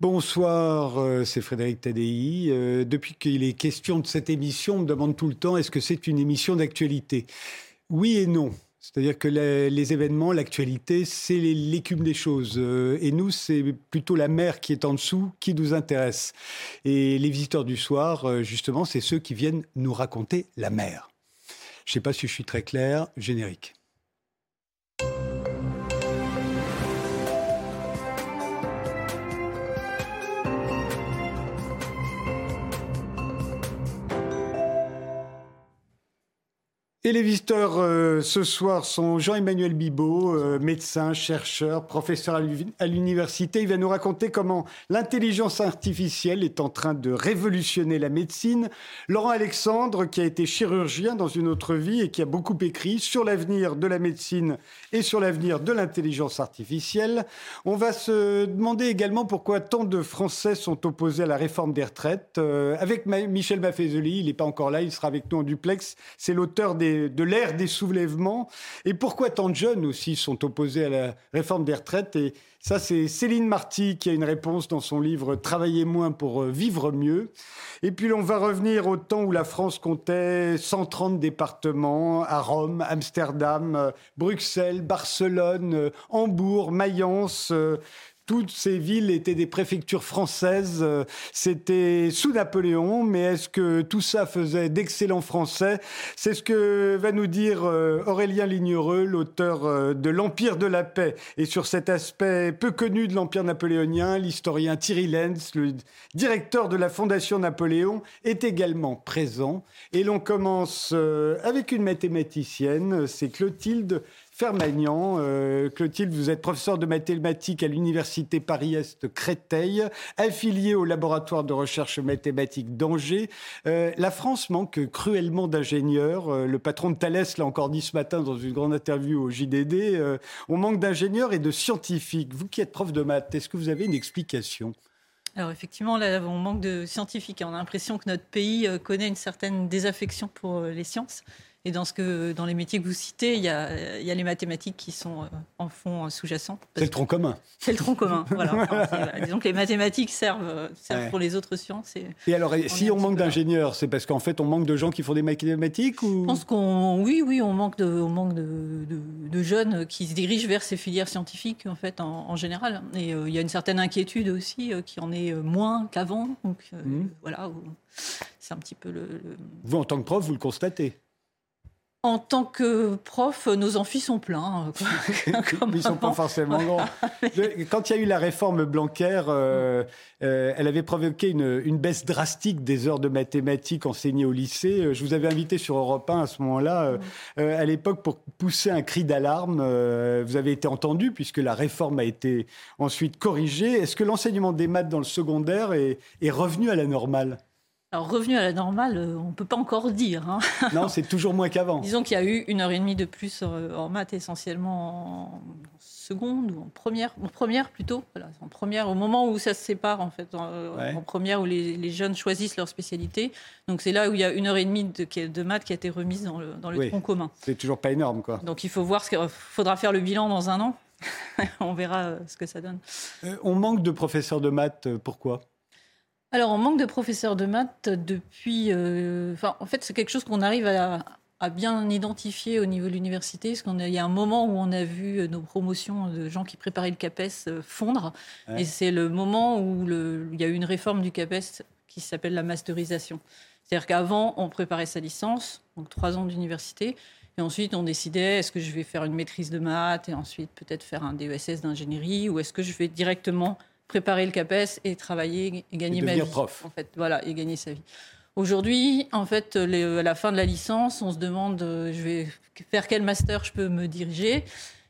Bonsoir, euh, c'est Frédéric Tadei. Euh, depuis qu'il est question de cette émission, on me demande tout le temps est-ce que c'est une émission d'actualité? Oui et non. C'est-à-dire que les, événements, l'actualité, c'est l'écume des choses. Euh, et nous, c'est plutôt la mer qui est en dessous qui nous intéresse. Et les visiteurs du soir, justement, c'est ceux qui viennent nous raconter la mer. Je ne sais pas si je suis très clair. Générique. Et les visiteurs euh, ce soir sont Jean-Emmanuel Bibot, euh, médecin, chercheur, professeur à l'université. Il va nous raconter comment l'intelligence artificielle est en train de révolutionner la médecine. Laurent Alexandre, qui a été chirurgien dans une autre vie et qui a beaucoup écrit sur l'avenir de la médecine et sur l'avenir de l'intelligence artificielle. On va se demander également pourquoi tant de Français sont opposés à la réforme des retraites. Euh, avec Michel Maffezoli, il n'est pas encore là, il sera avec nous en duplex. C'est l'auteur des de l'ère des soulèvements et pourquoi tant de jeunes aussi sont opposés à la réforme des retraites? Et ça, c'est Céline Marty qui a une réponse dans son livre Travailler moins pour euh, vivre mieux. Et puis on va revenir au temps où la France comptait 130 départements à Rome, Amsterdam, euh, Bruxelles, Barcelone, euh, Hambourg, Mayence toutes ces villes étaient des préfectures françaises. Euh, c'était sous Napoléon, mais est-ce que tout ça faisait d'excellents Français? C'est ce que va nous dire euh, Aurélien Lignereux, l'auteur euh, de L'Empire de la paix. Et sur cet aspect peu connu de l'Empire napoléonien, l'historien Thierry Lenz, le directeur de la Fondation Napoléon, est également présent. Et l'on commence avec une mathématicienne, c'est Clotilde Fermagnan. Euh, Clotilde, vous êtes professeur de mathématiques à l'Université Paris-Est Créteil, affilié au laboratoire de recherche mathématique d'Angers. Euh, la France manque cruellement d'ingénieurs. Euh, le patron de Thales l'a encore dit ce matin dans une grande interview au JDD. on manque d'ingénieurs et de scientifiques. Vous qui êtes prof de maths, est-ce que vous avez une explication? Alors effectivement, là, on manque de scientifiques. On a l'impression que notre pays connaît une certaine désaffection pour les sciences. Et dans, ce que, dans les métiers que vous citez, il y a, il y a les mathématiques qui sont euh, en fond euh, sous-jacent. C'est le tronc commun. C'est le tronc commun. voilà. disons que les mathématiques servent, euh, pour les autres sciences. Et, et alors, si on manque d'ingénieurs, c'est parce qu'en fait, on manque de gens qui font des mathématiques ou... Je pense qu'on, oui, oui, on manque, de, on manque de, de, jeunes qui se dirigent vers ces filières scientifiques, en fait, en, général. Et il y a une certaine inquiétude aussi qui en est moins qu'avant. Donc, mmh. voilà, c'est un petit peu le... Vous, en tant que prof, vous le constatez? En tant que prof, nos amphis sont pleins. Ils ne sont pas forcément grands. Quand il y a eu la réforme Blanquer, euh, euh, elle avait provoqué une, baisse drastique des heures de mathématiques enseignées au lycée. Euh, je vous avais invité sur Europe 1 à ce moment-là, à l'époque, pour pousser un cri d'alarme. vous avez été entendu puisque la réforme a été ensuite corrigée. Est-ce que l'enseignement des maths dans le secondaire est revenu à la normale? Alors, revenu à la normale, euh, on ne peut pas encore dire. Hein. Non, c'est toujours moins qu'avant. Disons qu'il y a eu une heure et demie de plus euh, en maths, essentiellement en seconde ou en première, en première plutôt. Voilà, en première, au moment où ça se sépare, en fait, en, première, où les, jeunes choisissent leur spécialité. Donc, c'est là où il y a une heure et demie de, de maths qui a été remise dans le, dans le tronc commun. C'est toujours pas énorme, quoi. Donc, il faut voir ce qu'il faudra faire le bilan dans un an. on verra euh, ce que ça donne. on manque de professeurs de maths, pourquoi? Alors, on manque de professeurs de maths depuis. Euh, enfin, en fait, c'est quelque chose qu'on arrive à, bien identifier au niveau de l'université, parce qu'il y a un moment où on a vu nos promotions de gens qui préparaient le CAPES euh, fondre, et c'est le moment où il y a eu une réforme du CAPES qui s'appelle la masterisation. C'est-à-dire qu'avant, on préparait sa licence, donc trois ans d'université, et ensuite on décidait est-ce que je vais faire une maîtrise de maths, et ensuite peut-être faire un DESS d'ingénierie, ou est-ce que je vais directement préparer le CAPES et travailler et gagner ma vie. prof. En fait, voilà, et gagner sa vie. Aujourd'hui, en fait, à la fin de la licence, on se demande, euh, je vais faire quel master je peux me diriger.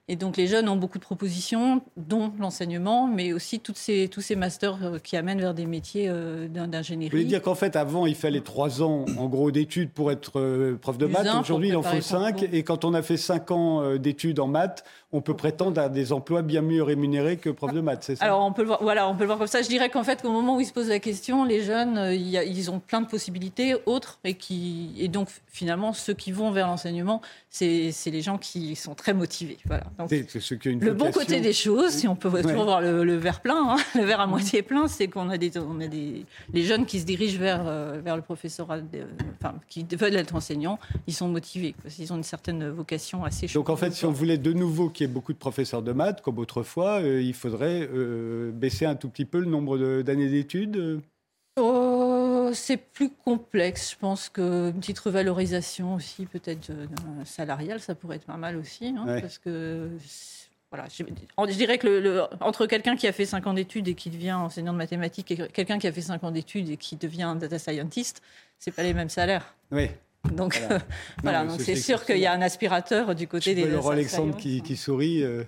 Et donc les jeunes ont beaucoup de propositions, dont l'enseignement, mais aussi toutes ces, tous ces masters euh, qui amènent vers des métiers euh, d'ingénierie. Vous voulez dire qu'en fait, avant, il fallait trois ans, en gros, d'études pour être prof de maths. Aujourd'hui, il en faut cinq. Et quand on a fait cinq ans d'études en maths, on peut prétendre à des emplois bien mieux rémunérés que prof de maths, c'est ça? Alors on peut le voir, voilà, on peut le voir comme ça. Je dirais qu'en fait, au moment où ils se posent la question, les jeunes, euh, ils ont plein de possibilités autres et qui, et donc finalement, ceux qui vont vers l'enseignement, c'est les gens qui sont très motivés. Voilà. le bon côté des choses, si on peut toujours voir le, verre plein, hein, le verre à moitié plein, c'est qu'on a des, on a des, les jeunes qui se dirigent vers, euh, vers le professorat, enfin, qui veulent être enseignants, ils sont motivés, parce qu'ils ont une certaine vocation assez chaude. Donc en fait, si on voulait de nouveau qu'il y ait beaucoup de professeurs de maths, comme autrefois, euh, il faudrait euh, baisser un tout petit peu le nombre d'années d'études oh, c'est plus complexe. Je pense qu'une petite revalorisation aussi, peut-être salariale, ça pourrait être pas mal aussi. Hein, parce que voilà, je, dirais que le, entre quelqu'un qui a fait 5 ans d'études et qui devient enseignant de mathématiques et quelqu'un qui a fait 5 ans d'études et qui devient data scientist, c'est pas les mêmes salaires. Oui. Donc voilà, donc c'est sûr qu'il y a un aspirateur du côté des. Laurent Alexandre qui, qui, sourit. Euh.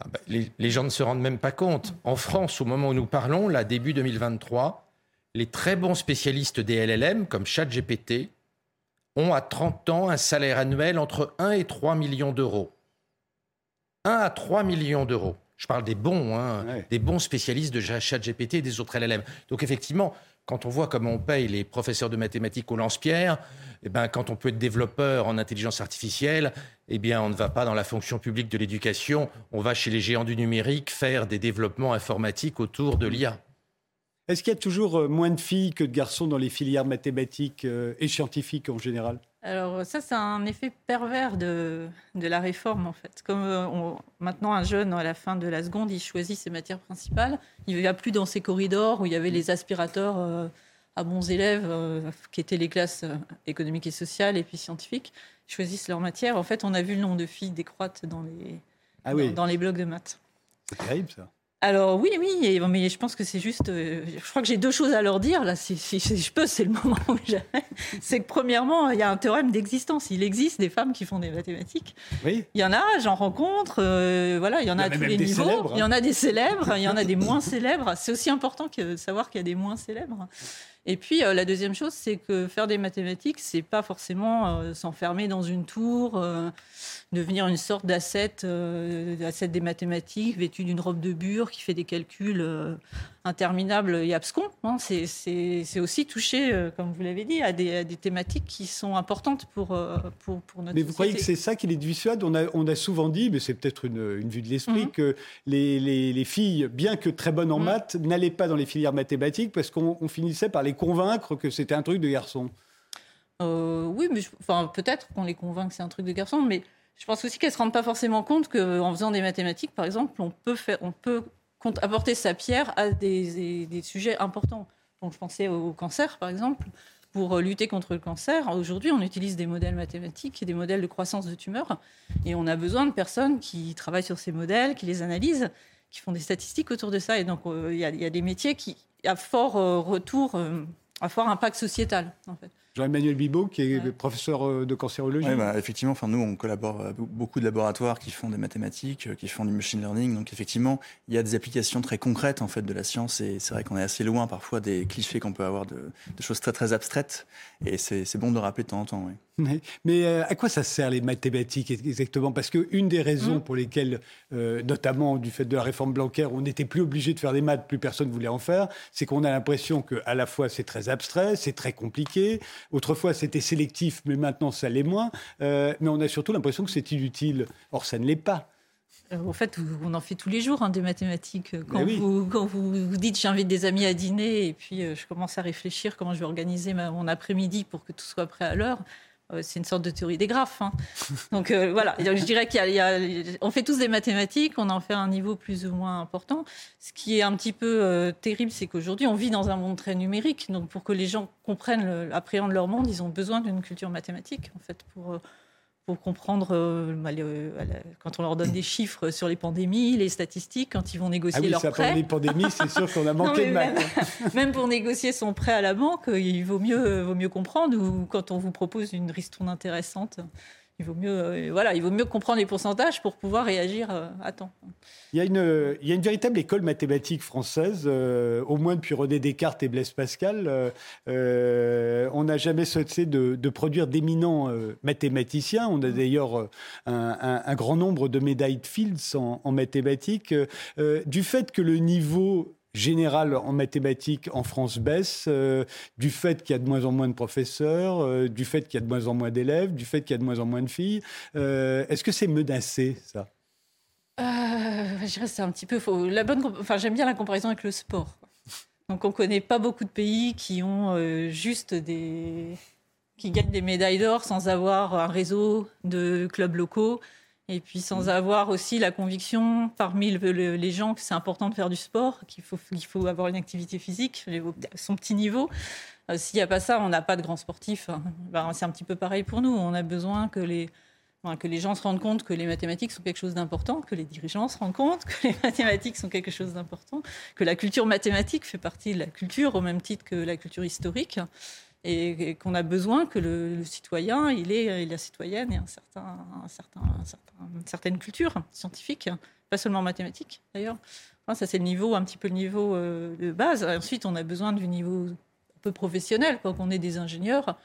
Ah bah, les, les, gens ne se rendent même pas compte. En France, au moment où nous parlons, là, début 2023, les très bons spécialistes des LLM, comme ChatGPT, ont à 30 ans un salaire annuel entre 1 et 3 millions d'euros. 1 à 3 millions d'euros. Je parle des bons, hein, des bons spécialistes de ChatGPT et des autres LLM. Donc effectivement, quand on voit comment on paye les professeurs de mathématiques au lance-pierre, eh ben, quand on peut être développeur en intelligence artificielle, eh bien, on ne va pas dans la fonction publique de l'éducation, on va chez les géants du numérique faire des développements informatiques autour de l'IA. Est-ce qu'il y a toujours euh, moins de filles que de garçons dans les filières mathématiques euh, et scientifiques en général? Alors ça, c'est un effet pervers de, de, la réforme, en fait. Comme euh, maintenant, un jeune, à la fin de la seconde, il choisit ses matières principales. Il ne va plus dans ces corridors où il y avait les aspirateurs à bons élèves, qui étaient les classes économiques et sociales et puis scientifiques, ils choisissent leur matière. En fait, on a vu le nombre de filles décroître dans les, ah dans les blocs de maths. C'est terrible, ça. Alors oui, oui, mais je pense que c'est juste. Euh, je crois que j'ai deux choses à leur dire là. Si, je peux, c'est le moment jamais. C'est que premièrement, il y a un théorème d'existence. Il existe des femmes qui font des mathématiques. Oui. Il y en a, j'en rencontre. Euh, voilà, il y en a, à tous les niveaux. Hein. Il y en a des célèbres, il y en a des moins célèbres. C'est aussi important que de savoir qu'il y a des moins célèbres. Et puis euh, la deuxième chose, c'est que faire des mathématiques, c'est pas forcément s'enfermer dans une tour devenir une sorte d'asset, euh, des mathématiques, vêtu d'une robe de bure, qui fait des calculs euh, interminables et abscons. Hein. C'est aussi toucher, euh, comme vous l'avez dit, à des, thématiques qui sont importantes pour, pour, pour, notre Mais vous croyez que c'est ça qui les dissuade? On a, on a souvent dit, mais c'est peut-être une, une, vue de l'esprit, mhm. que les, les, les, filles, bien que très bonnes en mhm. maths, n'allaient pas dans les filières mathématiques parce qu'on finissait par les convaincre que c'était un truc de garçon. oui, mais enfin, peut-être qu'on les convainc que c'est un truc de garçon, mais je pense aussi qu'elles ne se rendent pas forcément compte qu'en faisant des mathématiques, par exemple, on peut, apporter sa pierre à des, sujets importants. Donc, je pensais au cancer, par exemple. Pour lutter contre le cancer, aujourd'hui, on utilise des modèles mathématiques et des modèles de croissance de tumeurs. Et on a besoin de personnes qui travaillent sur ces modèles, qui les analysent, qui font des statistiques autour de ça. Et donc, euh, il y, a des métiers qui, à fort euh, retour, euh, à fort impact sociétal, en fait. Jean-Emmanuel Bibot, qui est professeur euh, de cancérologie. Oui, bah, effectivement, enfin, nous, on collabore euh, beaucoup de laboratoires qui font des mathématiques, euh, qui font du machine learning. Donc, effectivement, il y a des applications très concrètes en fait, de la science. Et c'est vrai qu'on est assez loin parfois des clichés qu'on peut avoir de, de, choses très, très abstraites. Et c'est bon de le rappeler de temps en temps. Oui. Mais, euh, à quoi ça sert les mathématiques exactement? Parce qu'une des raisons mmh. pour lesquelles, euh, notamment du fait de la réforme Blanquer, on n'était plus obligé de faire des maths, plus personne ne voulait en faire, c'est qu'on a l'impression que à la fois c'est très abstrait, c'est très compliqué. Autrefois c'était sélectif, mais maintenant ça l'est moins. Euh, mais on a surtout l'impression que c'est inutile. Or ça ne l'est pas. En fait, on en fait tous les jours hein, des mathématiques. Quand, vous, quand vous, dites j'invite des amis à dîner et puis je commence à réfléchir comment je vais organiser mon après-midi pour que tout soit prêt à l'heure, c'est une sorte de théorie des graphes. Hein. Donc euh, voilà, je dirais qu'on fait tous des mathématiques, on en fait un niveau plus ou moins important. Ce qui est un petit peu euh, terrible, c'est qu'aujourd'hui, on vit dans un monde très numérique. Donc pour que les gens comprennent, appréhendent leur monde, ils ont besoin d'une culture mathématique, en fait, pour pour comprendre euh, bah, quand on leur donne des chiffres sur les pandémies, les statistiques, quand ils vont négocier ah oui, leur prêt. Les pandémies, c'est sûr qu'on a manqué de maths. Même, pour négocier son prêt à la banque, il vaut mieux, vaut mieux comprendre. Ou quand on vous propose une ristourne intéressante, il vaut mieux, euh, voilà, il vaut mieux comprendre les pourcentages pour pouvoir réagir euh, à temps. Il y, a une, il y a une véritable école mathématique française, euh, au moins depuis René Descartes et Blaise Pascal. on n'a jamais cessé de, de produire d'éminents mathématiciens. On a mmh. d'ailleurs un, un, grand nombre de médailles de Fields en, en mathématiques. du fait que le niveau générale en mathématiques en France baisse euh, du fait qu'il y a de moins en moins de professeurs, euh, du fait qu'il y a de moins en moins d'élèves, du fait qu'il y a de moins en moins de filles. Euh, est-ce que c'est menacé, ça? Je dirais c'est un petit peu faux. Enfin, j'aime bien la comparaison avec le sport. Donc, on connaît pas beaucoup de pays qui ont juste des, qui gagnent des médailles d'or sans avoir un réseau de clubs locaux et puis sans avoir aussi la conviction parmi les gens que c'est important de faire du sport, qu'il faut, qu'il faut avoir une activité physique son petit niveau. Euh, s'il n'y a pas ça, on n'a pas de grands sportifs. Hein. Ben, c'est un petit peu pareil pour nous. On a besoin que les, que les gens se rendent compte que les mathématiques sont quelque chose d'important, que les dirigeants se rendent compte que les mathématiques sont quelque chose d'important, que la culture mathématique fait partie de la culture au même titre que la culture historique et, qu'on a besoin que le, citoyen, il ait, la citoyenne ait un certain, un certain, une certaine culture scientifique, pas seulement mathématique d'ailleurs. ça, c'est le niveau, un petit peu le niveau euh, de base. ensuite, on a besoin du niveau un peu professionnel, quand on est des ingénieurs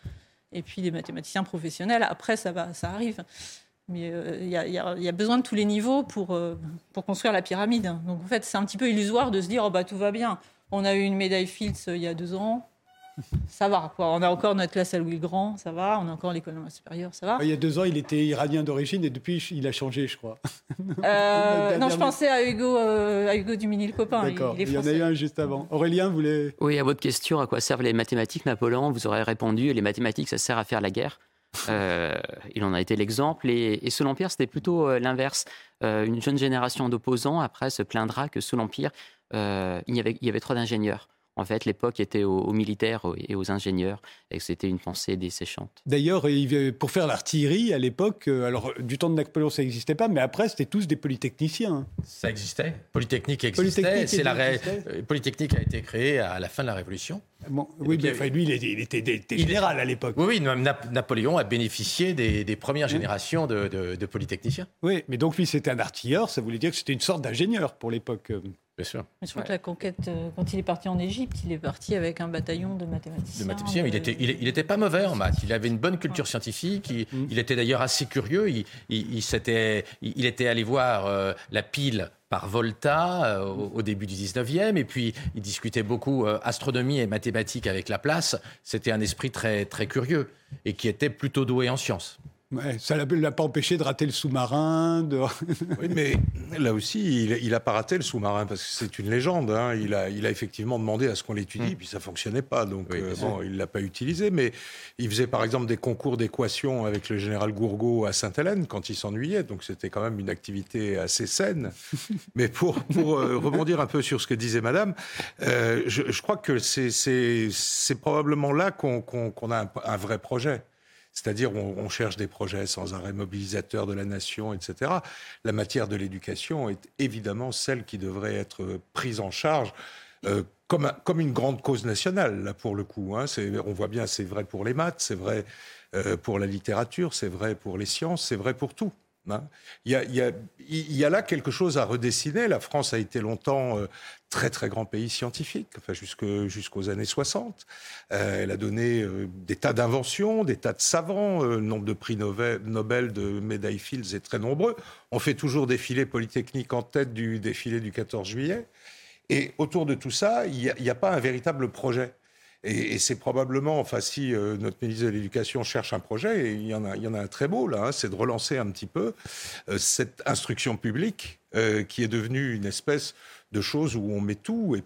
et puis des mathématiciens professionnels. Après, ça, va, ça arrive. Mais euh, il y, a besoin de tous les niveaux pour, euh, pour construire la pyramide. Donc en fait, c'est un petit peu illusoire de se dire oh, bah, tout va bien. On a eu une médaille Fields il y a deux ans ça va. Quoi. On a encore notre classe à Louis Grand, ça va. On a encore l'école supérieure, ça va. Il y a deux ans, il était iranien d'origine et depuis, il a changé, je crois. Euh, non, je pensais à Hugo, euh, à Hugo Dumini, le copain. D'accord. Il, y en a eu un juste avant. Aurélien voulait. Oui, à votre question, à quoi servent les mathématiques, Napoléon Vous aurez répondu les mathématiques, ça sert à faire la guerre. Euh, il en a été l'exemple. Et, et, sous l'Empire, c'était plutôt l'inverse. une jeune génération d'opposants, après, se plaindra que sous l'Empire, il, y avait, il y avait trop d'ingénieurs. En fait, l'époque était aux, militaires et aux ingénieurs, et c'était une pensée desséchante. D'ailleurs, pour faire l'artillerie, à l'époque, euh, alors du temps de Napoléon, ça n'existait pas, mais après, c'était tous des polytechniciens. Ça existait. Polytechnique existait. Polytechnique, C'est la euh, Polytechnique a été créée à la fin de la Révolution. oui, mais lui, il était, général à l'époque. Oui, oui Napoléon a bénéficié des, premières générations de, de, polytechniciens. Oui, mais donc lui, c'était un artilleur, ça voulait dire que c'était une sorte d'ingénieur pour l'époque. Bien sûr. je crois que la conquête, euh, quand il est parti en Égypte, il est parti avec un bataillon de mathématiciens. De mathématiciens, il était, il, était pas mauvais en maths. Il avait une bonne culture scientifique. Il, mm. était d'ailleurs assez curieux. Il, il, il, était allé voir euh, la pile par Volta euh, au, début du 19e, et puis il discutait beaucoup astronomie et mathématiques avec Laplace. C'était un esprit très, très curieux et qui était plutôt doué en sciences ça ne l'a pas empêché de rater le sous-marin. De... oui, mais là aussi, il n'a pas raté le sous-marin parce que c'est une légende. Hein. Il, a, il a effectivement demandé à ce qu'on l'étudie, mm. puis ça ne fonctionnait pas. Donc, euh, bon, il ne l'a pas utilisé. Mais il faisait par exemple des concours d'équations avec le général Gourgaud à Sainte-Hélène quand il s'ennuyait. Donc, c'était quand même une activité assez saine. mais pour, pour euh, rebondir un peu sur ce que disait madame, euh, je, crois que c'est probablement là qu'on a un vrai projet. C'est-à-dire on, cherche des projets sans arrêt mobilisateurs de la nation, etc. La matière de l'éducation est évidemment celle qui devrait être prise en charge euh, comme, comme une grande cause nationale, là, pour le coup. Hein. On voit bien, c'est vrai pour les maths, c'est vrai euh, pour la littérature, c'est vrai pour les sciences, c'est vrai pour tout. Hein. Il, y a, là quelque chose à redessiner. La France a été longtemps euh, très très grand pays scientifique, enfin jusqu'aux années 60. Euh, elle a donné euh, des tas d'inventions, des tas de savants. le nombre de prix Nobel, de médailles Fields est très nombreux. On fait toujours défiler Polytechnique en tête du défilé du 14 juillet. Et autour de tout ça, il n'y a, pas un véritable projet. Et, c'est probablement, enfin, si euh, notre ministre de l'Éducation cherche un projet, et il y en a, il y en a un très beau là, hein, c'est de relancer un petit peu euh, cette instruction publique euh, qui est devenue une espèce de chose où on met tout et,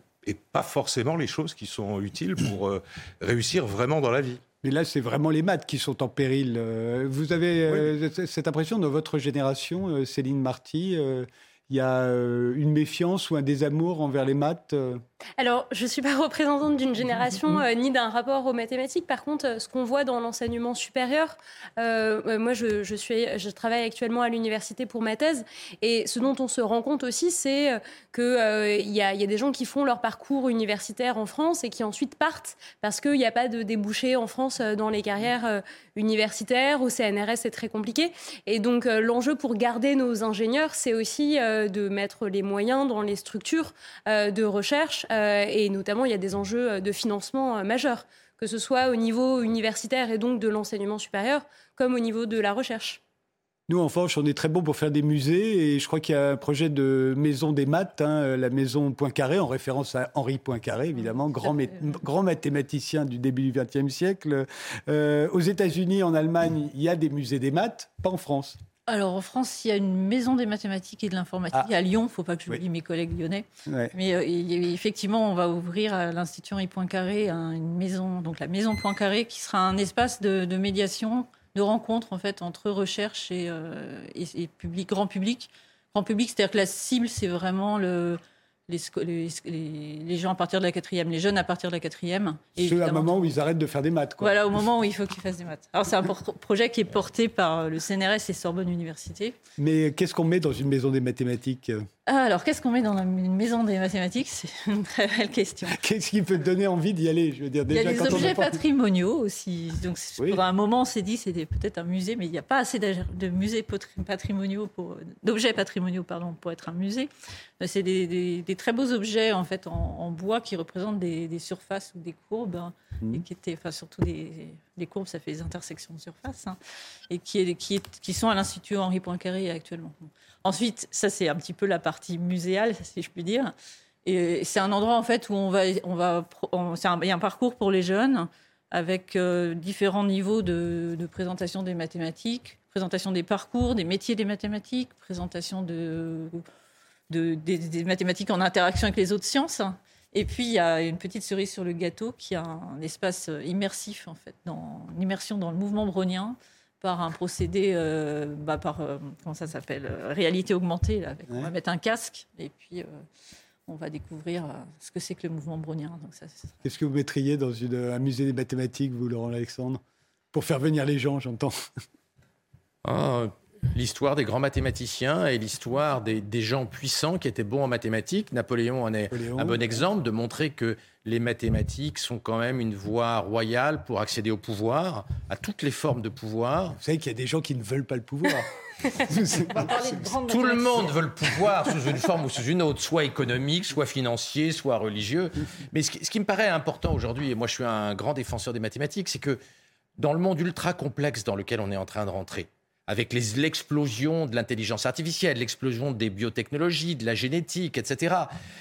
pas forcément les choses qui sont utiles pour réussir vraiment dans la vie. Mais là, c'est vraiment les maths qui sont en péril. Vous avez cette impression dans votre génération, Céline Marty il y a une méfiance ou un désamour envers les maths alors, je ne suis pas représentante d'une génération euh, ni d'un rapport aux mathématiques. Par contre, euh, ce qu'on voit dans l'enseignement supérieur, euh, moi, je, suis, je travaille actuellement à l'université pour ma thèse, et ce dont on se rend compte aussi, c'est qu'il y, y, a des gens qui font leur parcours universitaire en France et qui ensuite partent parce qu'il n'y a pas de débouché en France dans les carrières universitaires. Au CNRS, c'est très compliqué. Et donc, l'enjeu pour garder nos ingénieurs, c'est aussi de mettre les moyens dans les structures de recherche euh, et notamment il y a des enjeux euh, de financement euh, majeurs, que ce soit au niveau universitaire et donc de l'enseignement supérieur, comme au niveau de la recherche. Nous, en France, on est très bon pour faire des musées et je crois qu'il y a un projet de maison des maths, hein, la maison Poincaré, en référence à Henri Poincaré, évidemment, grand, grand mathématicien du début du XXe siècle. aux États-Unis, en Allemagne, il y a des musées des maths, pas en France. Alors en France, il y a une maison des mathématiques et de l'informatique ah. à Lyon. Il ne faut pas que je oui. mes collègues lyonnais. Mais euh, effectivement, on va ouvrir à l'Institut Henri Poincaré une maison, donc la maison Poincaré, qui sera un espace de, médiation, de rencontre en fait entre recherche et, euh, et public, grand public. Grand public, c'est-à-dire que la cible, c'est vraiment le, les, les, gens à partir de la quatrième, les jeunes à partir de la quatrième. C'est un moment où ils arrêtent de faire des maths. Quoi. Voilà, au moment où il faut qu'ils fassent des maths. Alors c'est un projet qui est porté par le CNRS et Sorbonne Université. Mais qu'est-ce qu'on met dans une maison des mathématiques ah, alors, qu'est-ce qu'on met dans une maison des mathématiques? C'est une très belle question. Qu'est-ce qui peut te donner envie d'y aller? Je veux dire, déjà, Il y a des objets patrimoniaux aussi. Donc, pendant un moment, on s'est dit c'était peut-être un musée, mais il n'y a pas assez de musées patrimoniaux pour d'objets patrimoniaux pardon pour être un musée. C'est des, très beaux objets en fait en, bois qui représentent des, surfaces ou des courbes hein, mmh. et qui étaient, enfin surtout des, courbes, ça fait des intersections de surface hein, et qui, qui, qui sont à l'institut Henri Poincaré actuellement. Ensuite, ça c'est un petit peu la partie muséale, si je puis dire. Et c'est un endroit en fait où on va, on va, il y a un parcours pour les jeunes avec euh, différents niveaux de, présentation des mathématiques, présentation des parcours, des métiers des mathématiques, présentation de, des, mathématiques en interaction avec les autres sciences. Et puis il y a une petite cerise sur le gâteau qui a un, espace immersif en fait, dans l'immersion dans le mouvement brownien par un procédé, euh, bah, par, euh, comment ça s'appelle, euh, réalité augmentée. Là, On va mettre un casque et puis on va découvrir ce que c'est que le mouvement brownien. Qu'est-ce que vous mettriez dans une, un musée des mathématiques, vous, Laurent Alexandre? Pour faire venir les gens, j'entends. Ah, l'histoire des grands mathématiciens et l'histoire des, gens puissants qui étaient bons en mathématiques. Napoléon en est un bon exemple de montrer que les mathématiques sont quand même une voie royale pour accéder au pouvoir, à toutes les formes de pouvoir. Vous savez qu'il y a des gens qui ne veulent pas le pouvoir. Tout le monde veut le pouvoir sous une forme ou sous une autre, soit économique, soit financier, soit religieux. Mais ce qui me paraît important aujourd'hui, et moi je suis un grand défenseur des mathématiques, c'est que dans le monde ultra complexe dans lequel on est en train de rentrer, avec l'explosion de l'intelligence artificielle, l'explosion des biotechnologies, de la génétique, etc.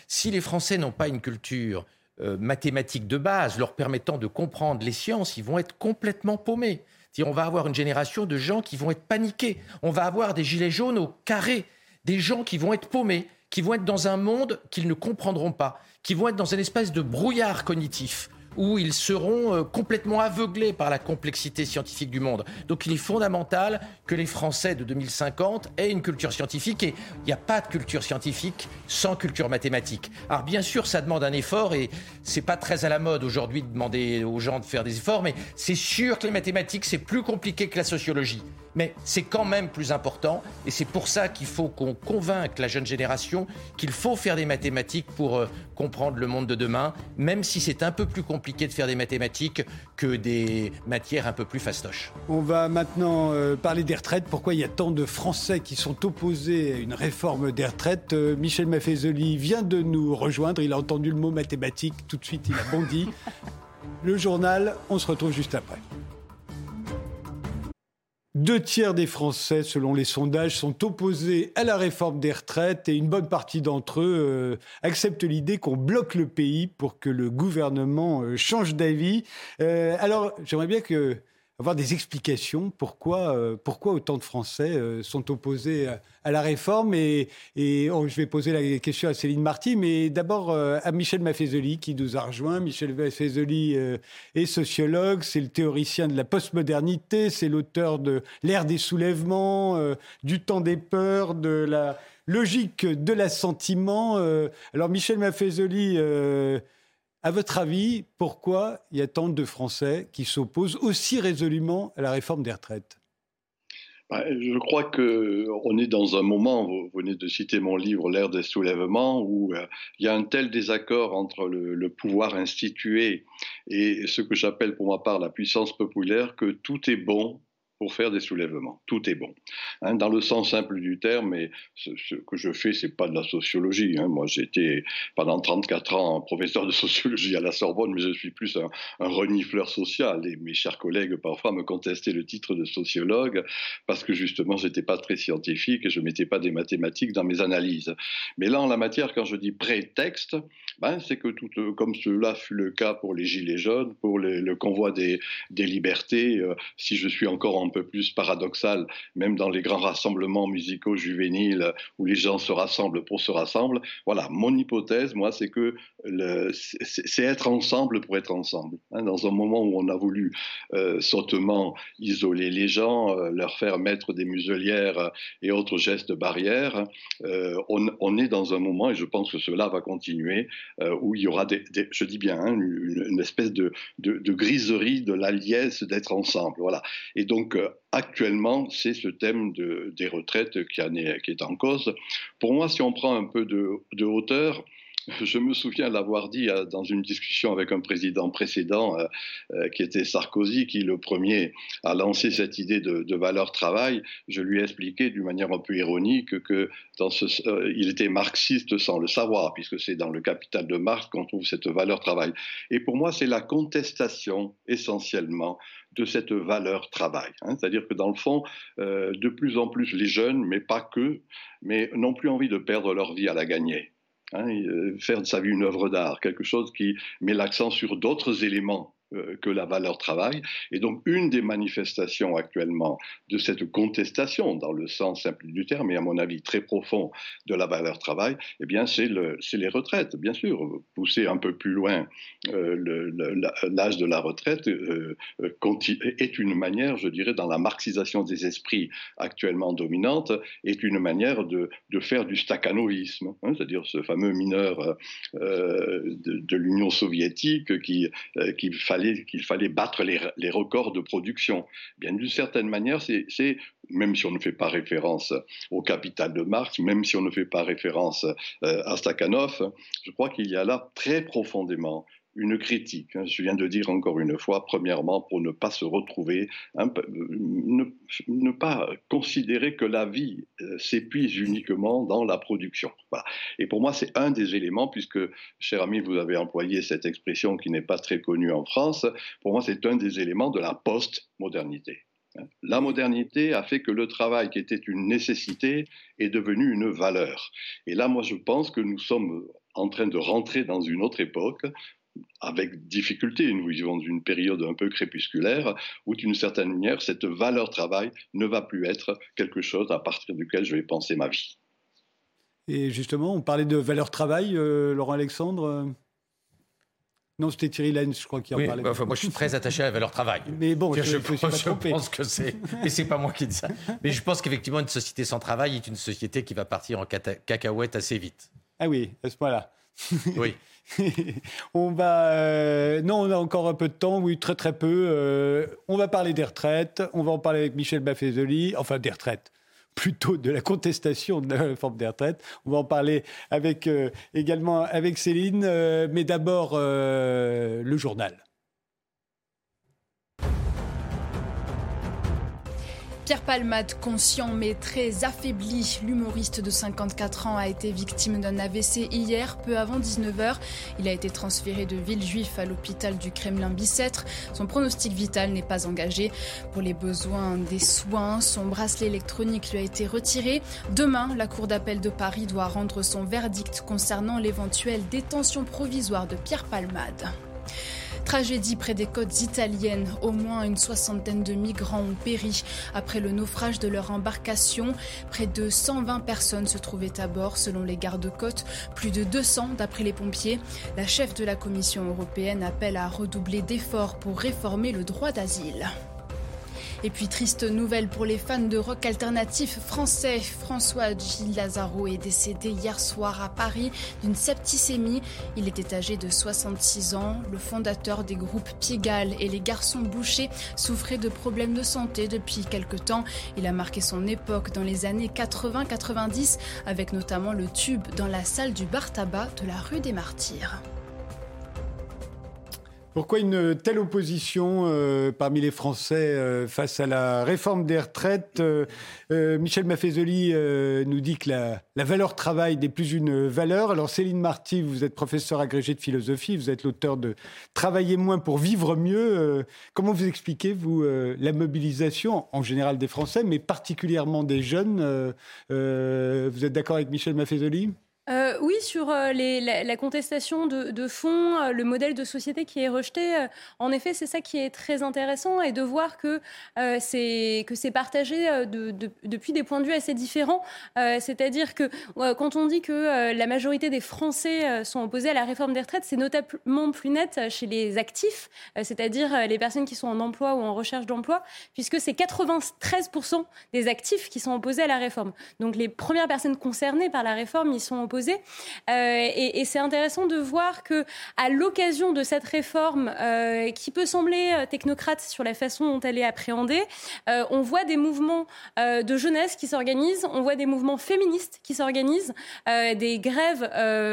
Si les Français n'ont pas une culture euh, mathématique de base leur permettant de comprendre les sciences, ils vont être complètement paumés. On va avoir une génération de gens qui vont être paniqués. On va avoir des gilets jaunes au carré, des gens qui vont être paumés, qui vont être dans un monde qu'ils ne comprendront pas, qui vont être dans une espèce de brouillard cognitif où ils seront euh, complètement aveuglés par la complexité scientifique du monde. Donc il est fondamental que les Français de 2050 aient une culture scientifique et il n'y a pas de culture scientifique sans culture mathématique. Alors bien sûr, ça demande un effort et c'est pas très à la mode aujourd'hui de demander aux gens de faire des efforts, mais c'est sûr que les mathématiques c'est plus compliqué que la sociologie mais c'est quand même plus important. Et c'est pour ça qu'il faut qu'on convainque la jeune génération qu'il faut faire des mathématiques pour euh, comprendre le monde de demain, même si c'est un peu plus compliqué de faire des mathématiques que des matières un peu plus fastoches. On va maintenant euh, parler des retraites. Pourquoi il y a tant de Français qui sont opposés à une réforme des retraites? Euh, Michel Maffezoli vient de nous rejoindre. Il a entendu le mot mathématiques. Tout de suite, il a bondi. Le journal, on se retrouve juste après. Deux tiers des Français, selon les sondages, sont opposés à la réforme des retraites et une bonne partie d'entre eux euh, acceptent l'idée qu'on bloque le pays pour que le gouvernement euh, change d'avis. Euh, alors, j'aimerais bien que avoir des explications pourquoi, euh, pourquoi autant de Français euh, sont opposés à, la réforme. Et, et oh, je vais poser la question à Céline Marty, mais d'abord euh, à Michel Maffezoli qui nous a rejoint. Michel Maffezoli est sociologue, c'est le théoricien de la postmodernité, c'est l'auteur de l'ère des soulèvements, du temps des peurs, de la logique de l'assentiment. alors Michel Maffezoli à votre avis, pourquoi il y a tant de Français qui s'opposent aussi résolument à la réforme des retraites? Bah, je crois qu'on est dans un moment, vous venez de citer mon livre L'ère des soulèvements, où euh, il y a un tel désaccord entre le pouvoir institué et ce que j'appelle pour ma part la puissance populaire que tout est bon pour faire des soulèvements. Tout est bon. Hein, dans le sens simple du terme, et ce, que je fais, c'est pas de la sociologie. Hein. Moi, j'étais pendant 34 ans professeur de sociologie à la Sorbonne, mais je suis plus un, renifleur social. Et mes chers collègues, parfois, me contestaient le titre de sociologue parce que justement, j'étais pas très scientifique et je mettais pas des mathématiques dans mes analyses. Mais là, en la matière, quand je dis prétexte, ben, c'est que tout, comme cela fut le cas pour les Gilets jaunes, pour le convoi des, des libertés, euh, si je suis encore en un peu plus paradoxal, même dans les grands rassemblements musicaux juvéniles où les gens se rassemblent pour se rassembler. Voilà, mon hypothèse, moi, c'est que c'est être ensemble pour être ensemble. Hein. dans un moment où on a voulu euh, sautement isoler les gens, euh, leur faire mettre des muselières et autres gestes barrières, euh, on, est dans un moment, et je pense que cela va continuer, où il y aura, des, je dis bien, hein, une, espèce de, de, griserie de la liesse d'être ensemble. Voilà. Et donc, actuellement, c'est ce thème de, des retraites qui, est, en cause. Pour moi, si on prend un peu de hauteur, je me souviens l'avoir dit euh, dans une discussion avec un président précédent, euh, euh, qui était Sarkozy, qui le premier a lancé cette idée de, valeur travail. Je lui ai expliqué d'une manière un peu ironique que dans ce, il était marxiste sans le savoir, puisque c'est dans le capital de Marx qu'on trouve cette valeur travail. Et pour moi, c'est la contestation essentiellement de cette valeur travail. Hein. C'est-à-dire que dans le fond, de plus en plus les jeunes, mais pas que, mais n'ont plus envie de perdre leur vie à la gagner. Hein, euh, faire de sa vie une œuvre d'art, quelque chose qui met l'accent sur d'autres éléments que la valeur travail. Et donc, une des manifestations actuellement de cette contestation, dans le sens simple du terme, et à mon avis très profond, de la valeur travail, eh bien, c'est le, les retraites, bien sûr. Pousser un peu plus loin euh, l'âge de la retraite euh, est une manière, je dirais, dans la marxisation des esprits actuellement dominante, est une manière de, faire du staccanoïsme, hein, c'est-à-dire ce fameux mineur de, l'Union soviétique qui, qui qu'il fallait battre les, records de production. Bien d'une certaine manière, c'est même si on ne fait pas référence au capital de Marx, même si on ne fait pas référence euh, à Stakhanov, je crois qu'il y a là très profondément une critique. Hein. Je viens de dire encore une fois, premièrement, pour ne pas se retrouver, ne, pas considérer que la vie euh, s'épuise uniquement dans la production. Et pour moi, c'est un des éléments, puisque, cher ami, vous avez employé cette expression qui n'est pas très connue en France, pour moi, c'est un des éléments de la post-modernité. Hein. La modernité a fait que le travail, qui était une nécessité, est devenu une valeur. Et là, moi, je pense que nous sommes en train de rentrer dans une autre époque avec difficulté. Nous vivons dans une période un peu crépusculaire où, d'une certaine manière, cette valeur travail ne va plus être quelque chose à partir duquel je vais penser ma vie. Et justement, on parlait de valeur travail, euh, Laurent Alexandre non, c'était Thierry Lenz, je crois, qui en parlait. Bah, moi, je suis très attaché à la valeur travail. Mais bon, je, je, pense que c'est. Et c'est pas moi qui dis ça. Mais je pense qu'effectivement, une société sans travail est une société qui va partir en cacahuète assez vite. Ah oui, à ce point-là. Oui. on va. Euh, non, on a encore un peu de temps, oui, très très peu. Euh, on va parler des retraites. On va en parler avec Michel Baffezoli. Enfin, des retraites plutôt de la contestation de la réforme des retraites. On va en parler avec, euh, également avec Céline, mais d'abord le journal. Pierre Palmade, conscient mais très affaibli, l'humoriste de 54 ans a été victime d'un AVC hier, peu avant 19h. Il a été transféré de Villejuif à l'hôpital du Kremlin-Bicêtre. Son pronostic vital n'est pas engagé. Pour les besoins des soins, son bracelet électronique lui a été retiré. Demain, la Cour d'appel de Paris doit rendre son verdict concernant l'éventuelle détention provisoire de Pierre Palmade. Tragédie près des côtes italiennes. Au moins une soixantaine de migrants ont péri après le naufrage de leur embarcation. Près de 120 personnes se trouvaient à bord selon les gardes-côtes, plus de 200 d'après les pompiers. La chef de la Commission européenne appelle à redoubler d'efforts pour réformer le droit d'asile. Et puis triste nouvelle pour les fans de rock alternatif français. François Gilles Lazaro est décédé hier soir à Paris d'une septicémie. Il était âgé de 66 ans. Le fondateur des groupes Pigalle et les Garçons Bouchés souffrait de problèmes de santé depuis quelque temps. Il a marqué son époque dans les années 80-90 avec notamment le tube dans la salle du bar tabac de la rue des Martyrs. Pourquoi une telle opposition euh, parmi les Français euh, face à la réforme des retraites euh, Michel Maffezoli nous dit que la, valeur travail n'est plus une valeur. Alors Céline Marty, vous êtes professeur agrégé de philosophie, vous êtes l'auteur de Travailler moins pour vivre mieux. comment vous expliquez, vous, la mobilisation en général des Français, mais particulièrement des jeunes Vous êtes d'accord avec Michel Maffezoli? Euh, Oui, sur les, la, contestation de, de fond, le modèle de société qui est rejeté. en effet, c'est ça qui est très intéressant et de voir que c'est partagé de, depuis des points de vue assez différents. C'est-à-dire que quand on dit que la majorité des Français sont opposés à la réforme des retraites, c'est notamment plus net chez les actifs, c'est-à-dire les personnes qui sont en emploi ou en recherche d'emploi, puisque c'est 93% des actifs qui sont opposés à la réforme. Donc les premières personnes concernées par la réforme y sont opposées. Euh, et, c'est intéressant de voir que à l'occasion de cette réforme, euh, qui peut sembler euh, technocrate sur la façon dont elle est appréhendée, on voit des mouvements de jeunesse qui s'organisent, on voit des mouvements féministes qui s'organisent, des grèves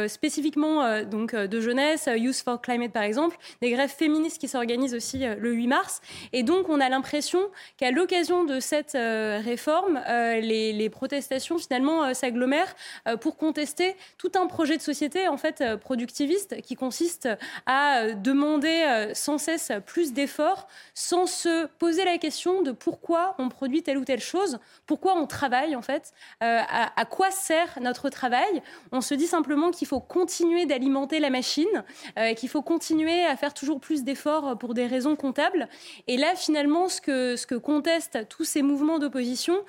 spécifiquement donc de jeunesse, Youth for Climate par exemple, des grèves féministes qui s'organisent aussi le 8 mars. Et donc on a l'impression qu'à l'occasion de cette réforme, les, protestations finalement s'agglomèrent pour contester tout un projet de société en fait productiviste qui consiste à demander sans cesse plus d'efforts sans se poser la question de pourquoi on produit telle ou telle chose, pourquoi on travaille en fait, à, quoi sert notre travail. On se dit simplement qu'il faut continuer d'alimenter la machine, qu'il faut continuer à faire toujours plus d'efforts pour des raisons comptables. Et là finalement ce que, ce que contestent tous ces mouvements d'opposition,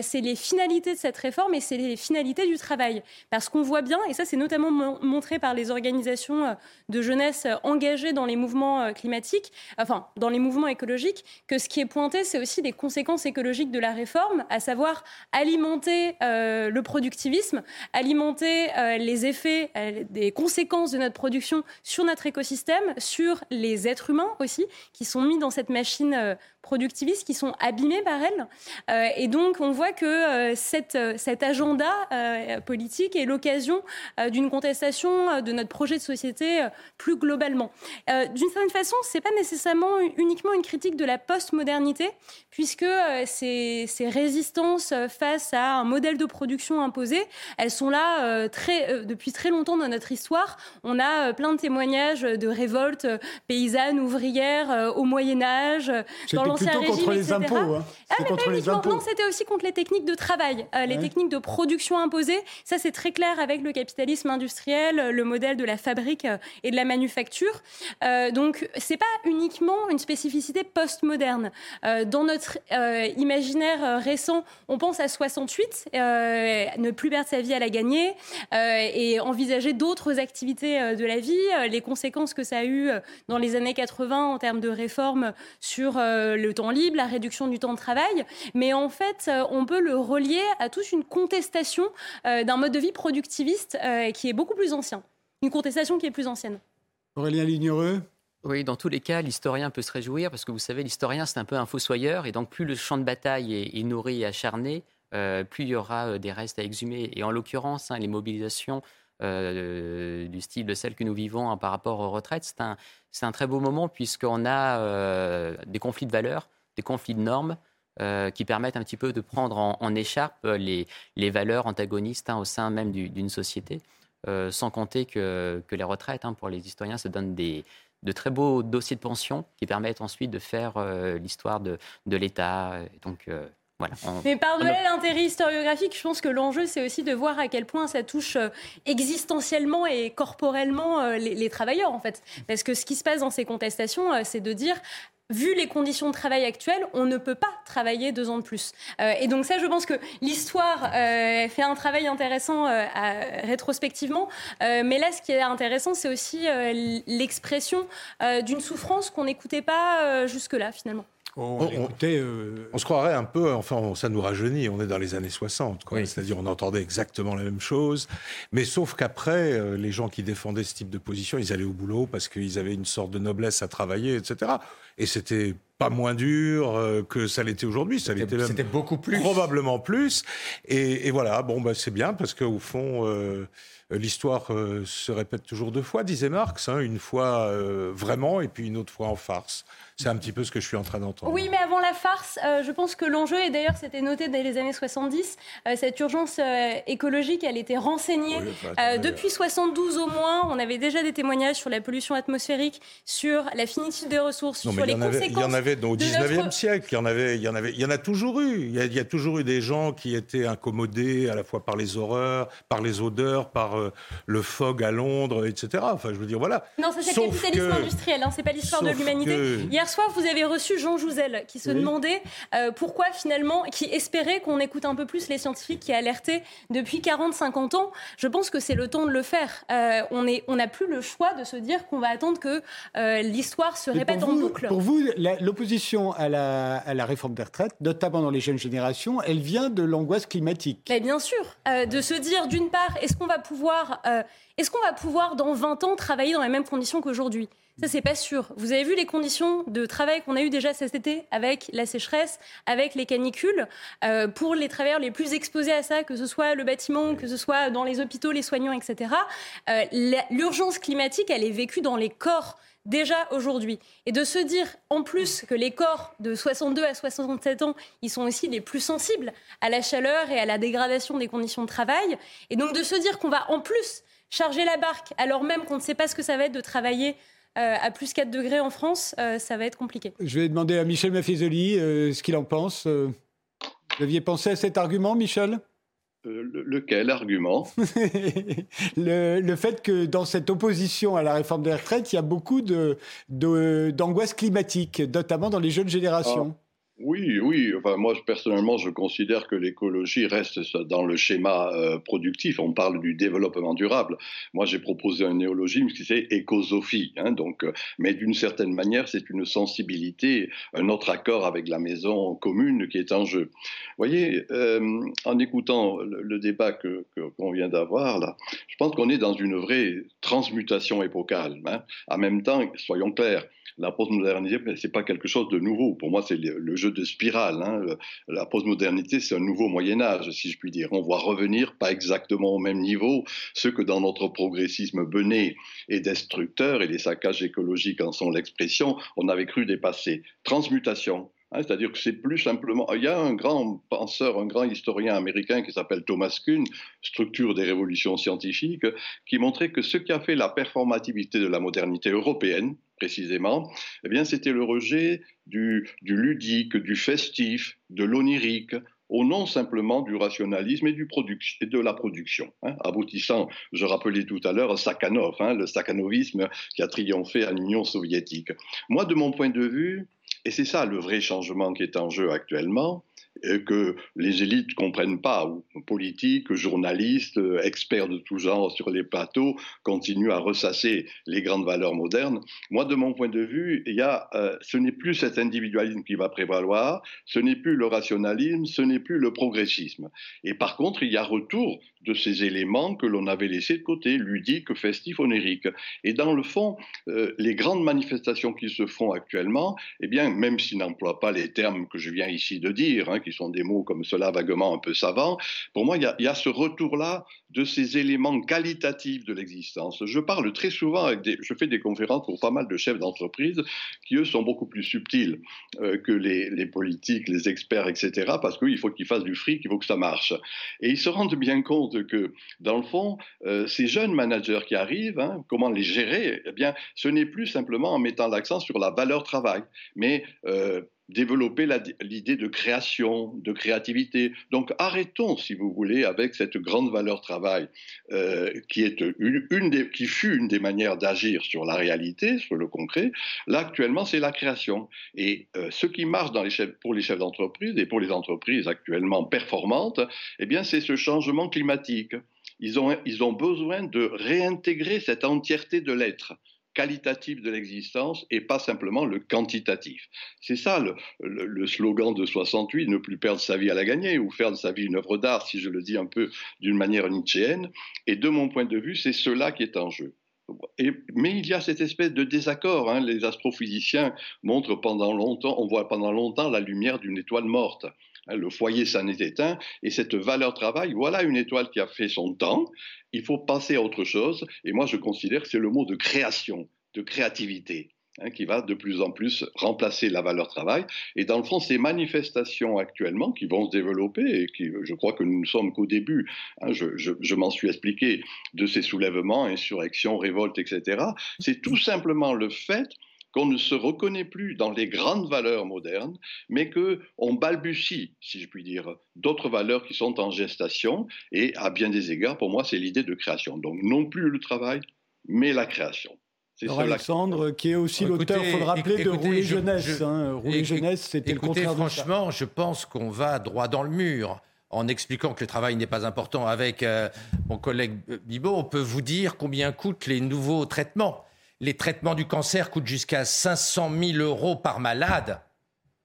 c'est les finalités de cette réforme et c'est les finalités du travail. Parce qu'on voit bien, et ça c'est notamment montré par les organisations euh, de jeunesse euh, engagées dans les mouvements euh, climatiques, enfin dans les mouvements écologiques, que ce qui est pointé, c'est aussi des conséquences écologiques de la réforme, à savoir alimenter le productivisme, alimenter les effets, des conséquences de notre production sur notre écosystème, sur les êtres humains aussi, qui sont mis dans cette machine productivistes qui sont abîmés par elle. Euh, et donc, on voit que euh, cette, euh, cet agenda politique est l'occasion d'une contestation de notre projet de société plus globalement. D'une certaine façon, c'est pas nécessairement uniquement une critique de la postmodernité, puisque ces, ces, résistances face à un modèle de production imposé, elles sont là très, depuis très longtemps dans notre histoire. On a plein de témoignages de révoltes paysannes, ouvrières au Moyen Âge, dans plutôt contre les impôts. Hein. Ah, contre les impôts. Non, c'était aussi contre les techniques de travail, euh, les techniques de production imposées. Ça, c'est très clair avec le capitalisme industriel, le modèle de la fabrique euh, et de la manufacture. Euh, donc, c'est pas uniquement une spécificité postmoderne. Euh, dans notre imaginaire récent, on pense à 68, ne plus perdre sa vie à la gagner et envisager d'autres activités de la vie, les conséquences que ça a eu dans les années 80 en termes de réformes sur le temps libre, la réduction du temps de travail, mais en fait, euh, on peut le relier à toute une contestation euh, d'un mode de vie productiviste euh, qui est beaucoup plus ancien. Une contestation qui est plus ancienne. Aurélien Lignereux oui, dans tous les cas, l'historien peut se réjouir parce que vous savez, l'historien, c'est un peu un fossoyeur et donc plus le champ de bataille est, nourri et acharné, plus il y aura des restes à exhumer. Et en l'occurrence, hein, les mobilisations du style de celles que nous vivons hein, par rapport aux retraites, c'est un, un, très beau moment puisqu'on a des conflits de valeurs des conflits de normes euh, qui permettent un petit peu de prendre en, écharpe les, les, valeurs antagonistes hein, au sein même d'une société, euh, sans compter que, que les retraites, hein, pour les historiens, se donnent des, de très beaux dossiers de pension qui permettent ensuite de faire euh, l'histoire de, de l'État. Donc, voilà, Mais par-delà l'intérêt historiographique, je pense que l'enjeu, c'est aussi de voir à quel point ça touche existentiellement et corporellement les, les, travailleurs, en fait. Parce que ce qui se passe dans ces contestations, c'est de dire vu les conditions de travail actuelles, on ne peut pas travailler deux ans de plus. Euh, et donc ça, je pense que l'histoire euh, fait un travail intéressant euh, rétrospectivement. mais là, ce qui est intéressant, c'est aussi l'expression d'une souffrance qu'on n'écoutait pas jusque-là, finalement. On, on, se croirait un peu, enfin, ça nous rajeunit, on est dans les années 60, c'est-à-dire on entendait exactement la même chose, mais sauf qu'après, les gens qui défendaient ce type de position, ils allaient au boulot parce qu'ils avaient une sorte de noblesse à travailler, etc et c'était pas moins dur euh, que ça l'était aujourd'hui. Ça l'était C'était beaucoup plus. Probablement plus. Et, et voilà, bon, bah, c'est bien parce qu'au fond, euh, l'histoire euh, se répète toujours deux fois, disait Marx. Hein, une fois vraiment et puis une autre fois en farce. C'est un petit peu ce que je suis en train d'entendre. Oui, mais avant la farce, euh, je pense que l'enjeu, et d'ailleurs c'était noté dès les années 70, euh, cette urgence euh, écologique, elle était renseignée. depuis 72 au moins, on avait déjà des témoignages sur la pollution atmosphérique, sur la finitude des ressources, sur les conséquences. il y en avait au 19e siècle, il y, en avait, il, y en avait, il y en a toujours eu. Il y a, il y a, toujours eu des gens qui étaient incommodés à la fois par les horreurs, par les odeurs, par euh, le FOG à Londres, etc. Enfin, je veux dire, voilà. Non, ça c'est le capitalisme industriel, hein, c'est pas l'histoire de l'humanité. Hier soir, vous avez reçu Jean Jouzel qui se demandait euh, pourquoi finalement, qui espérait qu'on écoute un peu plus les scientifiques qui alertaient depuis 40-50 ans. Je pense que c'est le temps de le faire. Euh, on n'a on plus le choix de se dire qu'on va attendre que l'histoire se répète en boucle. Pour vous, l'opposition à la, à la réforme des retraites, notamment dans les jeunes générations, elle vient de l'angoisse climatique. Mais bien sûr, de se dire d'une part, est-ce qu'on va pouvoir, euh, est-ce qu'on va pouvoir dans 20 ans travailler dans les mêmes conditions qu'aujourd'hui? Ça, c'est pas sûr. Vous avez vu les conditions de travail qu'on a eu déjà cet été avec la sécheresse, avec les canicules, euh, pour les travailleurs les plus exposés à ça, que ce soit le bâtiment, que ce soit dans les hôpitaux, les soignants, etc. Euh, l'urgence climatique, elle est vécue dans les corps déjà aujourd'hui. Et de se dire en plus que les corps de 62 à 67 ans, ils sont aussi les plus sensibles à la chaleur et à la dégradation des conditions de travail. Et donc de se dire qu'on va en plus charger la barque alors même qu'on ne sait pas ce que ça va être de travailler euh, à plus 4 degrés en France, euh, ça va être compliqué. Je vais demander à Michel Maffezoli euh, ce qu'il en pense. vous aviez pensé à cet argument, Michel? Euh, lequel argument le, fait que dans cette opposition à la réforme des retraites, il y a beaucoup d'angoisse de, climatique, notamment dans les jeunes générations. Ah. Oui, oui. Enfin, moi, personnellement, je considère que l'écologie reste dans le schéma euh, productif. On parle du développement durable. Moi, j'ai proposé un néologisme qui c'est écosophie. Hein, donc, euh, mais d'une certaine manière, c'est une sensibilité, un autre accord avec la maison commune qui est en jeu. Vous voyez, euh, en écoutant le, débat que qu'on vient d'avoir là, je pense qu'on est dans une vraie transmutation épocale. Hein. En même temps, soyons clairs, la postmodernité, c'est pas quelque chose de nouveau. Pour moi, c'est le, jeu de spirale. Hein. La postmodernité, c'est un nouveau Moyen Âge, si je puis dire. On voit revenir, pas exactement au même niveau, ce que dans notre progressisme bené et destructeur, et les saccages écologiques en sont l'expression, on avait cru dépasser. Transmutation, c'est-à-dire que c'est plus simplement. Il y a un grand penseur, un grand historien américain qui s'appelle Thomas Kuhn, Structure des révolutions scientifiques, qui montrait que ce qui a fait la performativité de la modernité européenne, précisément, eh bien, c'était le rejet du, ludique, du festif, de l'onirique, au nom simplement du rationalisme et, du de la production, hein, aboutissant, je rappelais tout à l'heure, Sakhanov, hein, le sakhanovisme qui a triomphé à l'Union soviétique. Moi, de mon point de vue, et c'est ça le vrai changement qui est en jeu actuellement, que les élites comprennent pas, politiques, journalistes, experts de tout genre sur les plateaux continuent à ressasser les grandes valeurs modernes. Moi, de mon point de vue, y a, euh, ce n'est plus cet individualisme qui va prévaloir, ce n'est plus le rationalisme, ce n'est plus le progressisme. Et par contre, il y a retour de ces éléments que l'on avait laissés de côté, ludiques, festifs, onériques. Et dans le fond, euh, les grandes manifestations qui se font actuellement, eh bien, même s'ils n'emploient pas les termes que je viens ici de dire, hein, qui sont des mots comme cela vaguement un peu savants, pour moi, il y a, ce retour-là de ces éléments qualitatifs de l'existence. Je parle très souvent avec des, je fais des conférences pour pas mal de chefs d'entreprise qui, eux, sont beaucoup plus subtils euh, que les, politiques, les experts, etc., parce qu'il faut qu'ils fassent du fric, il faut que ça marche. Et ils se rendent bien compte que, dans le fond, euh, ces jeunes managers qui arrivent, hein, comment les gérer? Eh bien, ce n'est plus simplement en mettant l'accent sur la valeur travail, mais euh, développer l'idée de création, de créativité. Donc arrêtons, si vous voulez, avec cette grande valeur travail euh, qui, fut une des manières d'agir sur la réalité, sur le concret. Là, actuellement, c'est la création. Et euh, ce qui marche pour les chefs d'entreprise et pour les entreprises actuellement performantes, eh bien, c'est ce changement climatique. Ils ont, ils ont besoin de réintégrer cette entièreté de l'être qualitatif de l'existence et pas simplement le quantitatif. C'est ça le, slogan de 68, ne plus perdre sa vie à la gagner ou faire de sa vie une œuvre d'art, si je le dis un peu d'une manière nietzschéenne. Et de mon point de vue, c'est cela qui est en jeu. mais il y a cette espèce de désaccord. Hein. Les astrophysiciens montrent pendant longtemps, on voit pendant longtemps la lumière d'une étoile morte. Hein, le foyer s'en est éteint, et cette valeur travail, voilà une étoile qui a fait son temps, il faut passer à autre chose, et moi je considère que c'est le mot de création, de créativité. Hein, qui va de plus en plus remplacer la valeur travail. Et dans le fond, ces manifestations actuellement qui vont se développer, et qui, je crois que nous ne sommes qu'au début, hein, je, je m'en suis expliqué, de ces soulèvements, insurrections, révoltes, etc., c'est tout simplement le fait qu'on ne se reconnaît plus dans les grandes valeurs modernes, mais que on balbutie, si je puis dire, d'autres valeurs qui sont en gestation. Et à bien des égards, pour moi, c'est l'idée de création. Donc non plus le travail, mais la création. Alors Alexandre, qui est aussi l'auteur, il faut le rappeler, de Rouler Jeunesse. Hein. Rouler Jeunesse, c'était le contraire franchement, je pense qu'on va droit dans le mur en expliquant que le travail n'est pas important avec euh, mon collègue Bibot, on peut vous dire combien coûtent les nouveaux traitements. Les traitements du cancer coûtent jusqu'à 500 000 euros par malade.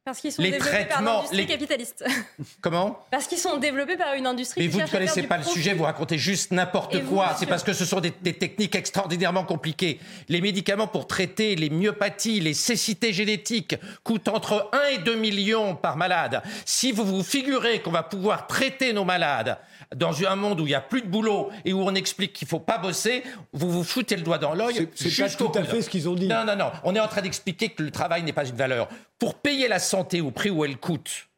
Parce qu'ils sont les développés par l'industrie capitaliste. Comment Parce qu'ils sont développés par une industrie. Mais vous ne connaissez pas le sujet, vous racontez juste n'importe quoi. C'est parce que ce sont des, des, techniques extraordinairement compliquées. Les médicaments pour traiter les myopathies, les cécités génétiques coûtent entre 1 et 2 millions par malade. Si vous vous figurez qu'on va pouvoir traiter nos malades dans un monde où il n'y a plus de boulot et où on explique qu'il ne faut pas bosser, vous vous foutez le doigt dans l'œil. C'est pas tout à fait ce qu'ils ont dit. Non, non, non. On est en train d'expliquer que le travail n'est pas une valeur. Pour payer la santé au prix où elle coûte,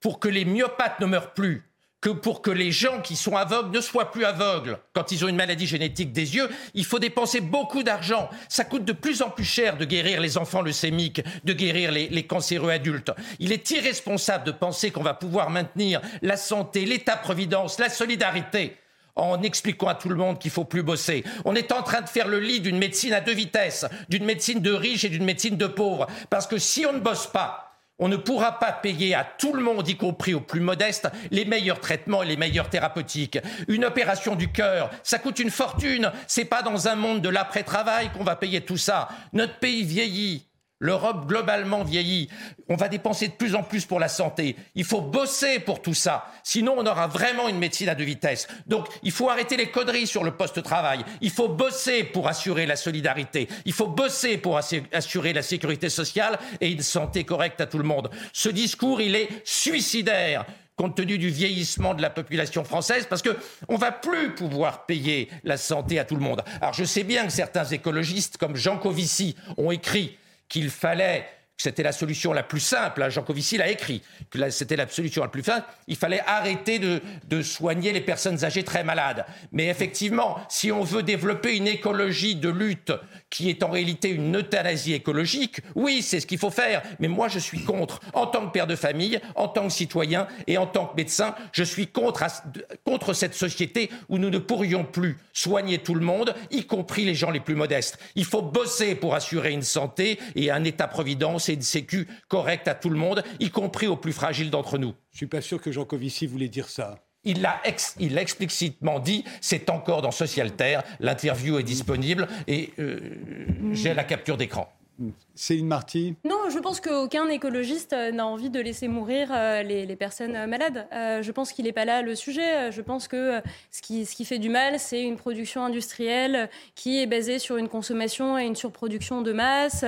pour que les myopathes ne meurent plus, que pour que les gens qui sont aveugles ne soient plus aveugles quand ils ont une maladie génétique des yeux, il faut dépenser beaucoup d'argent. Ça coûte de plus en plus cher de guérir les enfants leucémiques, de guérir les, les cancéreux adultes. Il est irresponsable de penser qu'on va pouvoir maintenir la santé, l'État-providence, la solidarité en expliquant à tout le monde qu'il faut plus bosser. On est en train de faire le lit d'une médecine à deux vitesses, d'une médecine de riches et d'une médecine de pauvres. Parce que si on ne bosse pas, on ne pourra pas payer à tout le monde, y compris aux plus modestes, les meilleurs traitements et les meilleurs thérapeutiques. Une opération du cœur, ça coûte une fortune. C'est pas dans un monde de l'après-travail qu'on va payer tout ça. Notre pays vieillit. L'Europe globalement vieillit. On va dépenser de plus en plus pour la santé. Il faut bosser pour tout ça. Sinon, on aura vraiment une médecine à deux vitesses. Donc, il faut arrêter les conneries sur le poste-travail. Il faut bosser pour assurer la solidarité. Il faut bosser pour assurer la sécurité sociale et une santé correcte à tout le monde. Ce discours, il est suicidaire compte tenu du vieillissement de la population française, parce que on va plus pouvoir payer la santé à tout le monde. Alors je sais bien que certains écologistes, comme Jean Covici, ont écrit qu'il fallait c'était la solution la plus simple. Hein, Jean Covici l'a écrit, que c'était la solution la plus simple. Il fallait arrêter de, de, soigner les personnes âgées très malades. Mais effectivement, si on veut développer une écologie de lutte qui est en réalité une euthanasie écologique, oui, c'est ce qu'il faut faire. Mais moi, je suis contre. En tant que père de famille, en tant que citoyen et en tant que médecin, je suis contre, contre cette société où nous ne pourrions plus soigner tout le monde, y compris les gens les plus modestes. Il faut bosser pour assurer une santé et un État-providence c'est une sécu correcte à tout le monde, y compris aux plus fragiles d'entre nous. Je suis pas sûr que Jean Covici voulait dire ça. Il l'a explicitement dit, c'est encore dans Socialterre, l'interview est disponible et euh, j'ai la capture d'écran. Céline Marty Non, je pense qu'aucun écologiste euh, n'a envie de laisser mourir euh, les, personnes euh, malades. je pense qu'il n'est pas là le sujet. Je pense que ce qui, ce qui fait du mal, c'est une production industrielle qui est basée sur une consommation et une surproduction de masse,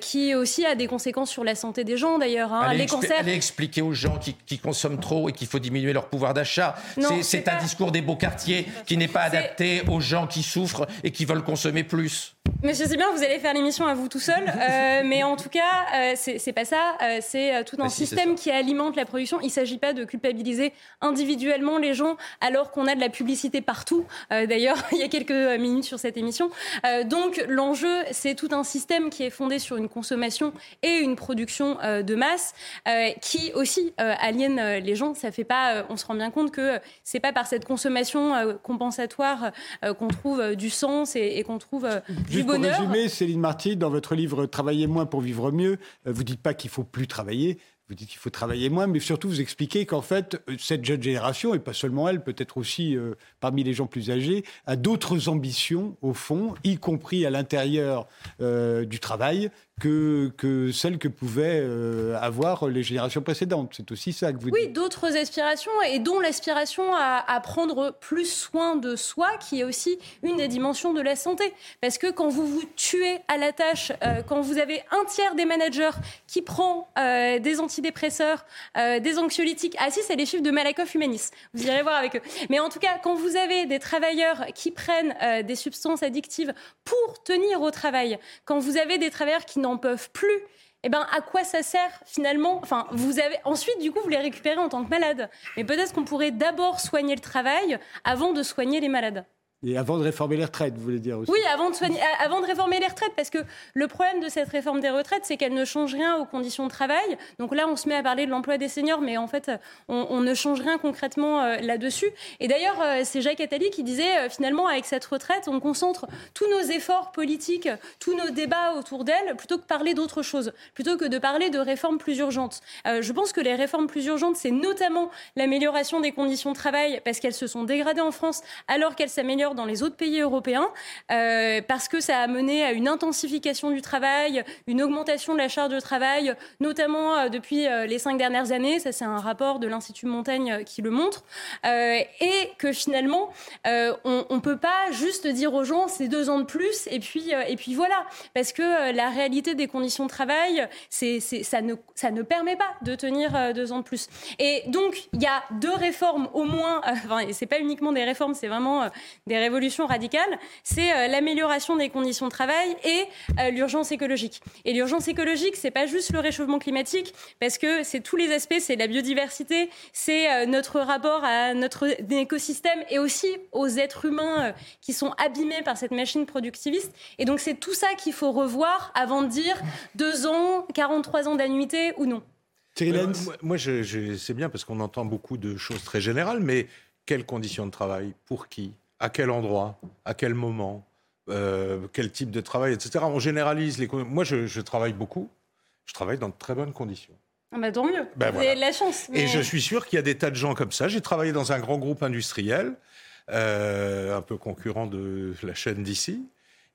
qui aussi a des conséquences sur la santé des gens d'ailleurs. Hein. Allez, les expliquer aux gens qui, consomment trop et qu'il faut diminuer leur pouvoir d'achat. C'est un discours des beaux quartiers qui n'est pas adapté aux gens qui souffrent et qui veulent consommer plus. Monsieur bien, vous allez faire l'émission à vous tout seul. Euh, mais en tout cas, euh, c'est pas ça. Euh, c'est tout un bah, système qui alimente la production. Il ne s'agit pas de culpabiliser individuellement les gens alors qu'on a de la publicité partout. D'ailleurs, il y a quelques minutes sur cette émission. donc l'enjeu, c'est tout un système qui est fondé sur une consommation et une production de masse qui aussi aliène les gens. Ça fait pas. on se rend bien compte que c'est pas par cette consommation compensatoire qu'on trouve du sens et, qu'on trouve du bonheur. Pour résumer, Céline Marty, dans votre livre Travailler moins pour vivre mieux, euh, vous dites pas qu'il faut plus travailler, vous dites qu'il faut travailler moins, mais surtout vous expliquez qu'en fait, euh, cette jeune génération, et pas seulement elle, peut-être aussi euh, parmi les gens plus âgés, a d'autres ambitions, au fond, y compris à l'intérieur du travail, que, que celles que pouvaient euh, avoir les générations précédentes. C'est aussi ça que vous dites. Oui, d'autres aspirations, et dont l'aspiration à, à, prendre plus soin de soi, qui est aussi une des dimensions de la santé. Parce que quand vous vous tuez à la tâche, euh, quand vous avez un tiers des managers qui prend euh, des antidépresseurs, des anxiolytiques, ah si, c'est les chiffres de Malakoff Humanis, vous irez voir avec eux. Mais en tout cas, quand vous avez des travailleurs qui prennent des substances addictives pour tenir au travail, quand vous avez des travailleurs qui n'en peuvent plus, eh ben, à quoi ça sert finalement? Enfin, vous avez ensuite, du coup, vous les récupérez en tant que malade. Mais peut-être qu'on pourrait d'abord soigner le travail avant de soigner les malades. Et avant de réformer les retraites, vous voulez dire aussi Oui, avant de, soigner, euh, avant de réformer les retraites, parce que le problème de cette réforme des retraites, c'est qu'elle ne change rien aux conditions de travail. Donc là, on se met à parler de l'emploi des seniors, mais en fait, on, ne change rien concrètement euh, là-dessus. Et d'ailleurs, euh, c'est Jacques Attali qui disait, finalement, avec cette retraite, on concentre tous nos efforts politiques, tous nos débats autour d'elle, plutôt que parler d'autre chose, plutôt que de parler de réformes plus urgentes. Je pense que les réformes plus urgentes, c'est notamment l'amélioration des conditions de travail, parce qu'elles se sont dégradées en France, alors qu'elles s'améliorent dans les autres pays européens, euh, parce que ça a mené à une intensification du travail, une augmentation de la charge de travail, notamment euh, depuis euh, les cinq dernières années. Ça, c'est un rapport de l'Institut Montaigne qui le montre. Et que finalement, on ne peut pas juste dire aux gens c'est deux ans de plus et puis, et puis voilà. Parce que la réalité des conditions de travail, ça, ne, ça ne permet pas de tenir deux ans de plus. Et donc, il y a deux réformes au moins, enfin, et c'est pas uniquement des réformes, c'est vraiment euh, des révolutions radicales. C'est euh, l'amélioration des conditions de travail et euh, l'urgence écologique. Et l'urgence écologique, c'est pas juste le réchauffement climatique, parce que c'est tous les aspects, c'est la biodiversité, c'est euh, notre rapport à notre écosystème et aussi aux êtres humains euh, qui sont abîmés par cette machine productiviste. Et donc c'est tout ça qu'il faut revoir avant de dire deux ans, 43 ans d'annuité ou non. Euh, Lenz moi, moi, je, je- c'est bien parce qu'on entend beaucoup de choses très générales, mais quelles conditions de travail? Pour qui? À quel endroit À quel moment Euh, Quel type de travail, etc. On généralise les. Moi, je, je travaille beaucoup. Je travaille dans de très bonnes conditions. Ah bah, tant mieux. Ben Vous voilà. avez de la chance. Et je suis sûr qu'il y a des tas de gens comme ça. J'ai travaillé dans un grand groupe industriel, euh, un peu concurrent de la chaîne d'ici.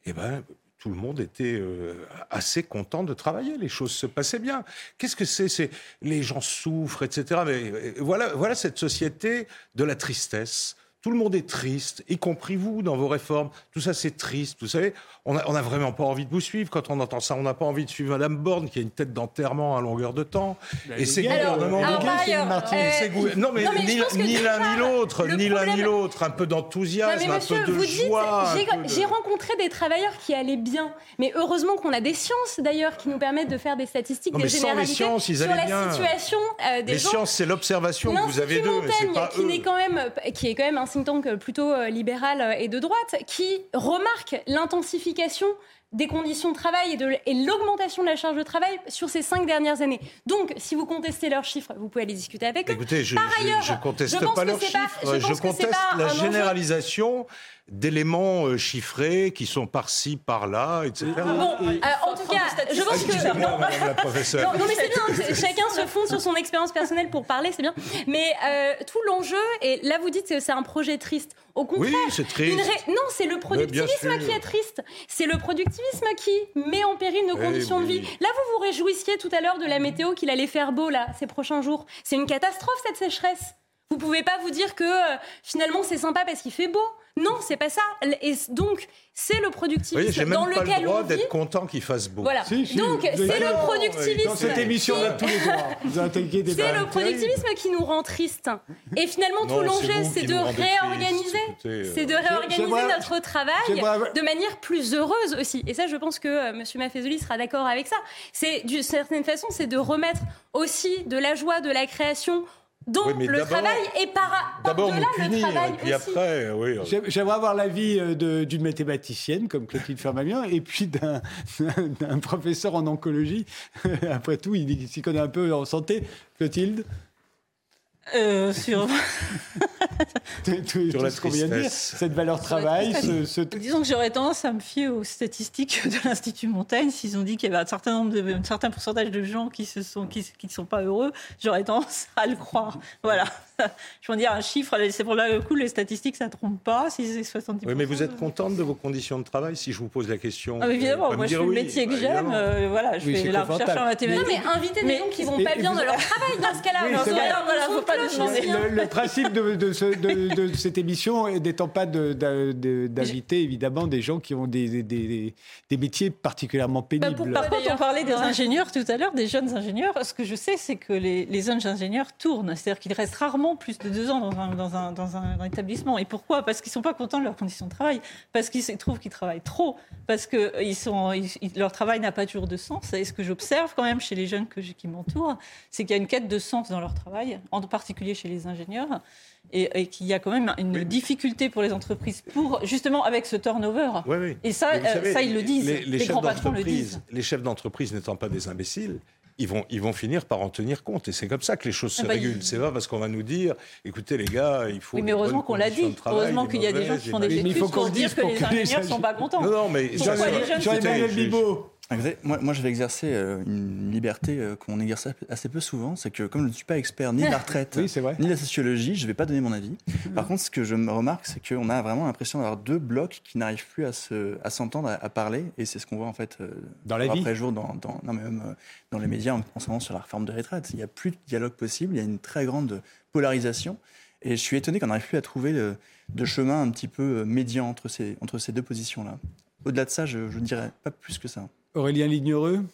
Et ben, tout le monde était euh, assez content de travailler. Les choses se passaient bien. Qu'est-ce que c'est? C'est les gens souffrent, etc. Mais voilà, voilà cette société de la tristesse. Tout le monde est triste, y compris vous dans vos réformes. Tout ça, c'est triste. Vous savez, on n'a on a vraiment pas envie de vous suivre quand on entend ça. On n'a pas envie de suivre Madame Borne, qui a une tête d'enterrement à longueur de temps. Et c'est Alors, gouvernement alors, par ailleurs, euh, Non, mais, ni, l'un ni l'autre, ni l'un ni l'autre. Un peu d'enthousiasme, un peu de joie. j'ai- rencontré des travailleurs qui allaient bien. Mais heureusement qu'on a des sciences d'ailleurs qui nous permettent de faire des statistiques, des les généralités sur la situation euh, des Les gens. sciences, c'est l'observation que vous avez d'eux, mais c'est Montaigne, pas qui, quand même, qui est quand même un think tank plutôt euh, libéral euh, et de droite, qui remarque l'intensification des conditions de travail et, de- et l'augmentation de la charge de travail sur ces cinq dernières années. Donc, si vous contestez leurs chiffres, vous pouvez aller discuter avec eux. Écoutez, je Par ailleurs, je conteste je pense pas leurs pas- chiffres, je conteste la enjeu- généralisation d'éléments euh, chiffrés qui sont par-ci, par-là, etc. Bon, euh, en tout cas, je pense que... Excusez-moi, Madame la professeure. Non, non, mais c'est bien, chacun se fonde sur son expérience personnelle pour parler, c'est bien. Mais euh, tout l'enjeu, et là vous dites que c'est un projet triste. Au contraire, Oui, c'est triste. ré- non, c'est le productivisme qui est triste. C'est le productivisme qui met en péril nos Eh conditions de oui. vie. Là, vous vous réjouissiez tout à l'heure de la météo qu'il allait faire beau là ces prochains jours. C'est une catastrophe cette sécheresse. Vous pouvez pas vous dire que euh, finalement c'est sympa parce qu'il fait beau. Non, c'est pas ça. Et donc, c'est le productivisme dans pas le lequel droit on vit. d'être content qu'il fasse beau. Voilà. Si, si, Donc, c'est le productivisme. Dans cette émission, on a tous les droits. Vous C'est le productivisme qui nous rend tristes. Et finalement, Non, tout l'enjeu, vous c'est de réorganiser, euh. c'est de réorganiser notre travail de manière plus heureuse aussi. Et ça, je pense que euh, M. Maffezoli sera d'accord avec ça. C'est d'une certaine façon, c'est de remettre aussi de la joie, de la création Oui, mais le travail et par D'abord nous punir, travail et puis aussi. après, oui. euh, J'ai- J'aimerais avoir l'avis euh, d'une mathématicienne comme Clotilde Fermamian et puis d'un d'un professeur en oncologie. Après tout, il s'y connaît un peu en santé. Clotilde, Euh, sur... tout, tout- Sur tout la ce qu'on vient de dire, cette valeur travail, ce, ce- Disons que j'aurais tendance à me fier aux statistiques de l'Institut Montaigne. S'ils ont dit qu'il y avait un certain nombre de, un certain pourcentage de gens qui se sont, qui, qui ne sont pas heureux, j'aurais tendance à le croire. Voilà. Je veux dire un chiffre. C'est pour le coup les statistiques, ça ne trompe pas. Si c'est 70. Oui, mais vous êtes contente de vos conditions de travail si je vous pose la question Ah, évidemment, moi je fais le métier que bah, j'aime. euh, voilà, je Oui, fais la recherche en confortable. Non, mathématiques. mais inviter des gens qui vont pas bien dans leur travail dans ce cas-là. Oui, voilà, Faut pas demander. le, le principe de, de ce- de- de cette émission n'étant pas de- de- de- d'inviter évidemment des gens qui ont des, des- des- des métiers particulièrement pénibles. pour Par contre, on parlait des ingénieurs tout à l'heure, des jeunes ingénieurs. Ce que je sais, c'est que les, les jeunes ingénieurs tournent. C'est-à-dire qu'ils restent rarement plus de deux ans dans un, dans un, dans un- dans un établissement. Et pourquoi? Parce qu'ils ne sont pas contents de leurs conditions de travail. Parce qu'ils se trouvent qu'ils travaillent trop. Parce que ils sont, ils- ils- leur travail n'a pas toujours de sens. Et ce que j'observe quand même chez les jeunes que qui m'entourent, c'est qu'il y a une quête de sens dans leur travail, en particulier chez les ingénieurs, et, qu'il y a quand même une difficulté pour les entreprises, pour justement avec ce turnover. Oui, oui. Et ça, euh, ça ils le disent. Les, les grands patrons le disent. Les chefs d'entreprise n'étant pas des imbéciles, ils vont, ils vont finir par en tenir compte. Et c'est comme ça que les choses se ah bah, régulent. C'est pas parce qu'on va nous dire, écoutez les gars, il faut. Oui, mais heureusement qu'on l'a dit. Heureusement qu'il y a des gens qui font des études pour dire que les ingénieurs ne sont pas contents. Non, non, mais Jean-Emmanuel Bibot. Moi, moi j'avais exercé euh, une liberté euh, qu'on exerce assez peu souvent, c'est que comme je ne suis pas expert ni de la retraite, ni de la sociologie, je ne vais pas donner mon avis. Mhm. Par contre, ce que je me remarque, c'est qu'on a vraiment l'impression d'avoir deux blocs qui n'arrivent plus à, se, à s'entendre, à, parler, et c'est ce qu'on voit en fait euh, dans la vie. après jour, dans, non, mais même dans les médias en, ce moment sur la réforme de retraite. Il n'y a plus de dialogue possible, il y a une très grande polarisation, et je suis étonné qu'on n'arrive plus à trouver de chemin un petit peu médian entre ces, entre ces deux positions-là. Au-delà de ça, je ne dirais pas plus que ça. Aurélien Lignereux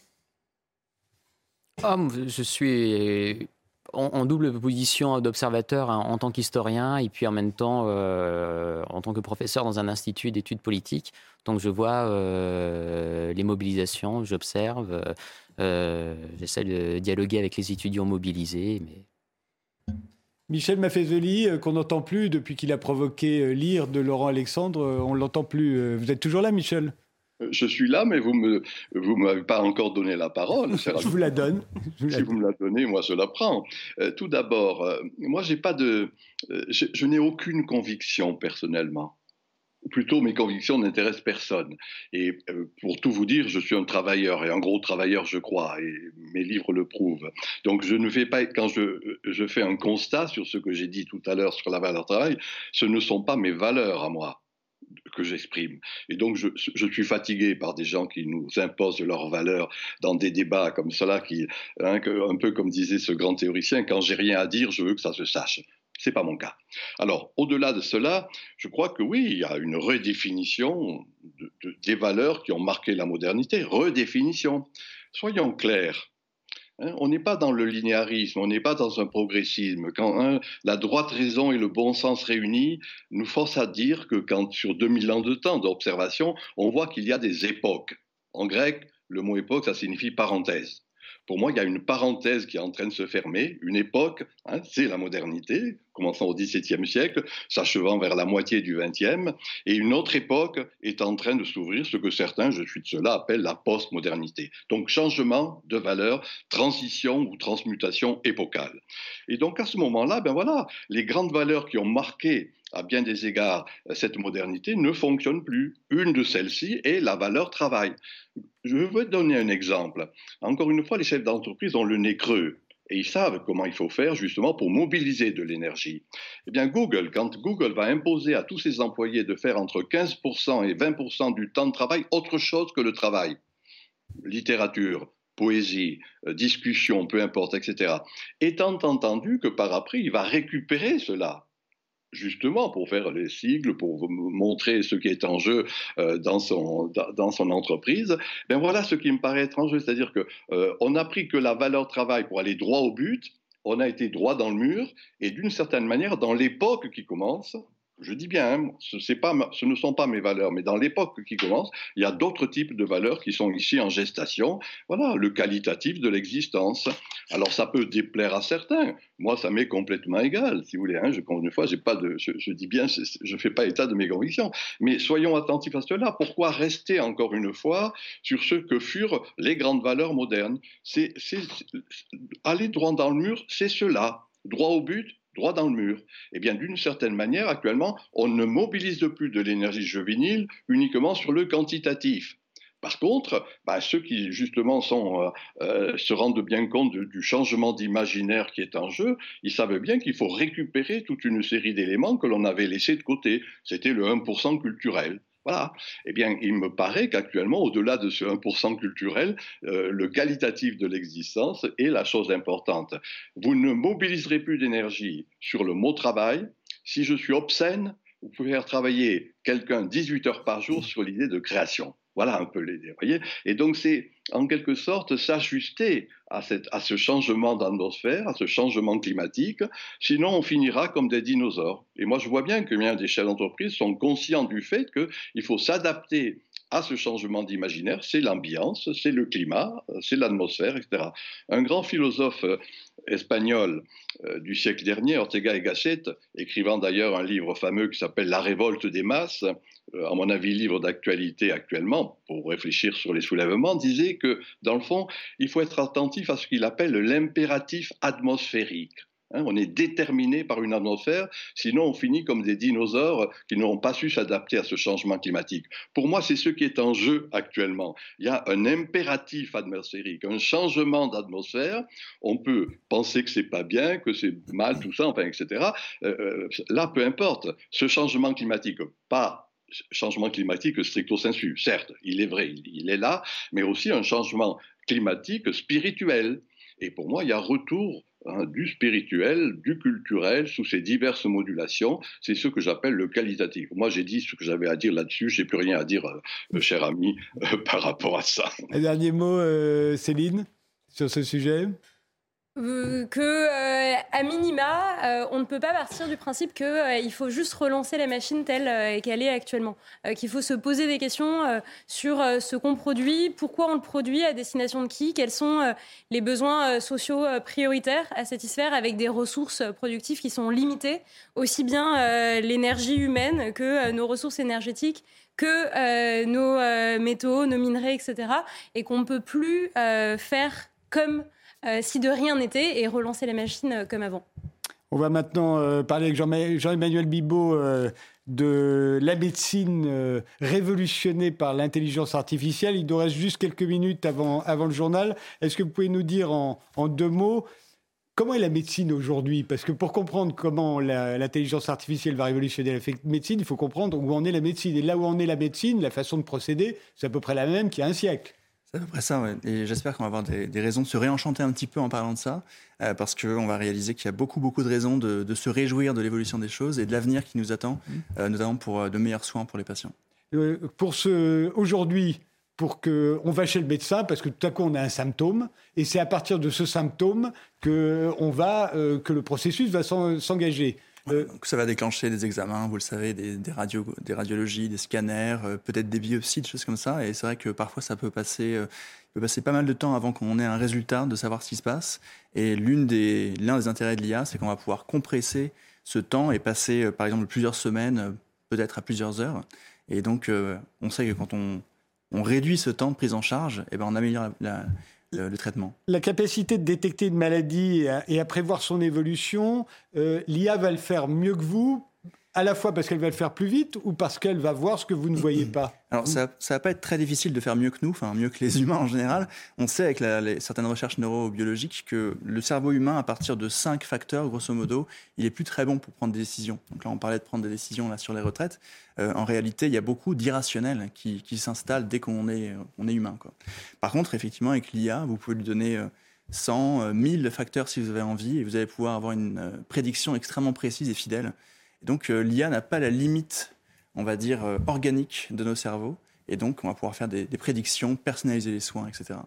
ah, Je suis en, double position d'observateur hein, en tant qu'historien et puis en même temps euh, en tant que professeur dans un institut d'études politiques. Donc je vois euh, les mobilisations, j'observe, euh, j'essaie de dialoguer avec les étudiants mobilisés. Mais... Michel Maffezoli, qu'on n'entend plus depuis qu'il a provoqué l'ire de Laurent Alexandre, on ne l'entend plus. Vous êtes toujours là, Michel? Je suis là, mais vous ne vous m'avez pas encore donné la parole. je vous la donne. si vous me la donnez, moi je la prends. Euh, tout d'abord, euh, moi j'ai pas de, euh, je, n'ai aucune conviction personnellement. Plutôt, mes convictions n'intéressent personne. Et pour tout vous dire, je suis un travailleur, et un gros travailleur, je crois, et mes livres le prouvent. Donc, je ne fais pas, quand je, je fais un constat sur ce que j'ai dit tout à l'heure sur la valeur travail, ce ne sont pas mes valeurs à moi que j'exprime. Et donc, je, suis fatigué par des gens qui nous imposent leurs valeurs dans des débats comme cela, qui, hein, un peu comme disait ce grand théoricien, quand j'ai rien à dire, je veux que ça se sache. C'est pas mon cas. Alors, au-delà de cela, je crois que oui, il y a une redéfinition des valeurs qui ont marqué la modernité. Redéfinition. Soyons clairs. Hein, on n'est pas dans le linéarisme, on n'est pas dans un progressisme. Quand hein, la droite raison et le bon sens réunis nous forcent à dire que quand sur 2000 ans de temps d'observation, on voit qu'il y a des époques. En grec, le mot époque, ça signifie parenthèse. Pour moi, il y a une parenthèse qui est en train de se fermer, une époque, hein, c'est la modernité, commençant au XVIIe siècle, s'achevant vers la moitié du XXe, et une autre époque est en train de s'ouvrir, ce que certains, je suis de cela, appellent la postmodernité. Donc changement de valeur, transition ou transmutation épocale. Et donc à ce moment-là, ben voilà, les grandes valeurs qui ont marqué à bien des égards, cette modernité ne fonctionne plus. Une de celles-ci est la valeur travail. Je veux donner un exemple. Encore une fois, les chefs d'entreprise ont le nez creux. Et ils savent comment il faut faire justement pour mobiliser de l'énergie. Eh bien, Google, quand Google va imposer à tous ses employés de faire entre 15% et 20% du temps de travail autre chose que le travail, littérature, poésie, euh, discussion, peu importe, etc., étant entendu que par après, il va récupérer cela justement pour faire les sigles, pour montrer ce qui est en jeu euh, dans, son, dans son entreprise, ben voilà ce qui me paraît étrange, c'est-à-dire qu'on euh, on a pris que la valeur travail pour aller droit au but, on a été droit dans le mur, et d'une certaine manière, dans l'époque qui commence, je dis bien, hein, ce, ne sont pas mes valeurs, mais dans l'époque qui commence, il y a d'autres types de valeurs qui sont ici en gestation. Voilà, le qualitatif de l'existence. Alors ça peut déplaire à certains. Moi, ça m'est complètement égal, si vous voulez. Hein. Je, une fois, je, dis bien, je ne fais pas état de mes convictions. Mais soyons attentifs à cela. Pourquoi rester encore une fois sur ce que furent les grandes valeurs modernes? C'est aller droit dans le mur, c'est cela. Droit au but, droit dans le mur. Eh bien, d'une certaine manière, actuellement, on ne mobilise plus de l'énergie juvénile uniquement sur le quantitatif. Par contre, bah, ceux qui justement euh, euh, se rendent bien compte du changement d'imaginaire qui est en jeu, ils savent bien qu'il faut récupérer toute une série d'éléments que l'on avait laissés de côté. C'était le 1% culturel. Voilà. Eh bien, il me paraît qu'actuellement, au-delà de ce 1% culturel, euh, le qualitatif de l'existence est la chose importante. Vous ne mobiliserez plus d'énergie sur le mot travail. Si je suis obscène, vous pouvez faire travailler quelqu'un 18 heures par jour sur l'idée de création. Voilà un peu l'idée, voyez Et donc c'est en quelque sorte s'ajuster à, à ce changement d'atmosphère, à ce changement climatique, sinon on finira comme des dinosaures. Et moi je vois bien que bien des chefs d'entreprise sont conscients du fait qu'il faut s'adapter à ce changement d'imaginaire, c'est l'ambiance, c'est le climat, c'est l'atmosphère, etc. Un grand philosophe euh, espagnol euh, du siècle dernier, Ortega y Gasset, écrivant d'ailleurs un livre fameux qui s'appelle La révolte des masses, euh, à mon avis livre d'actualité actuellement, pour réfléchir sur les soulèvements, disait que, dans le fond, il faut être attentif à ce qu'il appelle l'impératif atmosphérique. Hein, on est déterminé par une atmosphère, sinon on finit comme des dinosaures qui n'auront pas su s'adapter à ce changement climatique. Pour moi, c'est ce qui est en jeu actuellement. Il y a un impératif atmosphérique, un changement d'atmosphère. On peut penser que c'est pas bien, que c'est mal, tout ça, enfin, etc. Euh, euh, là, peu importe. Ce changement climatique, pas changement climatique stricto sensu, certes, il est vrai, il est là, mais aussi un changement climatique spirituel. Et pour moi, il y a retour Hein, du spirituel, du culturel, sous ces diverses modulations. C'est ce que j'appelle le qualitatif. Moi, j'ai dit ce que j'avais à dire là-dessus. J'ai plus rien à dire, euh, cher ami, euh, par rapport à ça. Un dernier mot, euh, Céline, sur ce sujet? Euh, que euh, à minima, euh, on ne peut pas partir du principe qu'il il faut juste relancer la machine telle qu'elle est actuellement, qu'il faut se poser des questions sur ce qu'on produit, pourquoi on le produit, à destination de qui, quels sont les besoins sociaux prioritaires à satisfaire avec des ressources productives qui sont limitées, aussi bien l'énergie humaine que nos ressources énergétiques que nos métaux, nos minerais, etc. Et qu'on ne peut plus faire comme si de rien n'était et relancer les machines euh, comme avant. On va maintenant euh, parler avec Jean-Emmanuel Bibot de la médecine révolutionnée par l'intelligence artificielle. Il nous reste juste quelques minutes avant, avant le journal. Est-ce que vous pouvez nous dire en, deux mots comment est la médecine aujourd'hui? Parce que pour comprendre comment l'intelligence artificielle va révolutionner la médecine, il faut comprendre où en est la médecine. Et là où en est la médecine, la façon de procéder, c'est à peu près la même qu'il y a un siècle. C'est à peu près ça, ouais. Et j'espère qu'on va avoir des, raisons de se réenchanter un petit peu en parlant de ça, euh, parce qu'on va réaliser qu'il y a beaucoup, beaucoup de raisons de, se réjouir de l'évolution des choses et de l'avenir qui nous attend, mmh. euh, notamment pour euh, de meilleurs soins pour les patients. pour ce, aujourd'hui, pour que on va chez le médecin parce que tout à coup on a un symptôme et c'est à partir de ce symptôme que on va que le processus va s'engager. Euh, ça va déclencher des examens, vous le savez, des, des, des radiologies, des scanners, euh, peut-être des biopsies, des choses comme ça. Et c'est vrai que parfois ça peut passer, euh, peut passer pas mal de temps avant qu'on ait un résultat, de savoir ce qui se passe. Et l'une des, l'un des intérêts de l'IA, c'est qu'on va pouvoir compresser ce temps et passer, par exemple, plusieurs semaines, peut-être à plusieurs heures. Et donc, on sait que quand on, on réduit ce temps de prise en charge, et eh ben on améliore la, le, traitement. La capacité de détecter une maladie et à, prévoir son évolution, euh, l'IA va le faire mieux que vous à la fois parce qu'elle va le faire plus vite ou parce qu'elle va voir ce que vous ne voyez pas Alors ça, ça va pas être très difficile de faire mieux que nous, enfin mieux que les humains en général. On sait avec certaines recherches neurobiologiques que le cerveau humain, à partir de cinq facteurs, grosso modo, il est plus très bon pour prendre des décisions. Donc là, on parlait de prendre des décisions là sur les retraites. Euh, en réalité, il y a beaucoup d'irrationnels qui, qui s'installent dès qu'on est, est humain. Par contre, effectivement, avec l'IA, vous pouvez lui donner 100, euh, 1000 facteurs si vous avez envie, et vous allez pouvoir avoir une euh, prédiction extrêmement précise et fidèle donc euh, l'IA n'a pas la limite, on va dire, euh, organique de nos cerveaux. Et donc on va pouvoir faire des, prédictions, personnaliser les soins, etc.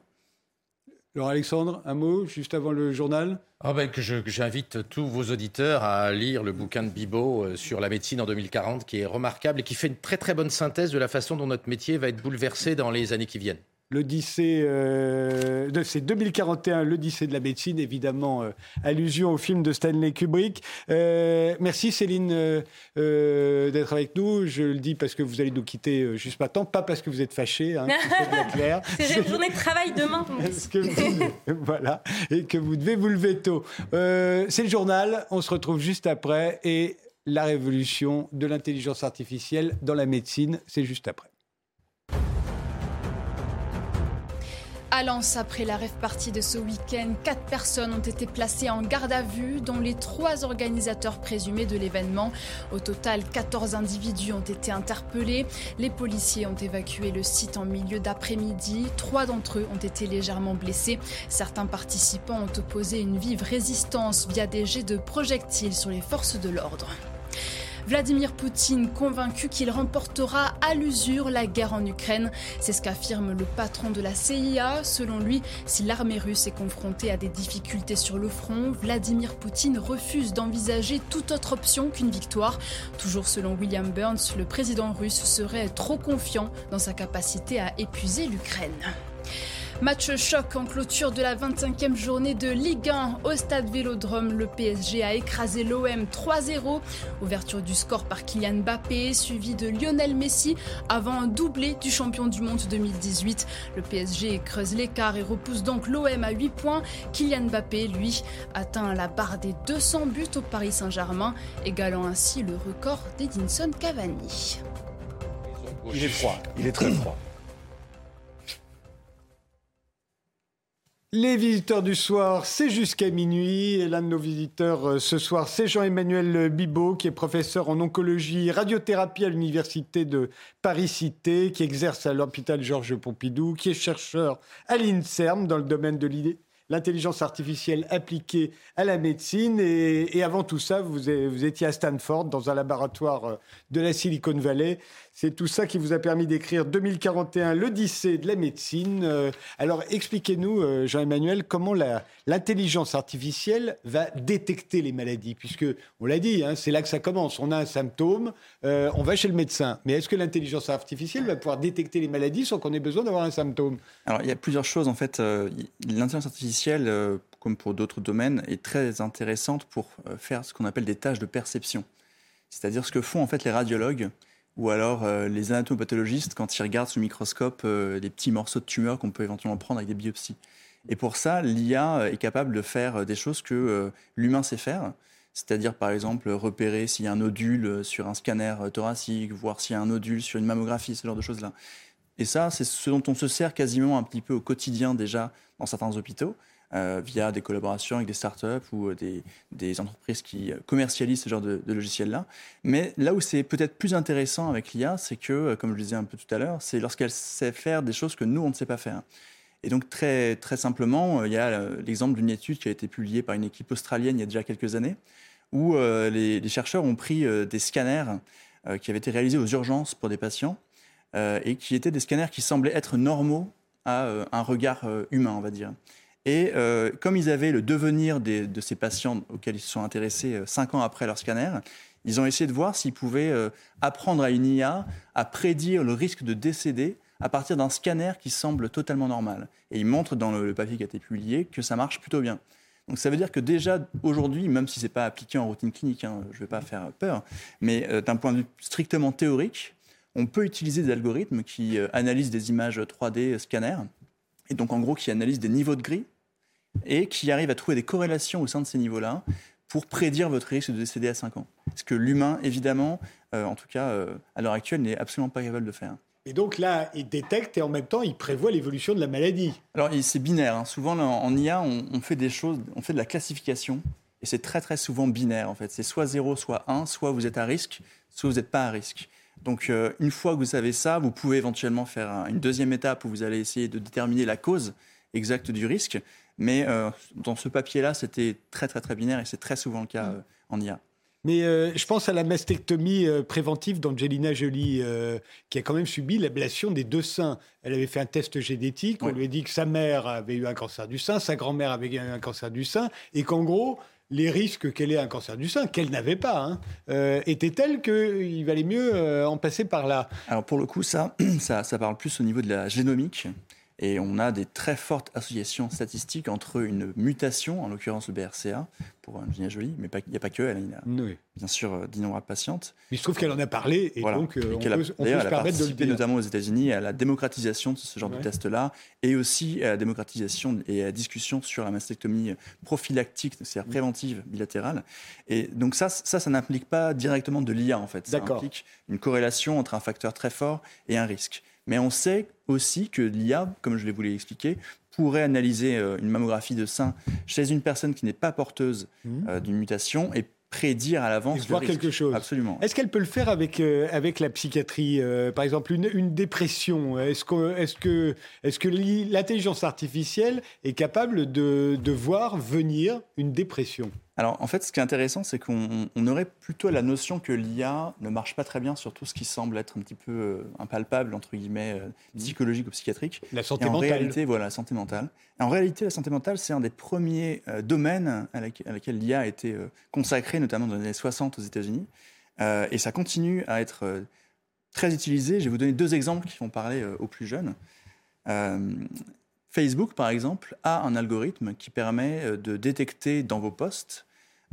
Alors Alexandre, un mot juste avant le journal? Ah ben, J'invite tous vos auditeurs à lire le bouquin de Bibot euh, sur la médecine en 2040 qui est remarquable et qui fait une très très bonne synthèse de la façon dont notre métier va être bouleversé dans les années qui viennent l'Odyssée, euh, c'est 2041, l'Odyssée de la médecine, évidemment, euh, allusion au film de Stanley Kubrick. Euh, merci Céline euh, d'être avec nous. Je le dis parce que vous allez nous quitter juste maintenant, pas parce que vous êtes fâché, hein, c'est une journée de travail demain. voilà, et que vous devez vous lever tôt. c'est le journal, on se retrouve juste après, et la révolution de l'intelligence artificielle dans la médecine, c'est juste après. À Lens, après la rêve partie de ce week-end, quatre personnes ont été placées en garde à vue, dont les trois organisateurs présumés de l'événement. Au total, 14 individus ont été interpellés. Les policiers ont évacué le site en milieu d'après-midi. Trois d'entre eux ont été légèrement blessés. Certains participants ont opposé une vive résistance via des jets de projectiles sur les forces de l'ordre. Vladimir Poutine convaincu qu'il remportera à l'usure la guerre en Ukraine. C'est ce qu'affirme le patron de la CIA. Selon lui, si l'armée russe est confrontée à des difficultés sur le front, Vladimir Poutine refuse d'envisager toute autre option qu'une victoire. Toujours selon William Burns, le président russe serait trop confiant dans sa capacité à épuiser l'Ukraine. Match choc en clôture de la 25e journée de Ligue 1 au stade Vélodrome. Le PSG a écrasé l'OM 3-0. Ouverture du score par Kylian Mbappé, suivi de Lionel Messi avant un doublé du champion du monde 2018. Le PSG creuse l'écart et repousse donc l'OM à 8 points. Kylian Mbappé, lui, atteint la barre des 200 buts au Paris Saint-Germain, égalant ainsi le record d'Edinson Cavani. Il est froid, il est très froid. Les visiteurs du soir, c'est jusqu'à minuit. Et l'un de nos visiteurs euh, ce soir, c'est Jean-Emmanuel Bibot, qui est professeur en oncologie radiothérapie à l'université de Paris-Cité, qui exerce à l'hôpital Georges Pompidou, qui est chercheur à l'INSERM dans le domaine de l'intelligence artificielle appliquée à la médecine. Et, avant tout ça, vous, vous, étiez à Stanford, dans un laboratoire euh, de la Silicon Valley. C'est tout ça qui vous a permis d'écrire 2041, l'Odyssée de la médecine. Euh, alors expliquez-nous, euh, Jean-Emmanuel, comment l'intelligence artificielle va détecter les maladies, puisque on l'a dit, hein, c'est là que ça commence. On a un symptôme, on va chez le médecin. Mais est-ce que l'intelligence artificielle va pouvoir détecter les maladies sans qu'on ait besoin d'avoir un symptôme? Alors il y a plusieurs choses en fait. l'intelligence artificielle euh, comme pour d'autres domaines, est très intéressante pour euh, faire ce qu'on appelle des tâches de perception. C'est-à-dire ce que font en fait les radiologues ou alors euh, les anatomopathologistes quand ils regardent sous microscope des petits morceaux de tumeurs qu'on peut éventuellement prendre avec des biopsies. Et pour ça, l'IA est capable de faire des choses que l'humain sait faire. C'est-à-dire, par exemple, repérer s'il y a un nodule sur un scanner thoracique, voir s'il y a un nodule sur une mammographie, ce genre de choses-là. Et ça, c'est ce dont on se sert quasiment un petit peu au quotidien déjà dans certains hôpitaux. Euh, via des collaborations avec des startups ou euh, des, entreprises qui euh, commercialisent ce genre de, logiciels-là. Mais là où c'est peut-être plus intéressant avec l'IA, c'est que, comme je le disais un peu tout à l'heure, c'est lorsqu'elle sait faire des choses que nous, on ne sait pas faire. Et donc très, très simplement, il y a l'exemple d'une étude qui a été publiée par une équipe australienne il y a déjà quelques années, où les, chercheurs ont pris des scanners qui avaient été réalisés aux urgences pour des patients, et qui étaient des scanners qui semblaient être normaux à un regard humain, on va dire. Et euh, comme ils avaient le devenir de ces patients auxquels ils se sont intéressés euh, cinq ans après leur scanner, ils ont essayé de voir s'ils pouvaient euh, apprendre à une IA à prédire le risque de décéder à partir d'un scanner qui semble totalement normal. Et ils montrent dans le, papier qui a été publié que ça marche plutôt bien. Donc ça veut dire que déjà aujourd'hui, même si ce n'est pas appliqué en routine clinique, hein, je ne vais pas faire peur, mais d'un point de vue strictement théorique, on peut utiliser des algorithmes qui analysent des images 3D scanners, et donc en gros qui analysent des niveaux de gris et qui arrive à trouver des corrélations au sein de ces niveaux-là pour prédire votre risque de décéder à 5 ans. Ce que l'humain, évidemment, euh, en tout cas euh, à l'heure actuelle, n'est absolument pas capable de faire. Et donc là, il détecte et en même temps, il prévoit l'évolution de la maladie. Alors c'est binaire. Hein. Souvent, en IA, on, fait des choses, on fait de la classification. Et c'est très très souvent binaire en fait. C'est soit 0, soit 1, soit vous êtes à risque, soit vous n'êtes pas à risque. Donc euh, une fois que vous savez ça, vous pouvez éventuellement faire une deuxième étape où vous allez essayer de déterminer la cause exacte du risque. Mais euh, dans ce papier-là, c'était très, très, très binaire et c'est très souvent le cas mm. euh, en IA. Mais euh, je pense à la mastectomie préventive d'Angelina Jolie, qui a quand même subi l'ablation des deux seins. Elle avait fait un test génétique, on lui a dit que sa mère avait eu un cancer du sein, sa grand-mère avait eu un cancer du sein, et qu'en gros, les risques qu'elle ait un cancer du sein, qu'elle n'avait pas, hein, étaient tels qu'il valait mieux en passer par là. Alors pour le coup, ça, ça, ça parle plus au niveau de la génomique. Et on a des très fortes associations statistiques entre une mutation, en l'occurrence le BRCA, pour Angelina Jolie, mais il n'y a pas que elle, il y a bien sûr euh, d'innombrables patientes. Mais je trouve qu'elle en a parlé, et donc euh, on, peut, on peut, se permettre de le dire. notamment aux États-Unis à la démocratisation de ce genre de test-là, et aussi à la démocratisation et à la discussion sur la mastectomie prophylactique, c'est-à-dire préventive, bilatérale. Et donc ça, ça, ça n'implique pas directement de l'IA, en fait. Ça implique une corrélation entre un facteur très fort et un risque. Mais on sait aussi que l'IA, comme je vous l'expliquer, pourrait analyser euh, une mammographie de sein chez une personne qui n'est pas porteuse mmh. euh, d'une mutation et prédire à l'avance voir quelque chose. Absolument. Est-ce qu'elle peut le faire avec euh, avec la psychiatrie, par exemple une, une dépression Est-ce que est-ce que est-ce que l'intelligence artificielle est capable de, de voir venir une dépression? Alors, en fait, ce qui est intéressant, c'est qu'on aurait plutôt la notion que l'IA ne marche pas très bien sur tout ce qui semble être un petit peu euh, impalpable, entre guillemets, euh, psychologique ou psychiatrique. La santé en mentale. réalité, voilà, la santé mentale. en réalité, la santé mentale, c'est un des premiers euh, domaines à, laquelle l'IA a été consacrée, notamment dans les années 60 aux États-Unis. et ça continue à être très utilisé. Je vais vous donner deux exemples qui vont parler aux plus jeunes. Facebook, par exemple, a un algorithme qui permet de détecter dans vos posts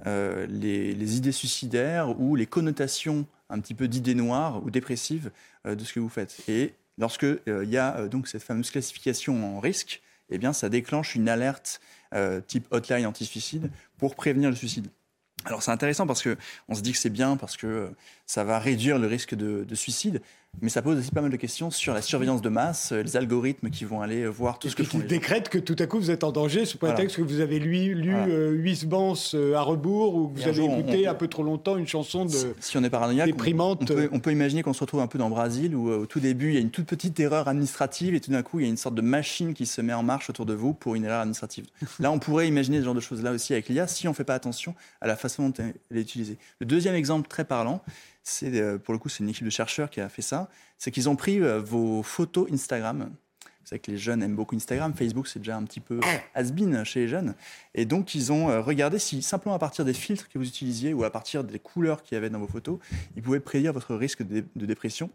euh, les, idées suicidaires ou les connotations un petit peu d'idées noires ou dépressives euh, de ce que vous faites. Et lorsque euh, il y a donc cette fameuse classification en risque, eh bien, ça déclenche une alerte type hotline anti-suicide pour prévenir le suicide. Alors c'est intéressant parce que on se dit que c'est bien parce que ça va réduire le risque de suicide, mais ça pose aussi pas mal de questions sur la surveillance de masse, euh, les algorithmes qui vont aller voir tout ce que font les décrète que tout à coup vous êtes en danger sous prétexte que vous avez lu, lu voilà. euh, à rebours ou que vous avez écouté un peu trop longtemps une chanson de si, on est paranoïaque, déprimante. On, peut, imaginer qu'on se retrouve un peu dans le Brésil où euh, au tout début il y a une toute petite erreur administrative et tout d'un coup il y a une sorte de machine qui se met en marche autour de vous pour une erreur administrative. là on pourrait imaginer ce genre de choses là aussi avec l'IA si on ne fait pas attention à la façon dont elle est utilisée. Le deuxième exemple très parlant, c'est euh, pour le coup c'est une équipe de chercheurs qui a fait ça, c'est qu'ils ont pris euh, vos photos Instagram. Vous savez que les jeunes aiment beaucoup Instagram, Facebook c'est déjà un petit peu has-been chez les jeunes. Et donc ils ont euh, regardé si simplement à partir des filtres que vous utilisiez ou à partir des couleurs qu'il y avait dans vos photos, ils pouvaient prédire votre risque de, dépression.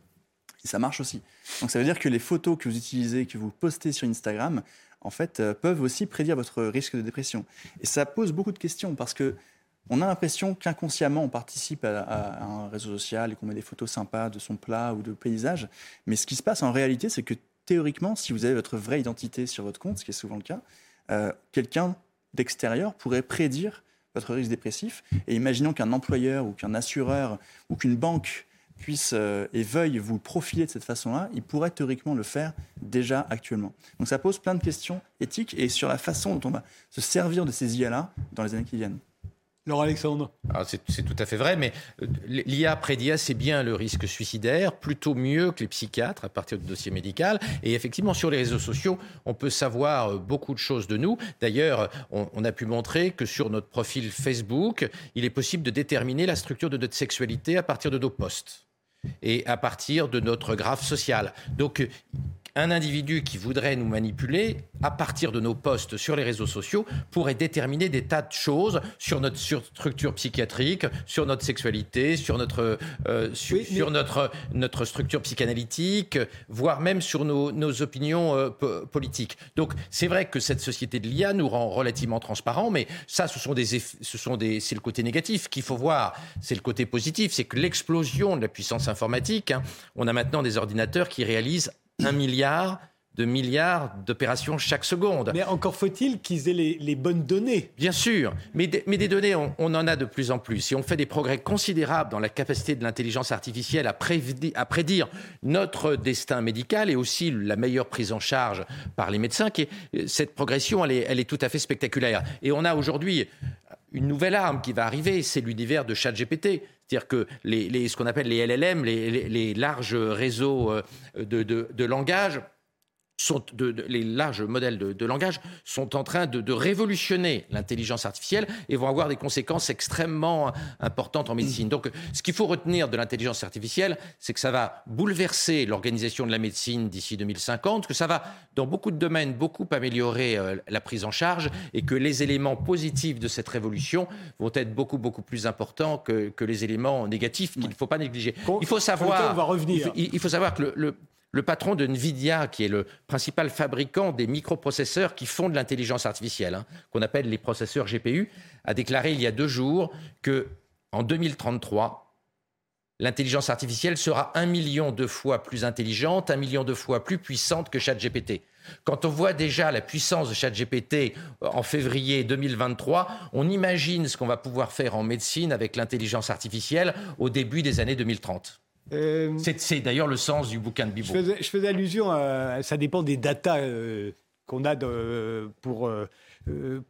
Et ça marche aussi. Donc ça veut dire que les photos que vous utilisez, que vous postez sur Instagram, en fait, peuvent aussi prédire votre risque de dépression. Et ça pose beaucoup de questions parce que on a l'impression qu'inconsciemment, on participe à, un réseau social et qu'on met des photos sympas de son plat ou de paysage. Mais ce qui se passe en réalité, c'est que théoriquement, si vous avez votre vraie identité sur votre compte, ce qui est souvent le cas, euh, quelqu'un d'extérieur pourrait prédire votre risque dépressif. Et imaginons qu'un employeur ou qu'un assureur ou qu'une banque puisse euh, et veuille vous profiler de cette façon-là, il pourrait théoriquement le faire déjà actuellement. Donc ça pose plein de questions éthiques et sur la façon dont on va se servir de ces IA-là dans les années qui viennent. Laurent Alexandre. Ah, c'est tout à fait vrai, mais euh, l'IA prédit assez bien le risque suicidaire, plutôt mieux que les psychiatres à partir du dossier médical. Et effectivement, sur les réseaux sociaux, on peut savoir euh, beaucoup de choses de nous. D'ailleurs, on, a pu montrer que sur notre profil Facebook, il est possible de déterminer la structure de notre sexualité à partir de nos posts et à partir de notre graphe social. Donc, un individu qui voudrait nous manipuler, à partir de nos posts sur les réseaux sociaux, pourrait déterminer des tas de choses sur notre structure psychiatrique, sur notre sexualité, sur notre, euh, sur, notre, notre structure psychanalytique, voire même sur nos, nos opinions euh, politiques. Donc c'est vrai que cette société de l'IA nous rend relativement transparents, mais ça, ce sont des, ce sont des, c'est le côté négatif qu'il faut voir. C'est le côté positif, c'est que l'explosion de la puissance informatique. Hein, on a maintenant des ordinateurs qui réalisent un milliard de milliards d'opérations chaque seconde. Mais encore faut-il qu'ils aient les, bonnes données. Bien sûr, mais, des données, on, en a de plus en plus. Et on fait des progrès considérables dans la capacité de l'intelligence artificielle à, à, prédire notre destin médical et aussi la meilleure prise en charge par les médecins. Qui cette progression, elle est, elle est tout à fait spectaculaire. Et on a aujourd'hui une nouvelle arme qui va arriver, c'est l'univers de ChatGPT. C'est-à-dire que les, ce qu'on appelle les LLM, les, larges réseaux euh, de, de langage, sont les larges modèles de, langage sont en train de, révolutionner l'intelligence artificielle et vont avoir des conséquences extrêmement importantes en médecine. Donc, ce qu'il faut retenir de l'intelligence artificielle, c'est que ça va bouleverser l'organisation de la médecine d'ici 2050, que ça va, dans beaucoup de domaines, beaucoup améliorer euh, la prise en charge et que les éléments positifs de cette révolution vont être beaucoup, beaucoup plus importants que, les éléments négatifs qu'il ne faut pas négliger. Il faut savoir, va revenir. Il, faut savoir que le le patron de Nvidia, qui est le principal fabricant des microprocesseurs qui font de l'intelligence artificielle, hein, qu'on appelle les processeurs GPU, a déclaré il y a deux jours que en 2033, l'intelligence artificielle sera un million de fois plus intelligente, un million de fois plus puissante que ChatGPT. Quand on voit déjà la puissance de ChatGPT euh, en février 2023, on imagine ce qu'on va pouvoir faire en médecine avec l'intelligence artificielle au début des années 2030. Euh, c'est d'ailleurs le sens du bouquin de Bibot. Je faisais, allusion à. Ça dépend des datas. Euh, qu'on a pour, euh,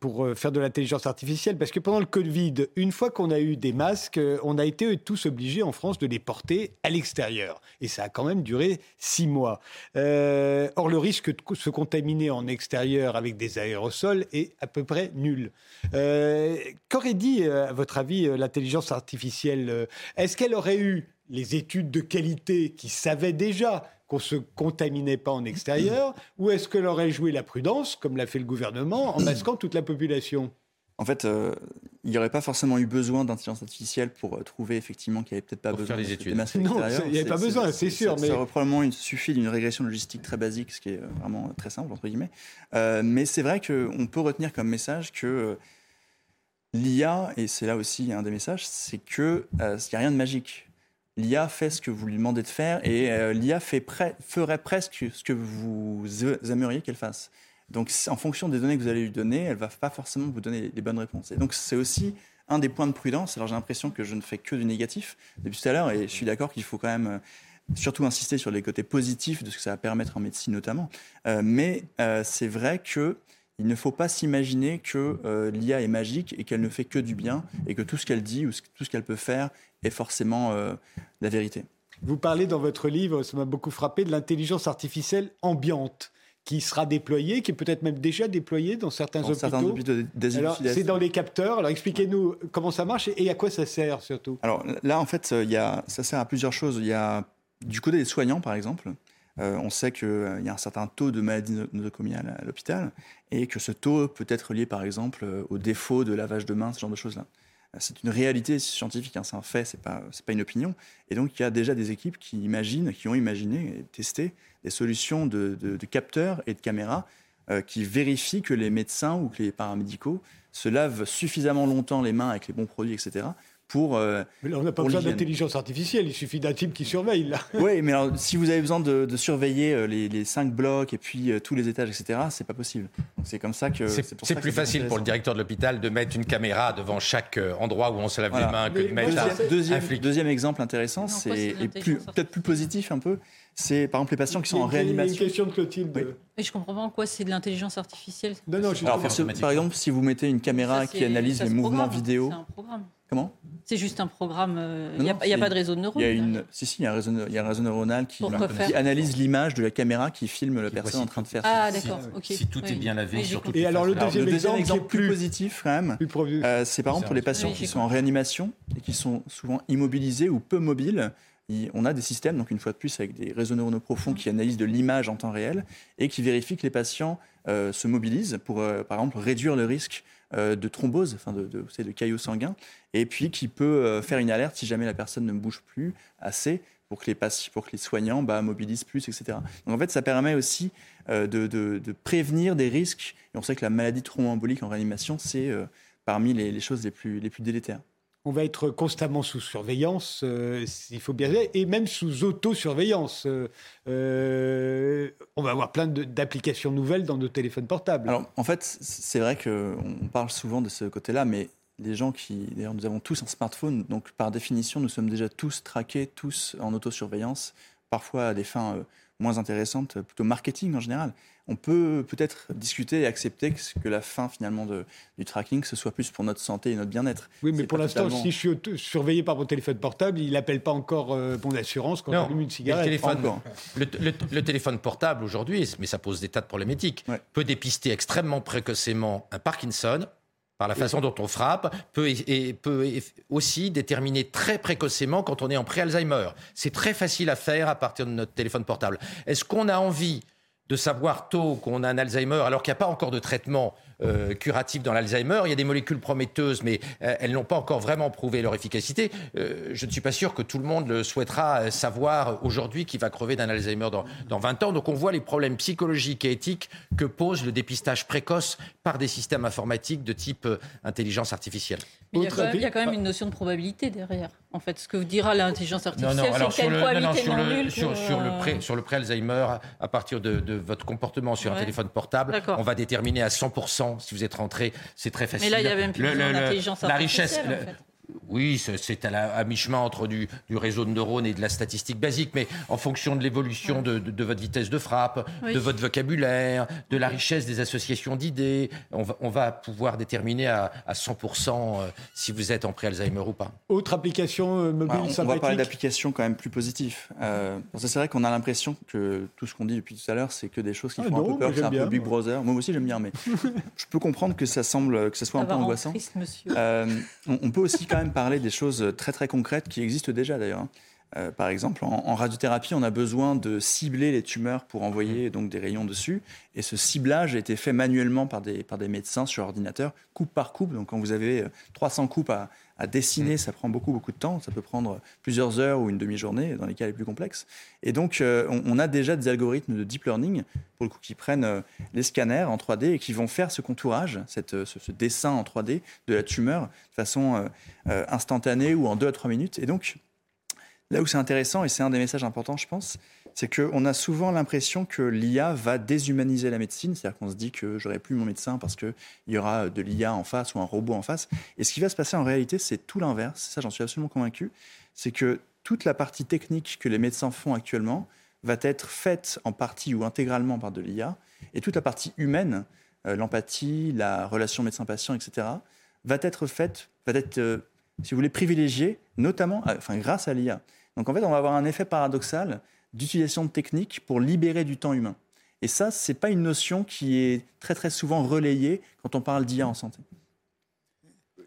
pour euh, faire de l'intelligence artificielle. Parce que pendant le Covid, une fois qu'on a eu des masques, on a été tous obligés en France de les porter à l'extérieur. Et ça a quand même duré six mois. or, le risque de se contaminer en extérieur avec des aérosols est à peu près nul. Qu'aurait dit, à votre avis, l'intelligence artificielle? Est-ce qu'elle aurait eu les études de qualité qui savaient déjà qu'on ne se contaminait pas en extérieur Ou est-ce qu'elle aurait joué la prudence, comme l'a fait le gouvernement, en masquant toute la population? En fait, euh, il n'y aurait pas forcément eu besoin d'intelligence artificielle pour euh, trouver effectivement qu'il n'y avait peut-être pas besoin de des études. non, il n'y avait pas besoin, c'est sûr. Ça, mais... ça probablement il suffit d'une régression logistique très basique, ce qui est euh, vraiment très simple, entre guillemets. mais c'est vrai qu'on peut retenir comme message que l'IA, et c'est là aussi un des messages, c'est qu'il n'y a rien de magique l'IA fait ce que vous lui demandez de faire et euh, l'IA ferait presque ce que vous aimeriez qu'elle fasse. Donc, en fonction des données que vous allez lui donner, elle va pas forcément vous donner les bonnes réponses. Et donc, c'est aussi un des points de prudence. Alors, j'ai l'impression que je ne fais que du négatif depuis tout à l'heure, et je suis d'accord qu'il faut quand même euh, surtout insister sur les côtés positifs de ce que ça va permettre en médecine notamment. Euh, mais c'est vrai que il ne faut pas s'imaginer que l'IA est magique et qu'elle ne fait que du bien et que tout ce qu'elle dit ou tout ce qu'elle peut faire est forcément euh, la vérité. Vous parlez dans votre livre, ça m'a beaucoup frappé, de l'intelligence artificielle ambiante qui sera déployée, qui est peut-être même déjà déployée dans certains dans Certains hôpitaux c'est dans les capteurs. Alors expliquez-nous comment ça marche et à quoi ça sert surtout. Alors là, en fait, il y a, ça sert à plusieurs choses. Il y a du côté des soignants, par exemple. Euh, on sait qu'il y a un certain taux de maladie nosocomiale à l'hôpital et que ce taux peut être lié, par exemple, au défaut de lavage de mains, ce genre de choses-là c'est une réalité scientifique, hein, c'est un fait, c'est pas pas une opinion. Et donc il y a déjà des équipes qui imaginent, qui ont imaginé et testé des solutions de, capteurs et de caméras euh, qui vérifient que les médecins ou que les paramédicaux se lavent suffisamment longtemps les mains avec les bons produits, etc pour. Euh, mais là, on n'a pas besoin d'intelligence artificielle, il suffit d'un type qui surveille, là. Oui, mais alors, si vous avez besoin de, surveiller euh, les, cinq blocs et puis euh, tous les étages, etc., c'est pas possible. C'est comme ça que. C'est plus facile pour le directeur de l'hôpital de mettre une caméra devant chaque endroit où on se lave les mains que de mettre deuxième, un, deuxième, deuxième exemple intéressant, c'est peut-être plus positif un peu, c'est par exemple les patients qui sont en réanimation. une question de Clotilde. Oui. Mais je comprends pas en quoi c'est de l'intelligence artificielle. Non, non, Alors, par exemple, si vous mettez une caméra qui analyse les mouvements vidéo. C'est. Comment juste un programme. Euh, il n'y a, pas de réseau de neurones. Il y a une, si, si, il y a un réseau, il y a un réseau neuronal qui, qui analyse l'image de la caméra qui filme la personne en train de faire Ah, d'accord. Si, si tout est bien lavé, surtout. Et alors, le deuxième, exemple, plus, positif, quand même, euh, c'est par exemple pour les patients qui sont en réanimation et qui sont souvent immobilisés ou peu mobiles on a des systèmes, donc une fois de plus, avec des réseaux neuronaux profonds qui analysent de l'image en temps réel et qui vérifient que les patients euh, se mobilisent pour, par exemple, réduire le risque euh, de thrombose, enfin de, de, de, caillots sanguins, et puis qui peut euh, faire une alerte si jamais la personne ne bouge plus assez pour que les, pour que les soignants bah, mobilisent plus, etc. Donc en fait, ça permet aussi euh, de, prévenir des risques. Et on sait que la maladie thromboembolique en réanimation, c'est parmi les, les, choses les plus, les plus délétères on va être constamment sous surveillance, euh, il faut bien dire, et même sous autosurveillance. Euh, euh, on va avoir plein d'applications nouvelles dans nos téléphones portables. Alors, en fait, c'est vrai qu'on parle souvent de ce côté-là, mais les gens qui, d'ailleurs, nous avons tous un smartphone, donc par définition, nous sommes déjà tous traqués, tous en autosurveillance, parfois à des fins moins intéressantes, plutôt marketing en général on peut peut-être discuter et accepter que la fin finalement du tracking, ce soit plus pour notre santé et notre bien-être. Oui, mais pour l'instant, si je suis surveillé par mon téléphone portable, il n'appelle pas encore euh, mon assurance quand j'allume une cigarette. Le téléphone, le, téléphone portable aujourd'hui, mais ça pose des tas de problèmes éthiques, peut dépister extrêmement précocement un Parkinson, par la façon dont on frappe, peut, et, peut aussi déterminer très précocement quand on est en pré-Alzheimer. C'est très facile à faire à partir de notre téléphone portable. Est-ce qu'on a envie de savoir tôt qu'on a un Alzheimer, alors qu'il n'y a pas encore de traitement euh, curatif dans l'Alzheimer. Il y a des molécules prometteuses, mais euh, elles n'ont pas encore vraiment prouvé leur efficacité. Euh, je ne suis pas sûr que tout le monde le souhaitera savoir aujourd'hui qui va crever d'un Alzheimer dans, dans 20 ans. Donc on voit les problèmes psychologiques et éthiques que pose le dépistage précoce par des systèmes informatiques de type intelligence artificielle. Il, y a quand même, une notion de probabilité derrière. En fait, ce que vous dira l'intelligence artificielle, c'est quelle probabilité sur, le, sur, le pré, sur le pré-Alzheimer, à partir de, votre comportement sur un téléphone portable, on va déterminer à 100% si vous êtes rentré. C'est très facile. Mais là, il y a même plus d'intelligence artificielle. La richesse, oui, c'est à, mi-chemin entre du, réseau de neurones et de la statistique basique, mais en fonction de l'évolution de, votre vitesse de frappe, de votre vocabulaire, de la richesse des associations d'idées, on va, pouvoir déterminer à, 100% euh, si vous êtes en pré-Alzheimer ou pas. Autre application euh, mobile On, on va parler d'applications quand même plus positives. Euh, c'est vrai qu'on a l'impression que tout ce qu'on dit depuis tout à l'heure, c'est que des choses qui ah font un peu peur, c'est un peu Big Brother. Moi aussi j'aime bien, mais je peux comprendre que ça semble que ça soit un peu angoissant. on peut aussi quand même parler des choses très très concrètes qui existent déjà d'ailleurs. Hein. Euh, par exemple, en, radiothérapie, on a besoin de cibler les tumeurs pour envoyer mmh. donc des rayons dessus. Et ce ciblage a été fait manuellement par des, par des médecins sur ordinateur, coupe par coupe. Donc, quand vous avez 300 euh, coupes à, à dessiner, mmh. ça prend beaucoup, beaucoup de temps. Ça peut prendre plusieurs heures ou une demi-journée dans les cas les plus complexes. Et donc, euh, on, a déjà des algorithmes de deep learning, pour le coup, qui prennent les scanners en 3D et qui vont faire ce contourage, cette, ce, dessin en 3D de la tumeur de façon instantanée ou en 2 à 3 minutes. Et donc, Là où c'est intéressant, et c'est un des messages importants, je pense, c'est qu'on a souvent l'impression que l'IA va déshumaniser la médecine, c'est-à-dire qu'on se dit que j'aurai plus mon médecin parce qu'il y aura de l'IA en face ou un robot en face. Et ce qui va se passer en réalité, c'est tout l'inverse, ça j'en suis absolument convaincu, c'est que toute la partie technique que les médecins font actuellement va être faite en partie ou intégralement par de l'IA, et toute la partie humaine, euh, l'empathie, la relation médecin-patient, etc., va être faite, va être, euh, si vous voulez, privilégiée, notamment, euh, enfin, grâce à l'IA. Donc en fait, on va avoir un effet paradoxal d'utilisation de techniques pour libérer du temps humain. Et ça, ce n'est pas une notion qui est très très souvent relayée quand on parle d'IA en santé.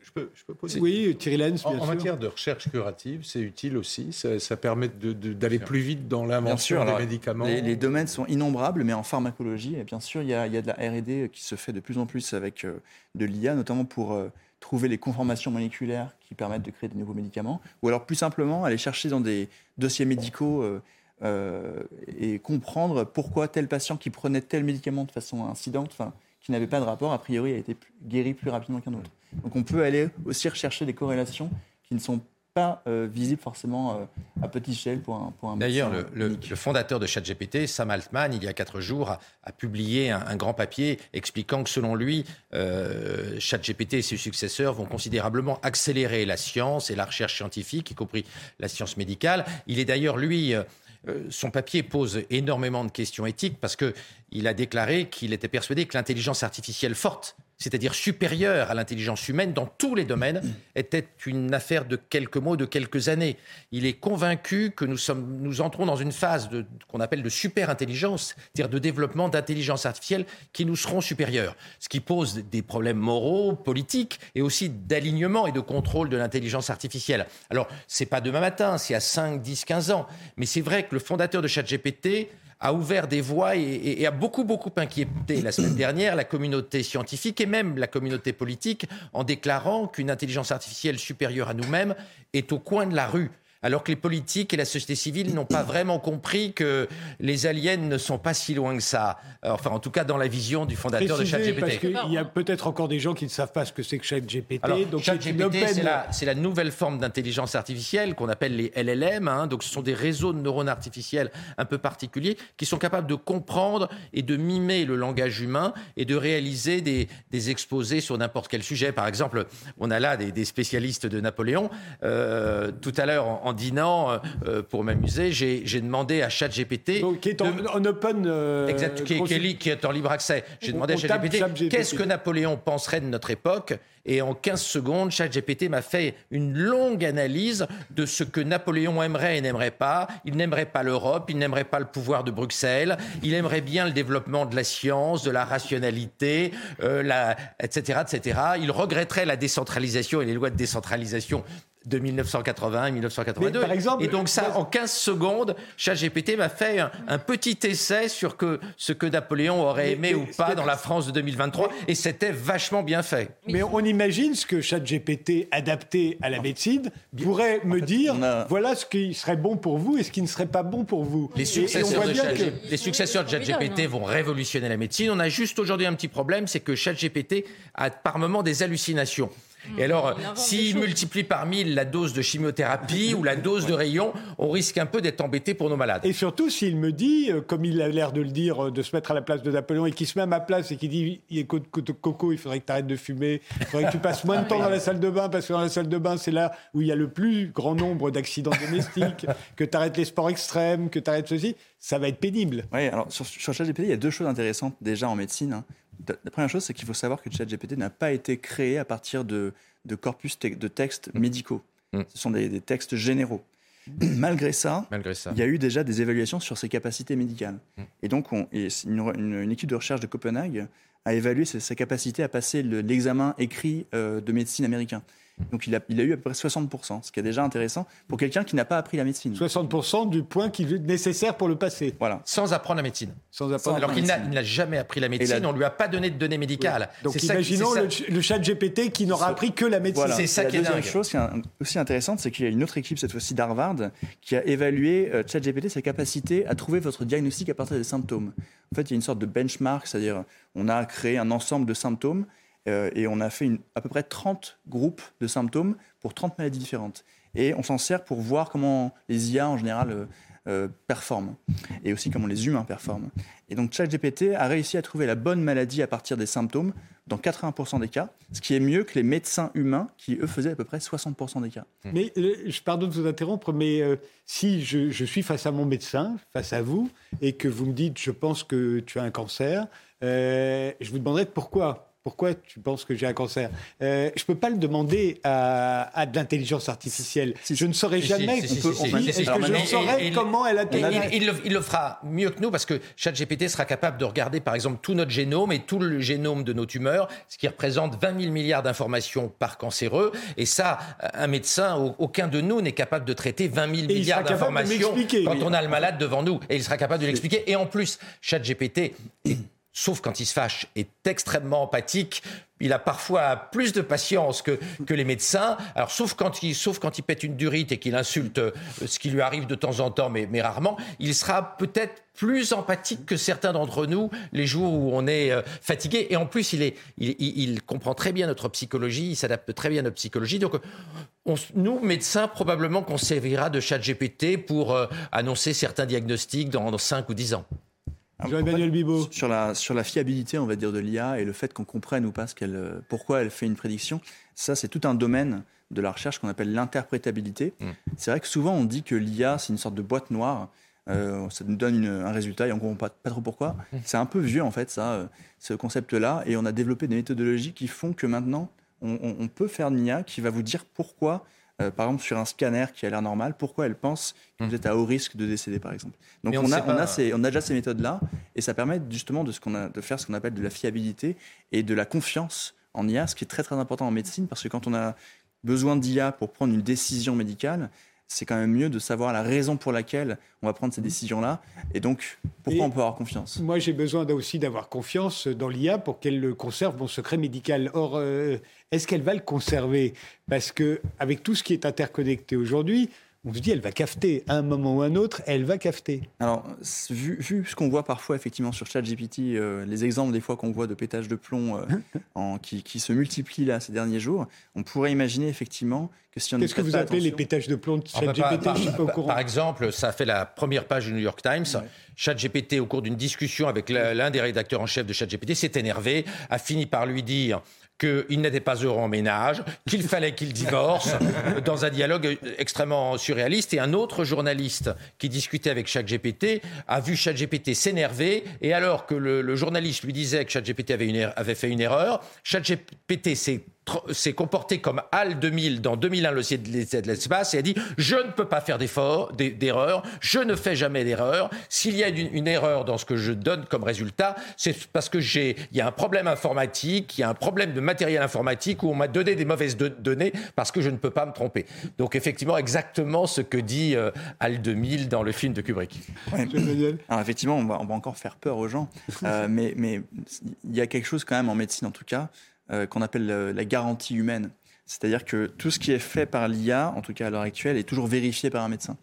Je peux, je peux poser Oui, Thierry Lenz, bien en, en matière de recherche curative, c'est utile aussi. Ça, permet d'aller plus vite dans l'invention des médicaments. Les, domaines sont innombrables, mais en pharmacologie, et bien sûr, il y, a, il y a de la R&D qui se fait de plus en plus avec euh, de l'IA, notamment pour euh, trouver les conformations moléculaires qui permettent de créer de nouveaux médicaments, ou alors plus simplement aller chercher dans des dossiers médicaux euh, euh, et comprendre pourquoi tel patient qui prenait tel médicament de façon incidente, enfin, qui n'avait pas de rapport, a priori a été guéri plus rapidement qu'un autre. Donc on peut aller aussi rechercher des corrélations qui ne sont pas euh, visible forcément euh, à petite échelle pour un, pour un D'ailleurs, le, fondateur de ChatGPT, Sam Altman, il y a quatre jours, a, publié un, grand papier expliquant que selon lui, euh, ChatGPT et ses successeurs vont considérablement accélérer la science et la recherche scientifique, y compris la science médicale. Il est d'ailleurs, lui, son papier pose énormément de questions éthiques parce qu'il a déclaré qu'il était persuadé que l'intelligence artificielle forte c'est-à-dire supérieure à l'intelligence humaine dans tous les domaines, était une affaire de quelques mots, de quelques années. Il est convaincu que nous, sommes, nous entrons dans une phase qu'on appelle de super-intelligence, c'est-à-dire de développement d'intelligence artificielle qui nous seront supérieures, ce qui pose des problèmes moraux, politiques et aussi d'alignement et de contrôle de l'intelligence artificielle. Alors, c'est pas demain matin, c'est à 5, 10, 15 ans, mais c'est vrai que le fondateur de ChatGPT a ouvert des voies et, a beaucoup, beaucoup inquiété la semaine dernière la communauté scientifique et même la communauté politique en déclarant qu'une intelligence artificielle supérieure à nous-mêmes est au coin de la rue alors que les politiques et la société civile n'ont pas vraiment compris que les aliens ne sont pas si loin que ça. Enfin, en tout cas, dans la vision du fondateur de ChatGPT. Parce qu'il y a peut-être encore des gens qui ne savent pas ce que c'est que ChatGPT. ChatGPT, c'est la, nouvelle forme d'intelligence artificielle qu'on appelle les LLM. Hein. donc, ce sont des réseaux de neurones artificiels un peu particuliers qui sont capables de comprendre et de mimer le langage humain et de réaliser des, exposés sur n'importe quel sujet. Par exemple, on a là des, spécialistes de Napoléon. Euh, tout à l'heure, en en dînant, euh, euh, pour m'amuser, j'ai demandé à ChatGPT. Qui est en, open. Euh, exact, qui, est, en libre accès. J'ai demandé à ChatGPT qu'est-ce que Napoléon penserait de notre époque? Et en 15 secondes, ChatGPT m'a fait une longue analyse de ce que Napoléon aimerait et n'aimerait pas. Il n'aimerait pas l'Europe, il n'aimerait pas le pouvoir de Bruxelles, il aimerait bien le développement de la science, de la rationalité, la, etc., etc. Il regretterait la décentralisation et les lois de décentralisation de 1981 et 1982. Par exemple, et donc ça, en 15 secondes, ChatGPT m'a fait un, petit essai sur que, ce que Napoléon aurait aimé ou pas dans la France de 2023, et c'était vachement bien fait. Mais on imagine ce que ChatGPT adapté à la médecine pourrait me dire, voilà ce qui serait bon pour vous et ce qui ne serait pas bon pour vous. Les successeurs, de, les successeurs de ChatGPT vont révolutionner la médecine. On a juste aujourd'hui un petit problème, c'est que ChatGPT a par moments des hallucinations. Et alors, s'il multiplie par 1000 la dose de chimiothérapie ou la dose de rayon, on risque un peu d'être embêté pour nos malades. Et surtout, s'il me dit, euh, comme il a l'air de le dire, euh, de se mettre à la place de Napoléon et qu'il se met à ma place et qu'il dit écoute, Coco, il faudrait que tu arrêtes de fumer, il faudrait que tu passes moins de temps dans la salle de bain parce que dans la salle de bain, c'est là où il y a le plus grand nombre d'accidents domestiques, que tu arrêtes les sports extrêmes, que tu arrêtes ceci, ça va être pénible. Oui, alors sur, sur ChatGPT, il y a deux choses intéressantes déjà en médecine. Hein. La première chose, c'est qu'il faut savoir que ChatGPT n'a pas été créé à partir de, de corpus de textes mm. médicaux. Mm. Ce sont des, textes généraux. Malgré ça, Malgré ça, il y a eu déjà des évaluations sur ses capacités médicales. Mm. Et donc, on, une, équipe de recherche de Copenhague a évalué sa, capacité à passer l'examen écrit euh, de médecine américain. Donc il a, il a eu à peu près 60%, ce qui est déjà intéressant pour quelqu'un qui n'a pas appris la médecine. 60% du point qui est nécessaire pour le passer. Voilà. Sans apprendre la médecine. Sans apprendre Alors qu'il n'a jamais appris la médecine, on ne lui a pas donné de données médicales. Donc imaginons le, le, chat GPT qui n'aura appris que la médecine. C'est ça qui est La deuxième chose qui est aussi intéressante, c'est qu'il y a une autre équipe, cette fois-ci d'Harvard, qui a évalué euh, ChatGPT, sa capacité à trouver votre diagnostic à partir des symptômes. En fait, il y a une sorte de benchmark, c'est-à-dire on a créé un ensemble de symptômes euh, et on a fait à peu près 30 groupes de symptômes pour 30 maladies différentes. Et on s'en sert pour voir comment les IA en général euh, euh, performent et aussi comment les humains performent. Et donc ChatGPT a réussi à trouver la bonne maladie à partir des symptômes dans 80% des cas, ce qui est mieux que les médecins humains qui, eux, faisaient à peu près 60% des cas. Mais je pardonne de vous interrompre, mais si je, suis face à mon médecin, face à vous, et que vous me dites je pense que tu as un cancer, je vous demanderai pourquoi pourquoi tu penses que j'ai un cancer euh, Je ne peux pas le demander à, de l'intelligence artificielle. je ne saurais jamais. Est-ce que je saurais comment elle a il, il, le, fera mieux que nous parce que ChatGPT sera capable de regarder par exemple tout notre génome et tout le génome de nos tumeurs, ce qui représente 20 000 milliards d'informations par cancéreux. Et ça, un médecin, aucun de nous n'est capable de traiter 20 000 milliards d'informations quand on a le malade devant nous. Et il sera capable de l'expliquer. Et en plus, ChatGPT est sauf quand il se fâche, est extrêmement empathique. Il a parfois plus de patience que, que les médecins. Alors, sauf quand, il, sauf quand il pète une durite et qu'il insulte euh, ce qui lui arrive de temps en temps, mais, mais rarement, il sera peut-être plus empathique que certains d'entre nous les jours où on est euh, fatigué. Et en plus, il, est, il, comprend très bien notre psychologie, il s'adapte très bien à notre psychologie. Donc, on, nous, médecins, probablement qu'on servira de chat GPT pour euh, annoncer certains diagnostics dans, dans 5 ou 10 ans. Jean-Emmanuel Bibot. Sur la, sur la fiabilité, on va dire, de l'IA et le fait qu'on comprenne ou pas ce qu'elle, pourquoi elle fait une prédiction, ça, c'est tout un domaine de la recherche qu'on appelle l'interprétabilité. Mm. C'est vrai que souvent, on dit que l'IA, c'est une sorte de boîte noire. Euh, ça nous donne un résultat et on ne comprend pas, pas, trop pourquoi. Mm. C'est un peu vieux, en fait, ça, euh, ce concept-là. Et on a développé des méthodologies qui font que maintenant, on, on peut faire une IA qui va vous dire pourquoi euh, par exemple sur un scanner qui a l'air normal, pourquoi elle pense que vous êtes à haut risque de décéder, par exemple? Donc on, a, on, a ces, on, a, déjà ces méthodes-là, et ça permet justement de, ce qu'on a, de faire ce qu'on appelle de la fiabilité et de la confiance en IA, ce qui est très très important en médecine, parce que quand on a besoin d'IA pour prendre une décision médicale, c'est quand même mieux de savoir la raison pour laquelle on va prendre ces décisions-là et donc pourquoi on peut avoir confiance? Moi, j'ai besoin aussi d'avoir confiance dans l'IA pour qu'elle conserve mon secret médical. Or, euh, est-ce qu'elle va le conserver? Parce que avec tout ce qui est interconnecté aujourd'hui, on se dit, elle va cafeter. À un moment ou à un autre, elle va cafeter. Alors, vu, vu ce qu'on voit parfois, effectivement, sur ChatGPT, euh, les exemples des fois qu'on voit de pétage de plomb euh, en, qui, qui, se multiplient là ces derniers jours, on pourrait imaginer effectivement que si on Qu'est-ce que vous appelez les pétages de plomb de ah, bah, ChatGPT? Je suis pas au courant. Par exemple, ça a fait la première page du New York Times. ChatGPT, au cours d'une discussion avec l'un des rédacteurs en chef de ChatGPT, s'est énervé, a fini par lui dire qu'il n'était pas heureux en ménage, qu'il fallait qu'il divorce, dans un dialogue extrêmement surréaliste. Et un autre journaliste qui discutait avec ChatGPT a vu ChatGPT s'énerver. Et alors que le, journaliste lui disait que ChatGPT avait, er-, avait fait une erreur, ChatGPT s'est s'est comporté comme HAL 2000 dans 2001 le ciel de l'espace et a dit je ne peux pas faire d'erreur, je ne fais jamais d'erreur. S'il y a une, erreur dans ce que je donne comme résultat, c'est parce que j'ai il y a un problème informatique, il y a un problème de matériel informatique où on m'a donné des mauvaises données parce que je ne peux pas me tromper. Donc effectivement exactement ce que dit euh, HAL 2000 dans le film de Kubrick. Alors effectivement on va, on va, encore faire peur aux gens, euh, mais mais il y a quelque chose quand même en médecine en tout cas euh, qu'on appelle la garantie humaine. C'est-à-dire que tout ce qui est fait par l'IA, en tout cas à l'heure actuelle, est toujours vérifié par un médecin.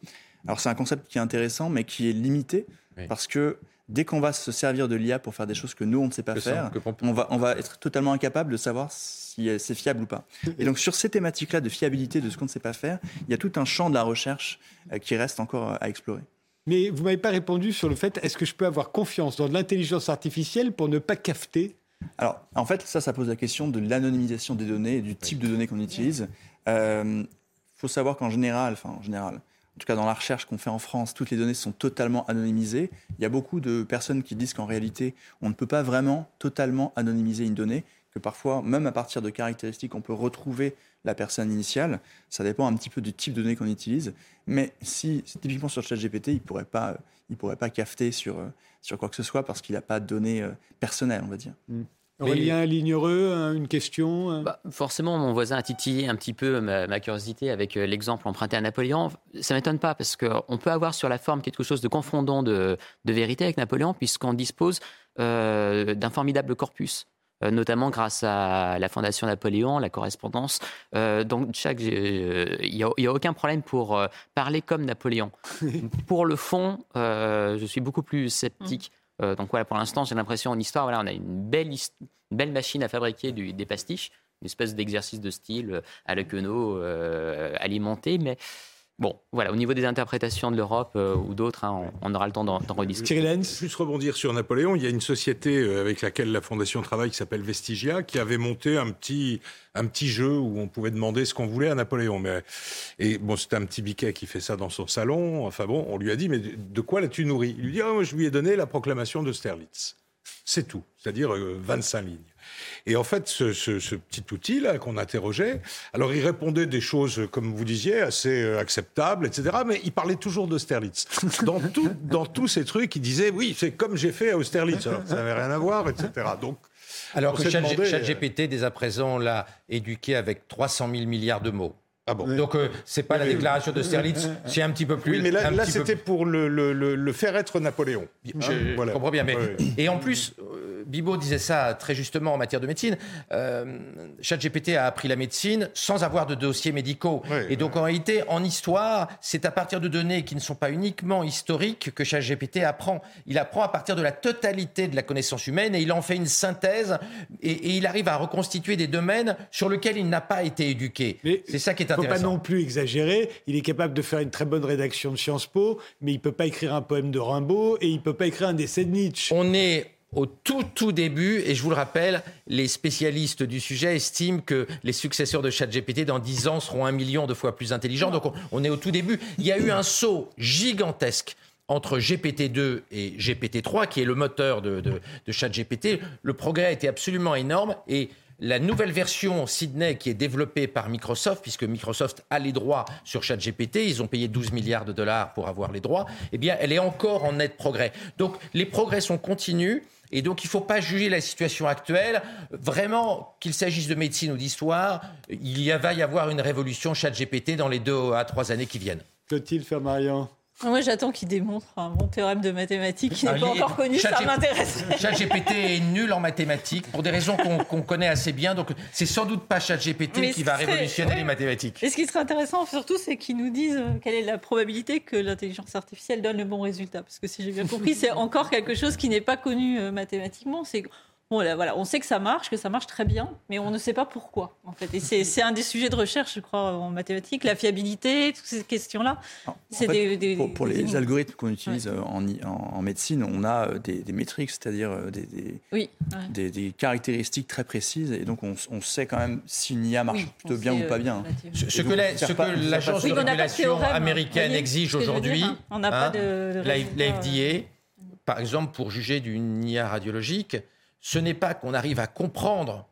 Alors c'est un concept qui est intéressant, mais qui est limité, parce que Dès qu'on va se servir de l'IA pour faire des choses que nous, on ne sait pas faire, on va, on va être totalement incapable de savoir si c'est fiable ou pas. Et donc sur ces thématiques-là de fiabilité de ce qu'on ne sait pas faire, il y a tout un champ de la recherche euh, qui reste encore à explorer. Mais vous m'avez pas répondu sur le fait, est-ce que je peux avoir confiance dans l'intelligence artificielle pour ne pas cafeter Alors, en fait, ça, ça pose la question de l'anonymisation des données et du type de données qu'on utilise. Il euh, faut savoir qu'en général, enfin en général, en tout cas dans la recherche qu'on fait en France, toutes les données sont totalement anonymisées. Il y a beaucoup de personnes qui disent qu'en réalité, on ne peut pas vraiment totalement anonymiser une donnée, que parfois, même à partir de caractéristiques, on peut retrouver la personne initiale. Ça dépend un petit peu du type de données qu'on utilise. Mais si, typiquement sur ChatGPT, il ne pourrait pas, il pourrait pas cafeter sur, sur quoi que ce soit parce qu'il n'a pas de données euh, personnelles, on va dire. Mm. Aurélien Lignereux, une question bah, Forcément, mon voisin a titillé un petit peu ma, curiosité avec euh, l'exemple emprunté à Napoléon. Ça ne m'étonne pas parce qu'on peut avoir sur la forme quelque chose de confondant de, de vérité avec Napoléon puisqu'on dispose euh, d'un formidable corpus. Euh, notamment grâce à la Fondation Napoléon, la correspondance. Euh, donc, chaque, il n'y a, aucun problème pour euh, parler comme Napoléon. pour le fond, je suis beaucoup plus sceptique. donc voilà, pour l'instant, j'ai l'impression en histoire, voilà, on a une belle, belle machine à fabriquer des pastiches, une espèce d'exercice de style à la queneau alimenté, mais Bon, voilà, au niveau des interprétations de l'Europe euh, ou d'autres, hein, on, aura le temps d'en rediscuter. Juste rebondir sur Napoléon, il y a une société euh, avec laquelle la Fondation travaille qui s'appelle Vestigia, qui avait monté un petit, un petit jeu où on pouvait demander ce qu'on voulait à Napoléon. Mais, et bon, c'était un petit biquet qui fait ça dans son salon. Enfin bon, on lui a dit, mais de quoi l'as-tu nourri? Il lui dit, oh, je lui ai donné la proclamation de Sterlitz. C'est tout, c'est-à-dire 25 euh, lignes. Et en fait, ce, petit outil-là qu'on interrogeait, alors il répondait des choses, comme vous disiez, assez euh, acceptables, etc. Mais il parlait toujours d'Austerlitz. Dans, dans tous ces trucs, il disait, oui, c'est comme j'ai fait à Austerlitz. Alors, ça n'avait rien à voir, etc. Donc, alors que ChatGPT, dès à présent, l'a éduqué avec 300 000 milliards de mots. Ah bon. Donc, euh, c'est pas la déclaration de Sterlitz, c'est un petit peu plus. Oui, mais là, c'était pour le, le, faire être Napoléon. Je, comprends bien. Mais, Et en plus, Bibo disait ça très justement en matière de médecine. Euh, ChatGPT a appris la médecine sans avoir de dossiers médicaux. et donc en réalité, en histoire, c'est à partir de données qui ne sont pas uniquement historiques que ChatGPT apprend. Il apprend à partir de la totalité de la connaissance humaine et il en fait une synthèse et, il arrive à reconstituer des domaines sur lesquels il n'a pas été éduqué. C'est ça qui est intéressant. Il ne faut pas non plus exagérer. Il est capable de faire une très bonne rédaction de Sciences Po, mais il ne peut pas écrire un poème de Rimbaud et il ne peut pas écrire un essai de Nietzsche. On est au tout tout début, et je vous le rappelle, les spécialistes du sujet estiment que les successeurs de ChatGPT dans 10 ans seront un million de fois plus intelligents. Donc on, est au tout début. Il y a eu un saut gigantesque entre GPT-2 et GPT-3, qui est le moteur de, de, de ChatGPT. Le progrès a été absolument énorme et la nouvelle version Sydney qui est développée par Microsoft, puisque Microsoft a les droits sur ChatGPT, ils ont payé 12 milliards de dollars pour avoir les droits, eh bien, elle est encore en net progrès. Donc, les progrès sont continus. Et donc, il ne faut pas juger la situation actuelle. Vraiment, qu'il s'agisse de médecine ou d'histoire, il y va y avoir une révolution GPT dans les deux à trois années qui viennent. Peut-il faire Marion moi, j'attends qu'il démontre un bon théorème de mathématiques qui n'est pas encore connu. ça m'intéresse. ChatGPT est nul en mathématiques pour des raisons qu'on connaît assez bien. Donc, c'est sans doute pas ChatGPT qui va révolutionner les mathématiques. Et ce qui serait intéressant, surtout, c'est qu'ils nous disent euh, quelle est la probabilité que l'intelligence artificielle donne le bon résultat. Parce que si j'ai bien compris, c'est encore quelque chose qui n'est pas connu euh, mathématiquement. C'est voilà, on sait que ça marche, que ça marche très bien, mais on ne sait pas pourquoi, en fait. Et c'est un des sujets de recherche, je crois, en mathématiques, la fiabilité, toutes ces questions-là. pour, les algorithmes qu'on utilise euh, en, médecine, on a euh, des, métriques, c'est-à-dire euh, des, des, caractéristiques très précises, et donc on, sait quand même si une IA marche plutôt bien ou pas bien. Ce, que, l'agence de régulation américaine exige aujourd'hui, on n'a pas de, la, la FDA, par exemple, pour juger d'une IA radiologique, ce n'est pas qu'on arrive à comprendre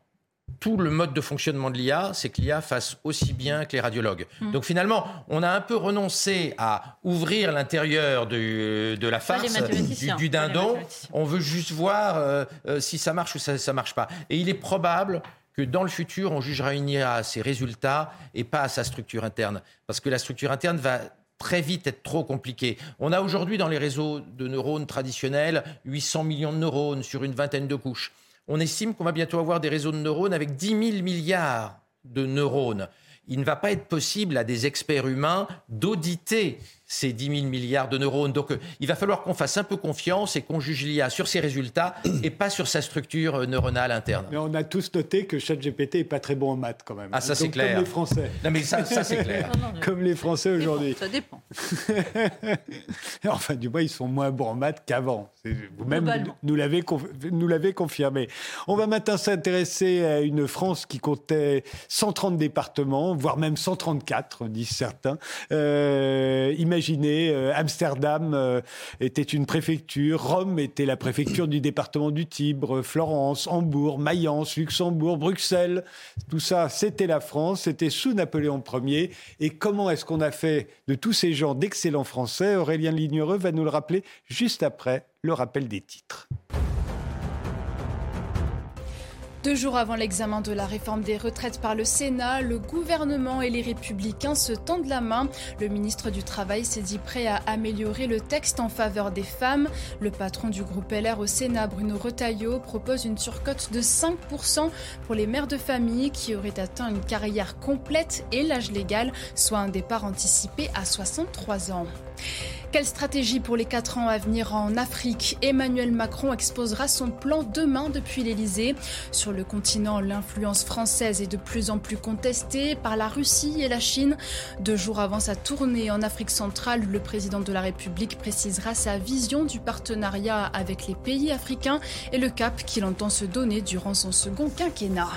tout le mode de fonctionnement de l'IA, c'est que l'IA fasse aussi bien que les radiologues. Hmm. Donc finalement, on a un peu renoncé à ouvrir l'intérieur de, la farce, du, dindon. On veut juste voir euh, euh, si ça marche ou ça ne marche pas. Et il est probable que dans le futur, on jugera une IA à ses résultats et pas à sa structure interne. Parce que la structure interne va très vite être trop compliqué. On a aujourd'hui dans les réseaux de neurones traditionnels 800 millions de neurones sur une vingtaine de couches. On estime qu'on va bientôt avoir des réseaux de neurones avec 10 000 milliards de neurones. Il ne va pas être possible à des experts humains d'auditer ces 10 000 milliards de neurones. Donc, euh, il va falloir qu'on fasse un peu confiance et qu'on juge l'IA sur ses résultats et pas sur sa structure euh, neuronale interne. Mais on a tous noté que ChatGPT est pas très bon en maths quand même. Ah, ça c'est clair. Comme les Français. Non, mais ça, ça c'est clair. comme les Français aujourd'hui. Ça dépend. enfin, du moins, ils sont moins bons en maths qu'avant. Vous-même nous l'avez nous l'avez confirmé. On va maintenant s'intéresser à une France qui comptait 130 départements, voire même 134, disent certains. Euh, imaginez, euh, Amsterdam euh, était une préfecture, Rome était la préfecture du département du Tibre, Florence, Hambourg, Mayence, Luxembourg, Bruxelles, tout ça, c'était la France, c'était sous Napoléon Ier. Et comment est-ce qu'on a fait de tous ces gens d'excellents Français? Aurélien Lignereux va nous le rappeler juste après le rappel des titres. Deux jours avant l'examen de la réforme des retraites par le Sénat, le gouvernement et les républicains se tendent la main. Le ministre du Travail s'est dit prêt à améliorer le texte en faveur des femmes. Le patron du groupe LR au Sénat, Bruno Retailleau, propose une surcote de 5% pour les mères de famille qui auraient atteint une carrière complète et l'âge légal, soit un départ anticipé à 63 ans. Quelle stratégie pour les quatre ans à venir en Afrique? Emmanuel Macron exposera son plan demain depuis l'Elysée. Sur le continent, l'influence française est de plus en plus contestée par la Russie et la Chine. Deux jours avant sa tournée en Afrique centrale, le président de la République précisera sa vision du partenariat avec les pays africains et le cap qu'il entend se donner durant son second quinquennat.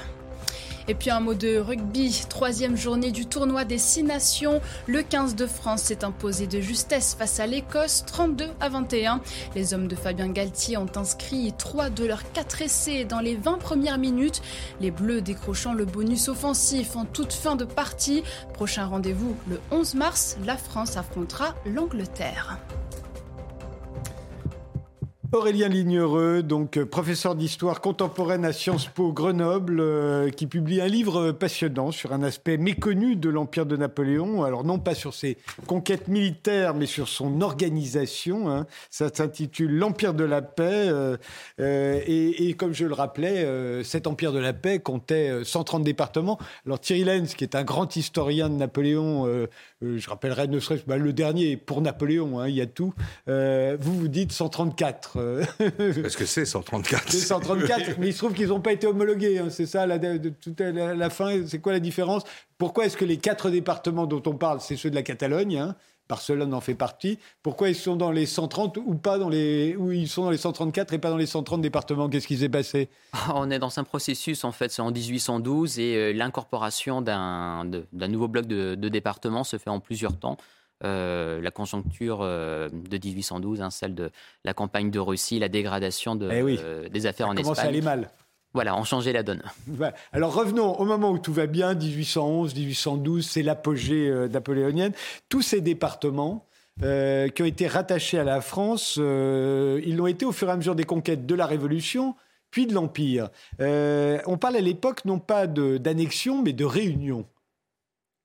Et puis un mot de rugby, troisième journée du tournoi des six nations. Le 15 de France s'est imposé de justesse face à l'Écosse, 32 à 21. Les hommes de Fabien Galtier ont inscrit trois de leurs quatre essais dans les 20 premières minutes. Les Bleus décrochant le bonus offensif en toute fin de partie. Prochain rendez-vous le 11 mars, la France affrontera l'Angleterre. Aurélien Lignereux, donc euh, professeur d'histoire contemporaine à Sciences Po Grenoble, euh, qui publie un livre passionnant sur un aspect méconnu de l'Empire de Napoléon. Alors non pas sur ses conquêtes militaires, mais sur son organisation. Hein. Ça s'intitule L'Empire de la paix. Euh, et, comme je le rappelais, cet Empire de la paix comptait 130 départements. Alors Thierry Lenz, qui est un grand historien de Napoléon, je rappellerai ne serait-ce bah, le dernier pour Napoléon, hein, il y a tout. vous vous dites 134. Parce que c'est 134. C'est 134, mais il se trouve qu'ils n'ont pas été homologués. Hein. c'est ça, la, de, la, fin, c'est quoi la différence? Pourquoi est-ce que les quatre départements dont on parle, c'est ceux de la Catalogne hein Barcelone en fait partie. Pourquoi ils sont dans les 130 ou pas dans les où ils sont dans les 134 et pas dans les 130 départements? Qu'est-ce qui s'est passé? On est dans un processus en fait, c'est en 1812 et euh, l'incorporation d'un nouveau bloc de, de départements se fait en plusieurs temps. Euh, la conjoncture euh, de 1812, hein, celle de la campagne de Russie, la dégradation de, eh euh, des affaires en Espagne. Ça aller mal. Voilà, on changeait la donne. Alors revenons au moment où tout va bien, 1811, 1812, c'est l'apogée napoléonienne. Tous ces départements qui ont été rattachés à la France, ils l'ont été au fur et à mesure des conquêtes de la Révolution, puis de l'Empire. on parle à l'époque non pas d'annexion, mais de réunion.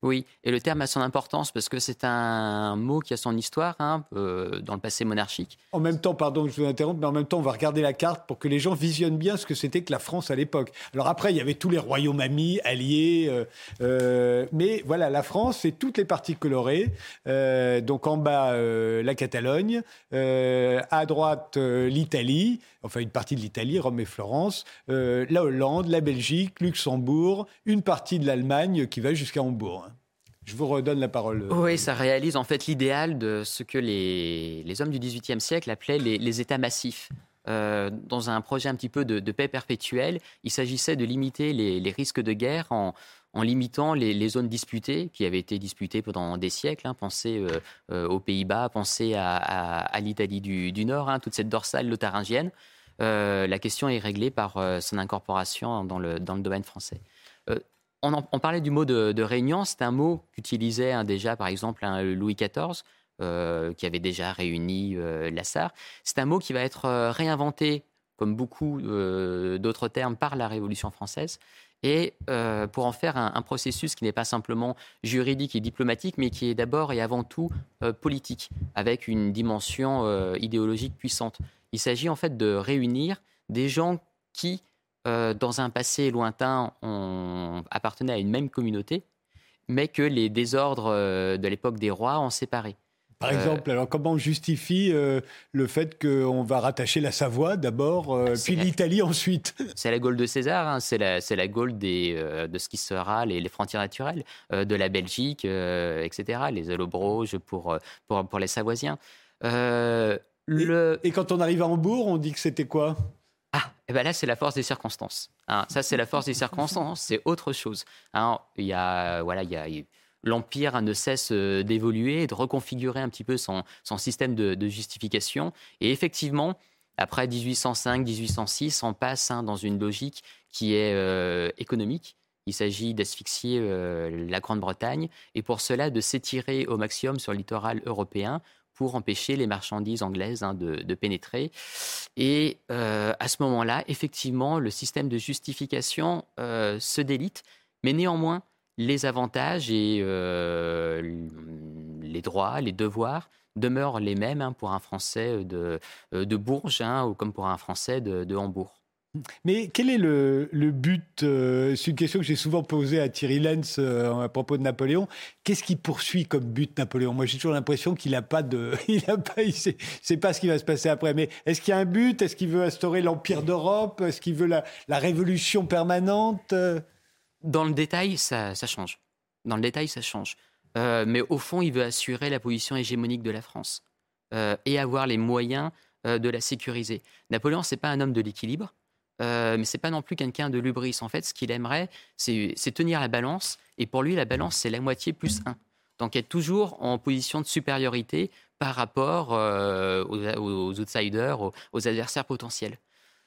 Oui, et le terme a son importance parce que c'est un mot qui a son histoire hein, euh, dans le passé monarchique. En même temps, pardon, je vous interromps, mais en même temps, on va regarder la carte pour que les gens visionnent bien ce que c'était que la France à l'époque. Alors après, il y avait tous les royaumes amis, alliés, euh, euh, mais voilà, la France, c'est toutes les parties colorées. donc en bas, la Catalogne, à droite, l'Italie, enfin une partie de l'Italie, Rome et Florence, la Hollande, la Belgique, Luxembourg, une partie de l'Allemagne qui va jusqu'à Hambourg. Je vous redonne la parole. Oui, ça réalise en fait l'idéal de ce que les, les, hommes du XVIIIe siècle appelaient les, États massifs. Euh, dans un projet un petit peu de, paix perpétuelle, il s'agissait de limiter les, risques de guerre en, limitant les, zones disputées, qui avaient été disputées pendant des siècles. Hein. Pensez euh, euh, aux Pays-Bas, pensez à, l'Italie du, du, Nord, hein, toute cette dorsale lotharingienne. La question est réglée par son incorporation dans le, domaine français on, parlait du mot de, réunion, c'est un mot qu'utilisait hein, déjà, par exemple, Louis XIV, euh, qui avait déjà réuni euh, la SAR. C'est un mot qui va être euh, réinventé, comme beaucoup d'autres termes, par la Révolution française, et pour en faire un, processus qui n'est pas simplement juridique et diplomatique, mais qui est d'abord et avant tout politique, avec une dimension idéologique puissante. Il s'agit en fait de réunir des gens qui euh, dans un passé lointain, on appartenait à une même communauté, mais que les désordres euh, de l'époque des rois ont séparé. Par exemple, alors comment on justifie le fait qu'on va rattacher la Savoie d'abord, puis l'Italie ensuite? C'est la Gaule de César, hein. c'est la, la Gaule des, de ce qui sera les, les frontières naturelles, de la Belgique, etc., les Allobroges pour, pour, pour les Savoisiens. Le... Et, quand on arrive à Hambourg, on dit que c'était quoi? Ah, et eh ben là, c'est la force des circonstances. Hein. ça, c'est la force des circonstances, c'est autre chose. Hein. y a, voilà, il y a, l'Empire ne cesse euh, d'évoluer et de reconfigurer un petit peu son, son système de, justification. Et effectivement, après 1805-1806, on passe hein, dans une logique qui est euh, économique. Il s'agit d'asphyxier euh, la Grande-Bretagne et pour cela de s'étirer au maximum sur le littoral européen pour empêcher les marchandises anglaises hein, de, pénétrer. Et euh, à ce moment-là, effectivement, le système de justification euh, se délite, mais néanmoins, les avantages et euh, les droits, les devoirs demeurent les mêmes hein, pour un Français de, Bourges hein, ou comme pour un Français de Hambourg. Mais quel est le, but euh, C'est une question que j'ai souvent posée à Thierry Lenz euh, à propos de Napoléon. Qu'est-ce qu'il poursuit comme but Napoléon? Moi, j'ai toujours l'impression qu'il n'a pas de, il a pas, sait, pas ce qui va se passer après. Mais est-ce qu'il y a un but? Est-ce qu'il veut instaurer l'empire d'Europe? Est-ce qu'il veut la, révolution permanente? Dans le détail, ça, change. Dans le détail, ça change. Euh, mais au fond, il veut assurer la position hégémonique de la France et avoir les moyens de la sécuriser. Napoléon, c'est pas un homme de l'équilibre. Euh, mais c'est pas non plus quelqu'un de lubris. En fait, ce qu'il aimerait, c'est tenir la balance. Et pour lui, la balance, c'est la moitié plus 1. Donc être toujours en position de supériorité par rapport euh, aux, outsiders, aux, adversaires potentiels.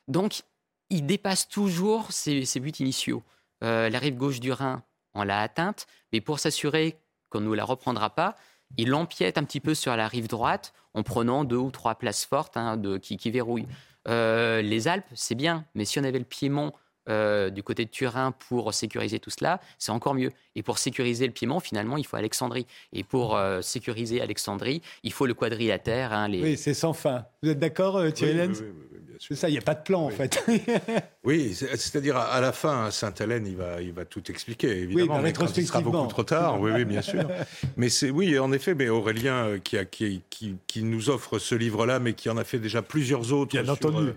Donc, il dépasse toujours ses, buts initiaux. Euh, la rive gauche du Rhin, on l'a atteinte, mais pour s'assurer qu'on ne la reprendra pas, il empiète un petit peu sur la rive droite en prenant deux ou trois places fortes hein, de, qui, qui verrouillent. Euh, les Alpes, c'est bien, mais si on avait le Piémont euh, du côté de Turin pour sécuriser tout cela, c'est encore mieux. Et pour sécuriser le Piémont, finalement, il faut Alexandrie. Et pour euh, sécuriser Alexandrie, il faut le quadrilatère. Hein, les... Oui, c'est sans fin. Vous êtes d'accord, Thierry Lenz? C'est ça, il n'y a pas de plan en fait. oui, c'est-à-dire à la fin, Sainte-Hélène, il va, il va tout expliquer, évidemment. Oui, mais quand il sera beaucoup trop tard, oui, oui, bien sûr. mais c'est, oui, en effet, mais Aurélien qui, a, qui, qui, qui, nous offre ce livre-là, mais qui en a fait déjà plusieurs autres. Bien entendu. Euh,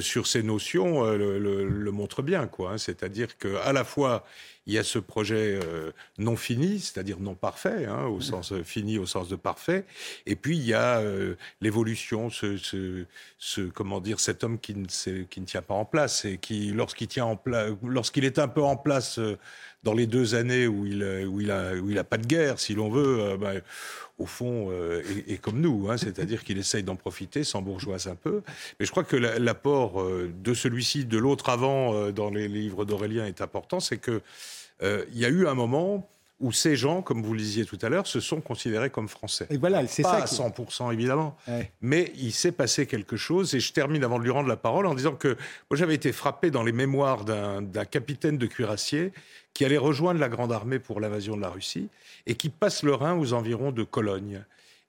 sur ces notions euh, le, montre bien, quoi. Hein. C'est-à-dire qu'à la fois il y a ce projet euh, non fini, c'est-à-dire non parfait, hein, au sens fini, au sens de parfait, et puis il y a l'évolution, ce, ce, comment dire, cet homme qui ne, qui ne tient pas en place et qui, lorsqu'il tient en place, lorsqu'il est un peu en place dans les deux années où il, où il a, où il a pas de guerre, si l'on veut. Ben, au fond, euh, est, comme nous, hein, c'est-à-dire qu'il essaye d'en profiter, sans bourgeoise un peu. Mais je crois que l'apport euh, de celui-ci, de l'autre avant, euh, dans les livres d'Aurélien est important, c'est qu'il il y a eu un moment où ces gens, comme vous le disiez tout à l'heure, se sont considérés comme français. Et voilà, c'est ça. Pas à 100% évidemment, mais il s'est passé quelque chose. Et je termine avant de lui rendre la parole en disant que moi j'avais été frappé dans les mémoires d'un capitaine de cuirassier qui allait rejoindre la Grande Armée pour l'invasion de la Russie et qui passe le Rhin aux environs de Cologne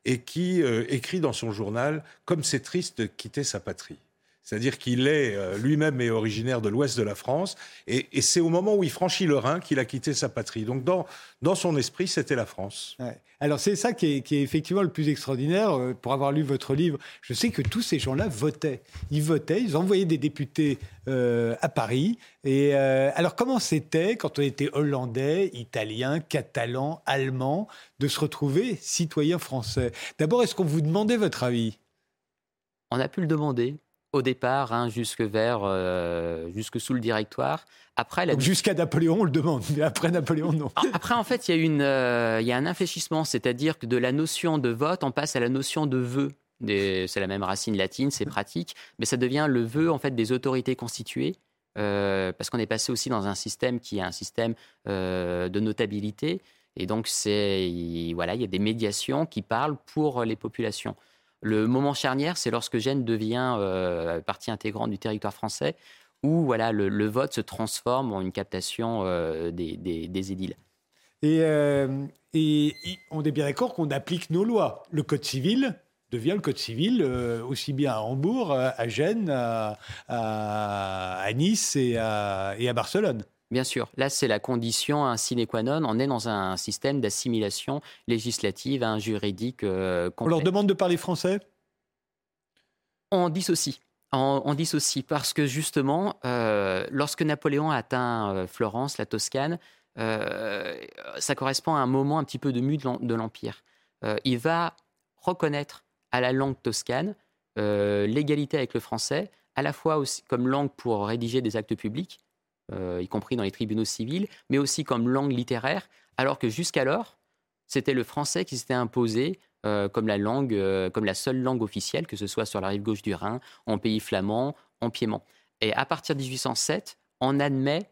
et qui euh, écrit dans son journal Comme c'est triste de quitter sa patrie. C'est-à-dire qu'il est, euh, lui-même est originaire de l'ouest de la France, et, c'est au moment où il franchit le Rhin qu'il a quitté sa patrie. Donc dans, dans son esprit, c'était la France. Alors c'est ça qui est, effectivement le plus extraordinaire. Euh, pour avoir lu votre livre, je sais que tous ces gens-là votaient. Ils votaient, ils envoyaient des députés euh, à Paris. Et alors comment c'était quand on était hollandais, italien, catalan, allemand, de se retrouver citoyen français? D'abord, est-ce qu'on vous demandait votre avis? On a pu le demander au départ, hein, jusque vers, euh, jusque sous le directoire. Après, jusqu'à Napoléon, on le demande, mais après Napoléon, non. Après, en fait, il y a une, euh, y a un infléchissement, c'est-à-dire que de la notion de vote, on passe à la notion de vœu. C'est la même racine latine, c'est pratique, mais ça devient le vœu en fait des autorités constituées. Euh, parce qu'on est passé aussi dans un système qui est un système de notabilité, et donc c'est voilà, il y a des médiations qui parlent pour les populations. Le moment charnière, c'est lorsque Gênes devient euh, partie intégrante du territoire français, où voilà, le, vote se transforme en une captation euh, des, édiles. Euh, et, on est bien d'accord qu'on applique nos lois. Le Code civil devient le Code civil aussi bien à Hambourg, à Gênes, à, Nice et à Barcelone. Bien sûr, là c'est la condition un sine qua non. On est dans un système d'assimilation législative, un juridique euh, On leur demande de parler français? On dissocie. On, on dissocie parce que justement, euh, lorsque Napoléon atteint euh, Florence, la Toscane, ça correspond à un moment un petit peu de mue de l'Empire. il va reconnaître à la langue toscane l'égalité avec le français, à la fois aussi comme langue pour rédiger des actes publics, euh, y compris dans les tribunaux civils, mais aussi comme langue littéraire, alors que jusqu'alors, c'était le français qui s'était imposé euh, comme la langue, euh, comme la seule langue officielle, que ce soit sur la rive gauche du Rhin, en pays flamand, en Piémont. Et à partir de 1807, on admet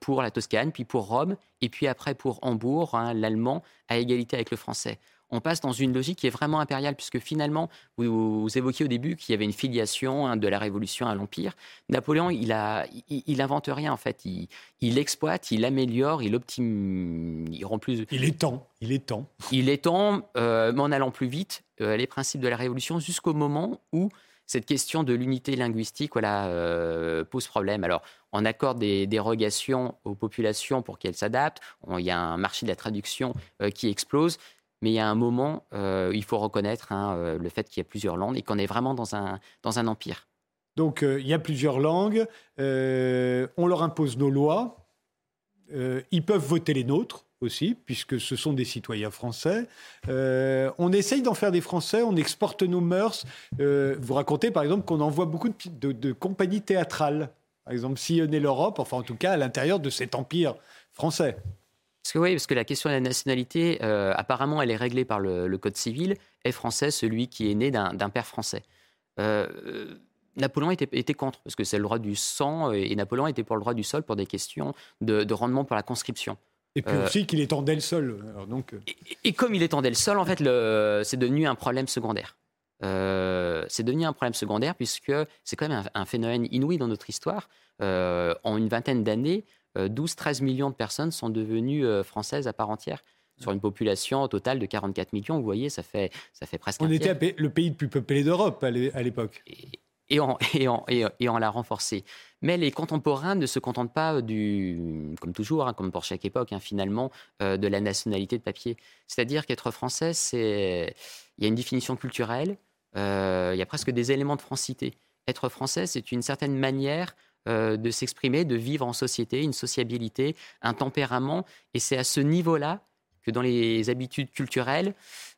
pour la Toscane, puis pour Rome, et puis après pour Hambourg, hein, l'allemand, à égalité avec le français on passe dans une logique qui est vraiment impériale, puisque finalement, vous, évoquiez au début qu'il y avait une filiation hein, de la Révolution à l'Empire. Napoléon, il, a, il, invente rien en fait. Il, exploite, il améliore, il optimise, il rend plus. Il est temps, il est temps. Il est temps, euh, mais en allant plus vite, euh, les principes de la Révolution jusqu'au moment où cette question de l'unité linguistique voilà, euh, pose problème. Alors, on accorde des dérogations aux populations pour qu'elles s'adaptent. Il y a un marché de la traduction qui explose. Mais il y a un moment, euh, il faut reconnaître hein, euh, le fait qu'il y a plusieurs langues et qu'on est vraiment dans un, dans un empire. Donc euh, il y a plusieurs langues, on leur impose nos lois, ils peuvent voter les nôtres aussi, puisque ce sont des citoyens français. on essaye d'en faire des Français, on exporte nos mœurs. vous racontez par exemple qu'on envoie beaucoup de, compagnies théâtrales, par exemple sillonner l'Europe, enfin en tout cas à l'intérieur de cet empire français. Parce que oui, parce que la question de la nationalité, euh, apparemment, elle est réglée par le, code civil. Est français celui qui est né d'un père français euh, Napoléon était, était, contre, parce que c'est le droit du sang, et Napoléon était pour le droit du sol pour des questions de, rendement pour la conscription. Et puis aussi qu'il étendait le sol. donc... Et, et, comme il étendait le sol, en fait, c'est devenu un problème secondaire. c'est devenu un problème secondaire puisque c'est quand même un, phénomène inouï dans notre histoire. en une vingtaine d'années, 12-13 euh, millions de personnes sont devenues euh, françaises à part entière sur une population totale de 44 millions. Vous voyez, ça fait, ça fait presque. On était le pays le plus peuplé d'Europe à l'époque. Et, on, et, et, l'a renforcé. Mais les contemporains ne se contentent pas du, comme toujours, hein, comme pour chaque époque, hein, finalement, euh, de la nationalité de papier. C'est-à-dire qu'être français, c'est, il y a une définition culturelle, il y a presque des éléments de francité. Être français, c'est une certaine manière euh, de s'exprimer, de vivre en société, une sociabilité, un tempérament. Et c'est à ce niveau-là que dans les habitudes culturelles,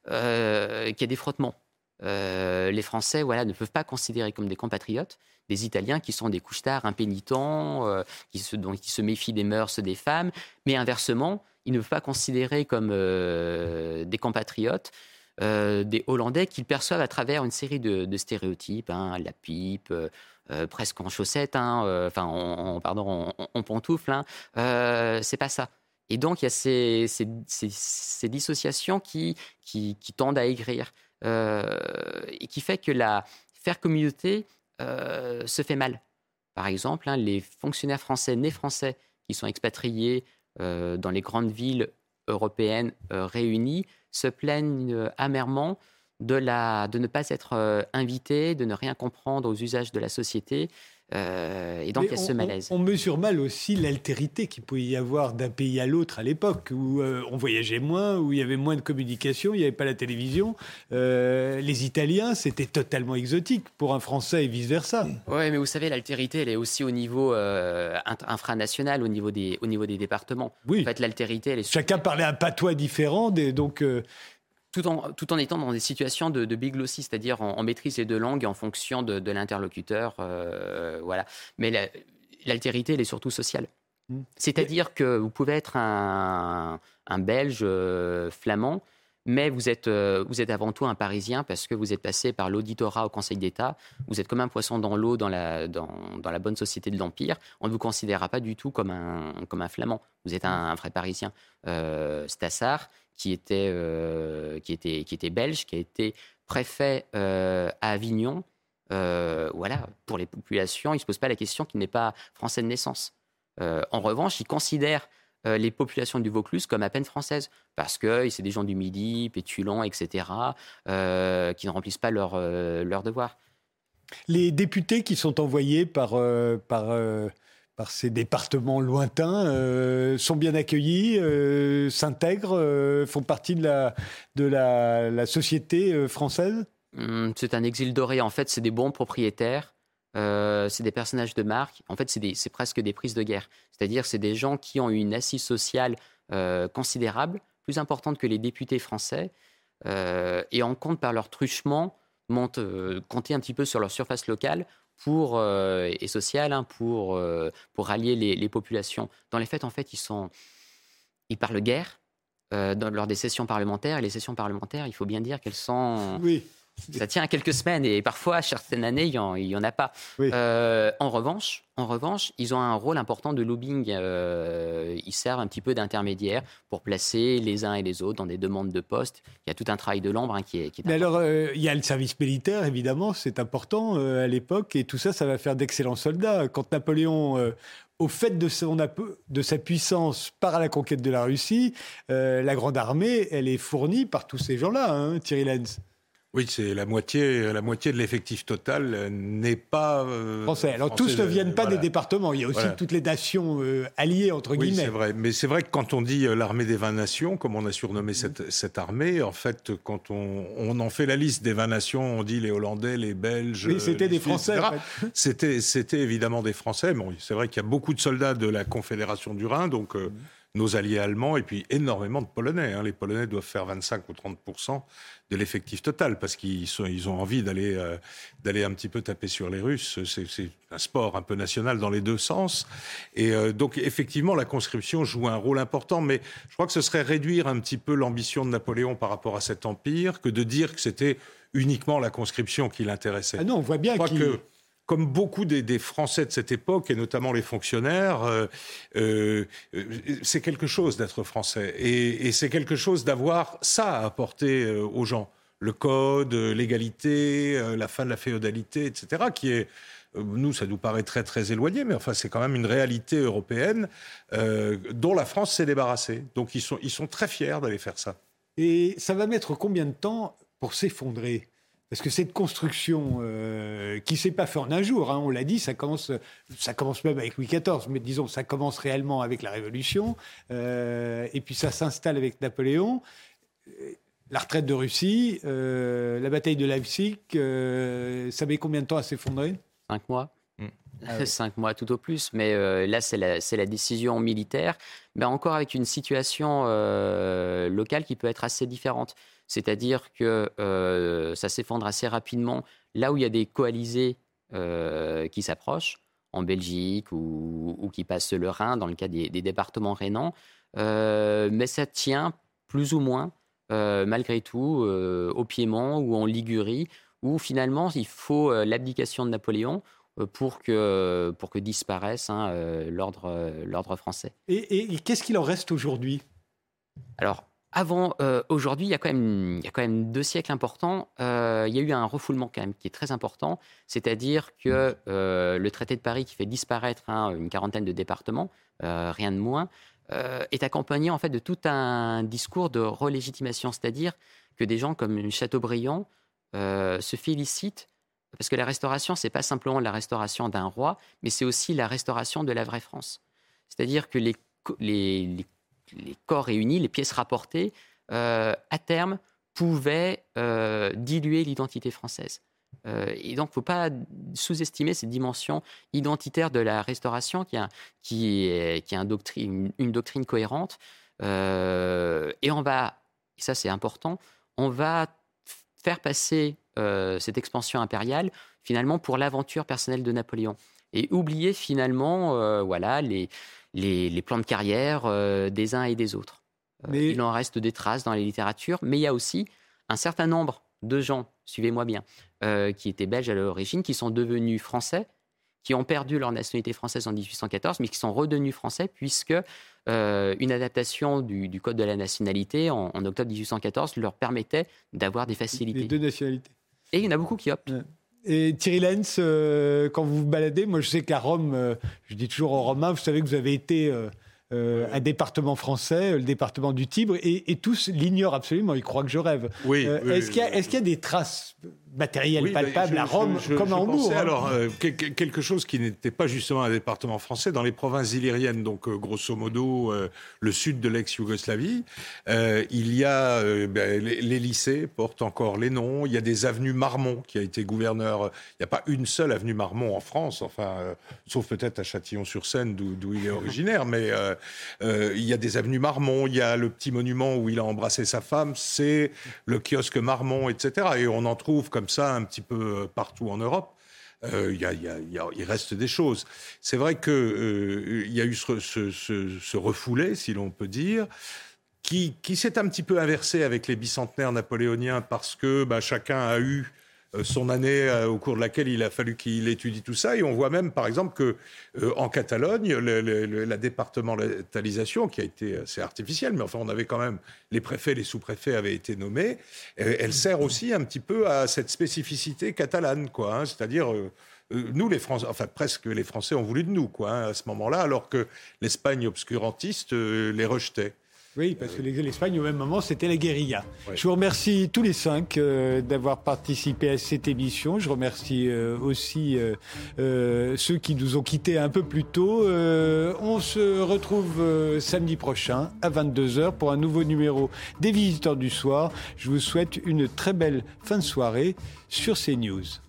euh, qu'il y a des frottements. Euh, les Français voilà, ne peuvent pas considérer comme des compatriotes des Italiens qui sont des couchetards impénitents, qui, se, qui se méfient des mœurs des femmes, mais inversement, ils ne peuvent pas considérer comme des compatriotes des Hollandais qu'ils perçoivent à travers une série de, stéréotypes, hein, la pipe, euh, presque en chaussettes, hein, euh, enfin, en, pardon, en, pantoufles. Hein, euh, c'est pas ça. Et donc, il y a ces, dissociations qui, qui, tendent à aigrir et qui fait que la faire communauté se fait mal. Par exemple, hein, les fonctionnaires français nés français qui sont expatriés dans les grandes villes européennes réunies se plaignent amèrement de, la, de ne pas être euh, invité, de ne rien comprendre aux usages de la société. Euh, et donc, il y a ce malaise. On, mesure mal aussi l'altérité qu'il pouvait y avoir d'un pays à l'autre à l'époque, où euh, on voyageait moins, où il y avait moins de communication, il n'y avait pas la télévision. les Italiens, c'était totalement exotique pour un Français et vice-versa. Oui, mais vous savez, l'altérité, elle est aussi au niveau infranational, au niveau des, au niveau des départements. Oui. En fait, l'altérité, elle est... Chacun parlait un patois différent, donc tout en, tout en étant dans des situations de, de biglossie, c'est-à-dire en, maîtrise les deux langues en fonction de, l'interlocuteur. Euh, voilà. Mais l'altérité, elle est surtout sociale. Mmh. C'est-à-dire que vous pouvez être un, un Belge euh, flamand, mais vous êtes, euh, vous êtes avant tout un Parisien parce que vous êtes passé par l'auditorat au Conseil d'État. Vous êtes comme un poisson dans l'eau dans la, dans, dans, la bonne société de l'Empire. On ne vous considérera pas du tout comme un, comme un Flamand. Vous êtes un, un vrai Parisien. Stassard, qui était, euh, qui, était, qui était belge, qui a été préfet euh, à Avignon. Euh, voilà, pour les populations, il ne se pose pas la question qu'il n'est pas français de naissance. en revanche, il considère les populations du Vaucluse comme à peine françaises, parce que c'est des gens du Midi, pétulants, etc., qui ne remplissent pas leurs leur devoirs. Les députés qui sont envoyés par, par par ces départements lointains, sont bien accueillis, s'intègrent, font partie de la, société française? Hum, C'est un exil doré. En fait, c'est des bons propriétaires. c'est des personnages de marque. En fait, c'est presque des prises de guerre. C'est-à-dire, c'est des gens qui ont une assise sociale considérable, plus importante que les députés français, et en compte par leur truchement montent, euh, compter un petit peu sur leur surface locale pour, euh, et sociale hein, pour, euh, pour rallier les, populations. Dans les faits, en fait, ils, sont, ils parlent guerre dans, lors des sessions parlementaires. Et les sessions parlementaires, il faut bien dire qu'elles sont... Oui. Ça tient à quelques semaines et parfois, certaines années, il n'y en, a pas. en, revanche, en revanche, ils ont un rôle important de lobbying. ils servent un petit peu d'intermédiaire pour placer les uns et les autres dans des demandes de poste. Il y a tout un travail de l'ombre hein, qui est, qui Mais alors, il y a le service militaire, évidemment, c'est important à l'époque. Et tout ça, ça va faire d'excellents soldats. Quand Napoléon au fait de, son, de sa puissance par la conquête de la Russie, la Grande Armée, elle est fournie par tous ces gens-là, hein, Thierry Lenz. Oui, c'est la moitié, la moitié de l'effectif total euh, n'est pas euh, français. Alors tous ne viennent pas des départements. Il y a aussi toutes les nations euh, alliées entre guillemets. Oui, c'est vrai. Mais c'est vrai que quand on dit l'armée des 20 nations, comme on a surnommé cette, cette armée, en fait, quand on, on, en fait la liste des 20 nations, on dit les Hollandais, les Belges. Oui, c'était des Français. C'était, c'était évidemment des Français. Bon, c'est vrai qu'il y a beaucoup de soldats de la Confédération du Rhin, donc. Mm nos alliés allemands et puis énormément de Polonais. Hein. Les Polonais doivent faire 25 ou 30 de l'effectif total parce qu'ils ils ont envie d'aller euh, d'aller un petit peu taper sur les Russes. C'est un sport un peu national dans les deux sens. Et euh, donc effectivement, la conscription joue un rôle important, mais je crois que ce serait réduire un petit peu l'ambition de Napoléon par rapport à cet empire que de dire que c'était uniquement la conscription qui l'intéressait. Ah non, on voit bien que comme beaucoup des, Français de cette époque, et notamment les fonctionnaires, euh, euh, c'est quelque chose d'être français. Et, c'est quelque chose d'avoir ça à apporter euh, aux gens. Le code, l'égalité, la fin de la féodalité, etc., qui est nous, ça nous paraît très très éloigné, mais enfin, c'est quand même une réalité européenne dont la France s'est débarrassée. Donc, ils sont, ils sont très fiers d'aller faire ça. Et ça va mettre combien de temps pour s'effondrer? Parce que cette construction euh, qui ne s'est pas faite en un jour, hein, on l'a dit, ça commence, ça commence même avec Louis XIV, mais disons, ça commence réellement avec la Révolution, euh, et puis ça s'installe avec Napoléon. La retraite de Russie, euh, la bataille de Leipzig, ça met combien de temps à s'effondrer? Cinq mois. Ah Cinq mois tout au plus, mais là c'est la, la, décision militaire, mais encore avec une situation locale qui peut être assez différente. C'est-à-dire que euh, ça s'effondre assez rapidement là où il y a des coalisés euh, qui s'approchent, en Belgique ou, qui passent le Rhin, dans le cas des, départements rhénans. Euh, mais ça tient plus ou moins, malgré tout, au Piémont ou en Ligurie, où finalement il faut l'abdication de Napoléon pour que, pour que disparaisse hein, l'ordre français. Et, et qu'est-ce qu'il en reste aujourd'hui? Alors, avant, euh, aujourd'hui, il y, a quand même, deux siècles importants. Euh, il y a eu un refoulement quand même qui est très important, c'est-à-dire que euh, le traité de Paris qui fait disparaître hein, une quarantaine de départements, rien de moins, est accompagné en fait de tout un discours de relégitimation, c'est-à-dire que des gens comme Chateaubriand se félicitent parce que la restauration, c'est pas simplement la restauration d'un roi, mais c'est aussi la restauration de la vraie France. C'est-à-dire que les les corps réunis, les pièces rapportées, euh, à terme, pouvaient euh, diluer l'identité française. Euh, et donc, il ne faut pas sous-estimer cette dimension identitaire de la restauration qui, a, est, une, doctrine cohérente. et on va, ça c'est important, on va faire passer cette expansion impériale finalement pour l'aventure personnelle de Napoléon et oublier finalement voilà les, les, plans de carrière euh, des uns et des autres. Euh, il en reste des traces dans les littératures, mais il y a aussi un certain nombre de gens, suivez-moi bien, euh, qui étaient belges à l'origine, qui sont devenus français, qui ont perdu leur nationalité française en 1814, mais qui sont redevenus français puisque une adaptation du, Code de la nationalité en, octobre 1814 leur permettait d'avoir des facilités. Les deux nationalités. Et il y en a beaucoup qui optent. Et Thierry Lenz, euh, quand vous vous baladez, moi je sais qu'à Rome, euh, je dis toujours aux Romains, vous savez que vous avez été euh, un département français, le département du Tibre, et, tous l'ignorent absolument, ils croient que je rêve. Oui, est-ce qu'il y, a des traces matériel palpable à Rome comme à Hambourg. Hein. Alors, euh, quelque chose qui n'était pas justement un département français, dans les provinces illyriennes, donc euh, grosso modo euh, le sud de l'ex-Yougoslavie, il y a ben, les, lycées portent encore les noms, il y a des avenues Marmont qui a été gouverneur, il n'y a pas une seule avenue Marmont en France, enfin, sauf peut-être à Châtillon-sur-Seine d'où il est originaire, mais il y a des avenues Marmont, il y a le petit monument où il a embrassé sa femme, c'est le kiosque Marmont, etc. Et on en trouve comme ça un petit peu euh, partout en Europe. Euh, il reste des choses. C'est vrai qu'il euh, y a eu ce, refoulé, si l'on peut dire, qui, s'est un petit peu inversé avec les bicentenaires napoléoniens parce que bah, chacun a eu son année euh, au cours de laquelle il a fallu qu'il étudie tout ça. Et on voit même, par exemple, que euh, en Catalogne, la départementalisation, qui a été assez artificielle, mais enfin, on avait quand même les préfets, les sous-préfets avaient été nommés. elle sert aussi un petit peu à cette spécificité catalane, quoi. Hein. C'est-à-dire nous, les Français, enfin presque les Français ont voulu de nous, quoi, hein, à ce moment-là, alors que l'Espagne obscurantiste les rejetait. Oui, parce que l'Espagne, au même moment, c'était la guérilla. Je vous remercie tous les cinq euh, d'avoir participé à cette émission. Je remercie euh, aussi euh, ceux qui nous ont quittés un peu plus tôt. on se retrouve samedi prochain à 22h pour un nouveau numéro des Visiteurs du Soir. Je vous souhaite une très belle fin de soirée sur CNews.